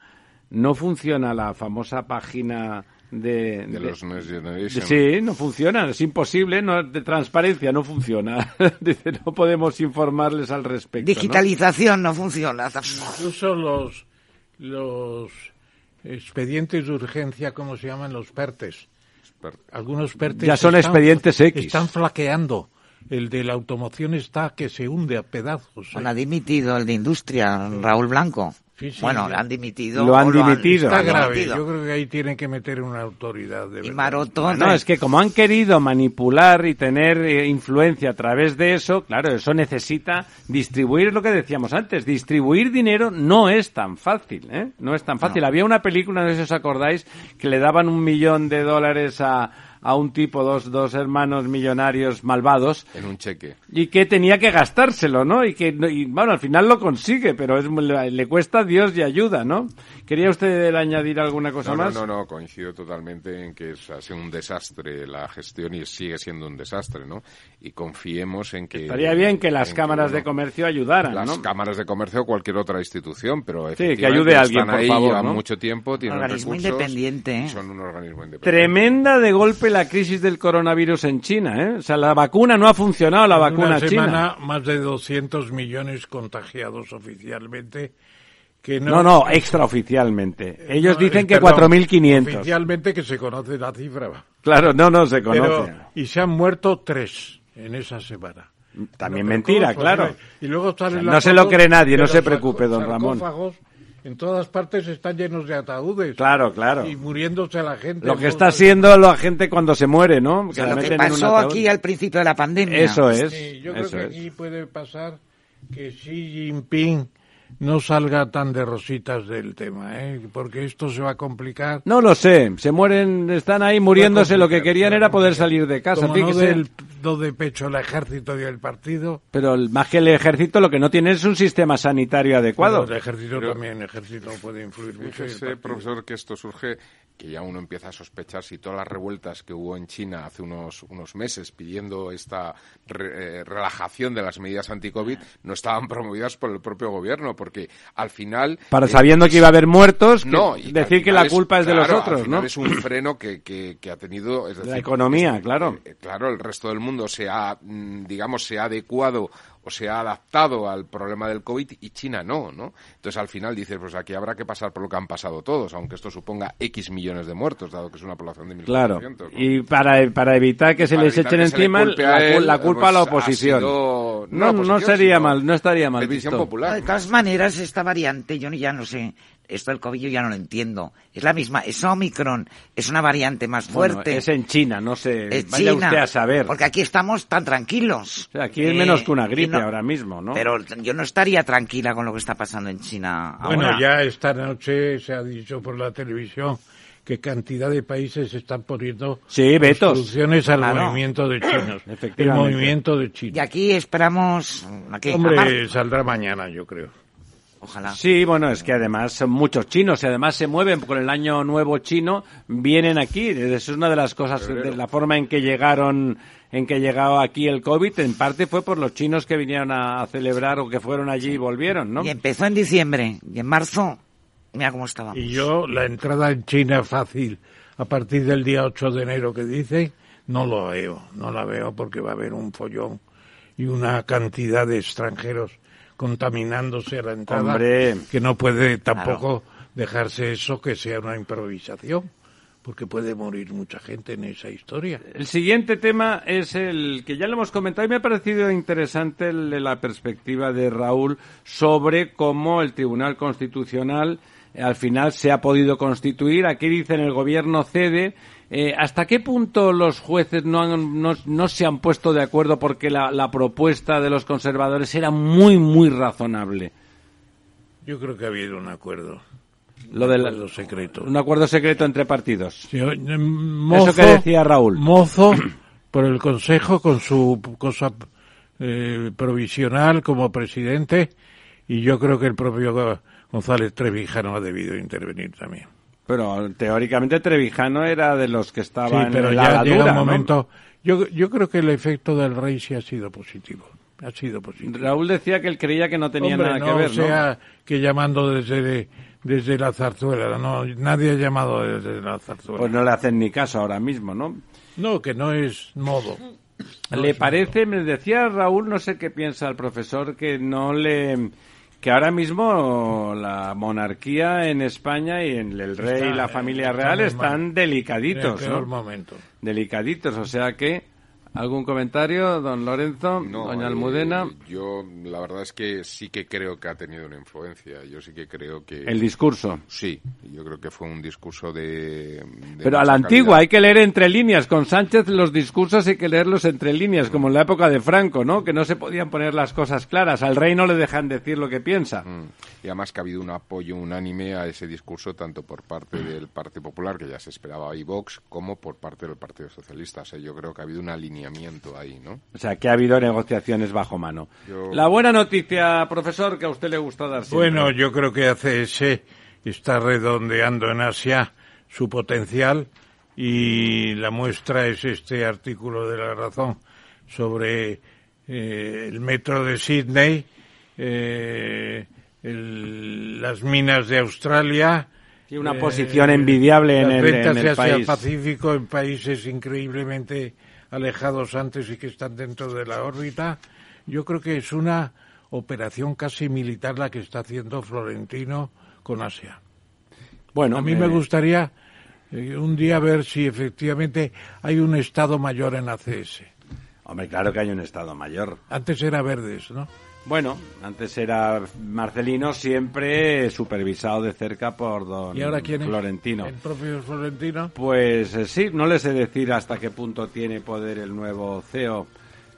no funciona la famosa página de, De los Next Generation. Sí, no funciona, es imposible, no de transparencia no funciona. <laughs> Dice, no podemos informarles al respecto. ¿no? Digitalización no funciona. Incluso los, los expedientes de urgencia, ¿cómo se llaman? Los PERTES. Algunos PERTES Ya son están- expedientes X. Están flaqueando. El de la automoción está que se hunde a pedazos. ¿eh? Bueno, ha dimitido el de industria, Raúl Blanco. Sí, sí, bueno, sí. han dimitido. Lo han dimitido. Está han grave. dimitido. Yo creo que ahí tiene que meter una autoridad de Y verdad. Maroto. No, es que como han querido manipular y tener eh, influencia a través de eso, claro, eso necesita distribuir lo que decíamos antes. Distribuir dinero no es tan fácil, ¿eh? No es tan fácil. Había una película, no sé si os acordáis, que le daban un millón de dólares a, a un tipo, dos, dos hermanos millonarios malvados, En un cheque. y que tenía que gastárselo, ¿no? Y que, no- y, bueno, al final lo consigue, pero es, muy- le, cuesta Dios y ayuda, ¿no? ¿Quería usted añadir alguna cosa No, no, más? no, no, coincido totalmente en que es, ha sido un desastre la gestión y sigue siendo un desastre, ¿no? Y confiemos en que... Estaría bien que las cámaras de bueno, comercio ayudaran, Las ¿no? cámaras de comercio o cualquier otra institución, pero que efectivamente ayude a alguien, están por ahí favor, ¿no? mucho tiempo, tienen Organismo recursos independiente, ¿eh? son un organismo independiente. Tremenda de golpe la crisis del coronavirus en China, ¿eh? O sea, la vacuna no ha funcionado, la En vacuna una china. semana, más de 200 millones contagiados oficialmente. Que no, No, no, extraoficialmente. Ellos No, dicen eh, que perdón, 4.500. Oficialmente que se conoce la cifra. Claro, no, no se Pero, conoce. y se han muerto tres en esa semana. También Pero mentira, ¿cómo es claro. Y luego O sea, no se lo cree nadie, no se preocupe, don Ramón. En todas partes están llenos de ataúdes. Claro, claro. Y muriéndose la gente. Lo que está haciendo la gente cuando se muere, ¿no? O sea, la lo que pasó aquí al principio de la pandemia. Eso es. Sí, yo creo que es. aquí puede pasar que Xi Jinping no salga tan de rositas del tema, ¿eh? porque esto se va a complicar. No lo sé, se mueren, están ahí muriéndose, lo que querían era poder salir de casa. Como no del, do de pecho el ejército y el partido. Pero más que el ejército lo que no tiene es un sistema sanitario adecuado. Pero el ejército también, el ejército puede influir mucho. Fíjese, profesor, que esto surge, que ya uno empieza a sospechar si todas las revueltas que hubo en China hace unos, unos meses pidiendo esta re, eh, relajación de las medidas anti-COVID no estaban promovidas por el propio gobierno, porque al final... Para eh, sabiendo que iba a haber muertos, no, que decir que la culpa es, de los otros, al final ¿no? es un freno que, que, que ha tenido... Es decir, la economía, es, claro. Eh, claro, el resto del mundo se ha, mm, digamos, se ha adecuado o se ha adaptado al problema del COVID y China no, ¿no? Entonces al final dices, pues aquí habrá que pasar por lo que han pasado todos, aunque esto suponga X millones de muertos, dado que es una población de 1.400. Claro, ¿no? y para, para evitar que se Para les echen le encima a la, él, la culpa a la pues, ha oposición. sido- no no, la sería mal, no estaría mal visto. popular. De todas maneras, esta variante, yo ya no sé, esto del COVID yo ya no lo entiendo. Es la misma, es Omicron, es una variante más Bueno, fuerte. es en China, no sé, Es vaya China, usted a saber. Porque aquí estamos tan tranquilos. O sea, aquí es Eh, menos que una y gripe no- ahora mismo, ¿no? Pero yo no estaría tranquila con lo que está pasando en China Bueno, ahora. ya esta noche se ha dicho por la televisión que cantidad de países están poniendo Sí, vetos. obstrucciones al Claro. movimiento de <coughs> chinos. el movimiento de chinos. Y aquí esperamos... ¿a qué? ¿A Hombre, saldrá mañana, yo creo. Ojalá. Sí, bueno, es que además son muchos chinos y además se mueven con el año nuevo chino, vienen aquí. Eso es una de las cosas, de la forma en que llegaron, en que llegó aquí el COVID, en parte fue por los chinos que vinieron a, a celebrar o que fueron allí y volvieron, ¿no? Y empezó en diciembre. Y en marzo, mira cómo estaba. Y yo, la entrada en China fácil a partir del día 8 de enero que dice, no lo veo. No la veo porque va a haber un follón y una cantidad de extranjeros contaminándose a la entrada Hombre. que no puede tampoco dejarse eso que sea una improvisación porque puede morir mucha gente en esa historia. El siguiente tema es el que ya lo hemos comentado y me ha parecido interesante el de la perspectiva de Raúl sobre cómo el Tribunal Constitucional al final se ha podido constituir. Aquí dicen el gobierno cede. Eh, ¿Hasta qué punto los jueces no, han- no, no se han puesto de acuerdo porque la, la propuesta de los conservadores era muy, muy razonable? Yo creo que ha habido un acuerdo. Lo un del acuerdo secreto. un acuerdo secreto entre partidos. Sí, eh, Mozo, Eso que decía Raúl. Mozo, por el Consejo, con su cosa eh, provisional como presidente, y yo creo que el propio González Trevijano ha debido intervenir también. Pero teóricamente Trevijano era de los que Sí, estaban pero en ya la llega un ¿no? momento. Yo, yo creo que el efecto del rey sí ha sido positivo. Ha sido positivo. Raúl decía que él creía que no tenía Hombre, nada no que ver, ¿no? sea que llamando desde, desde la zarzuela. No, nadie ha llamado desde la zarzuela. Pues no le hacen ni caso ahora mismo, ¿no? No, que no es modo. No ¿Le parece, me decía Raúl, no sé qué piensa el profesor, que no le que ahora mismo la monarquía en España y en el rey y la familia real están mal. En el delicaditos, peor ¿no? momento. Delicaditos, o sea que algún comentario, don Lorenzo, No, doña eh, Almudena, yo la verdad es que sí que creo que ha tenido una influencia. Yo sí que creo que... el discurso. Sí, yo creo que fue un discurso de... de Pero a la antigua, calidad. hay que leer entre líneas. Con Sánchez los discursos hay que leerlos entre líneas, como en la época de Franco, ¿no? Que no se podían poner las cosas claras. Al rey no le dejan decir lo que piensa. Mm. Y además que ha habido un apoyo unánime a ese discurso tanto por parte del Partido Popular, que ya se esperaba, y Vox, como por parte del Partido Socialista. O sea, yo creo que ha habido un alineamiento ahí, ¿no? O sea, que ha habido negociaciones bajo mano. Yo- La buena noticia, profesor, que a usted le gusta dar siempre. Bueno, yo creo que ACS está redondeando en Asia su potencial y la muestra es este artículo de La Razón sobre eh, el metro de Sydney, eh, el- las minas de Australia. Sí, una eh, posición envidiable en el, en el país. Pacífico en países increíblemente alejados antes y que están dentro de la órbita. Yo creo que es una operación casi militar la que está haciendo Florentino con Asia. Bueno, A mí eh, me gustaría eh, un día ver si efectivamente hay un Estado mayor en ACS. Hombre, claro que hay un Estado mayor. Antes era Verdes, ¿no? Bueno, antes era Marcelino, siempre supervisado de cerca por don ¿Y ahora quién es? Florentino. El propio Florentino. Pues eh, sí, no le sé decir hasta qué punto tiene poder el nuevo CEO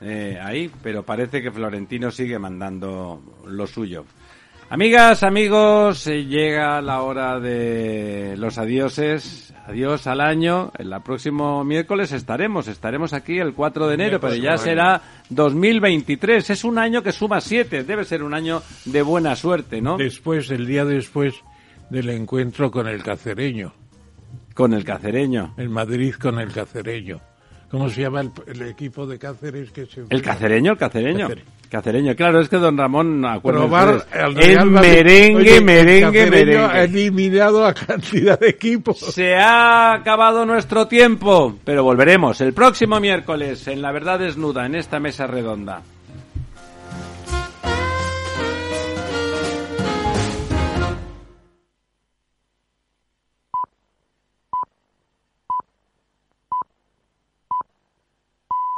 eh, ahí, pero parece que Florentino sigue mandando lo suyo. Amigas, amigos, eh, llega la hora de los adioses. Adiós al año. El próximo miércoles estaremos, estaremos aquí el 4 de enero, pero ya será 2023. Es un año que suma siete. Debe ser un año de buena suerte, ¿no? Después, el día después del encuentro con el cacereño. Con el cacereño. En Madrid con el cacereño. ¿Cómo se llama el, el equipo de Cáceres que se El cacereño, el cacereño. Cáceres. Cacereño, claro, es que don Ramón, acuérdense el Real merengue, Oye, merengue, Cacereño ha merengue. eliminado a cantidad de equipos. Se ha acabado nuestro tiempo, pero volveremos el próximo miércoles en La Verdad Desnuda, en esta mesa redonda.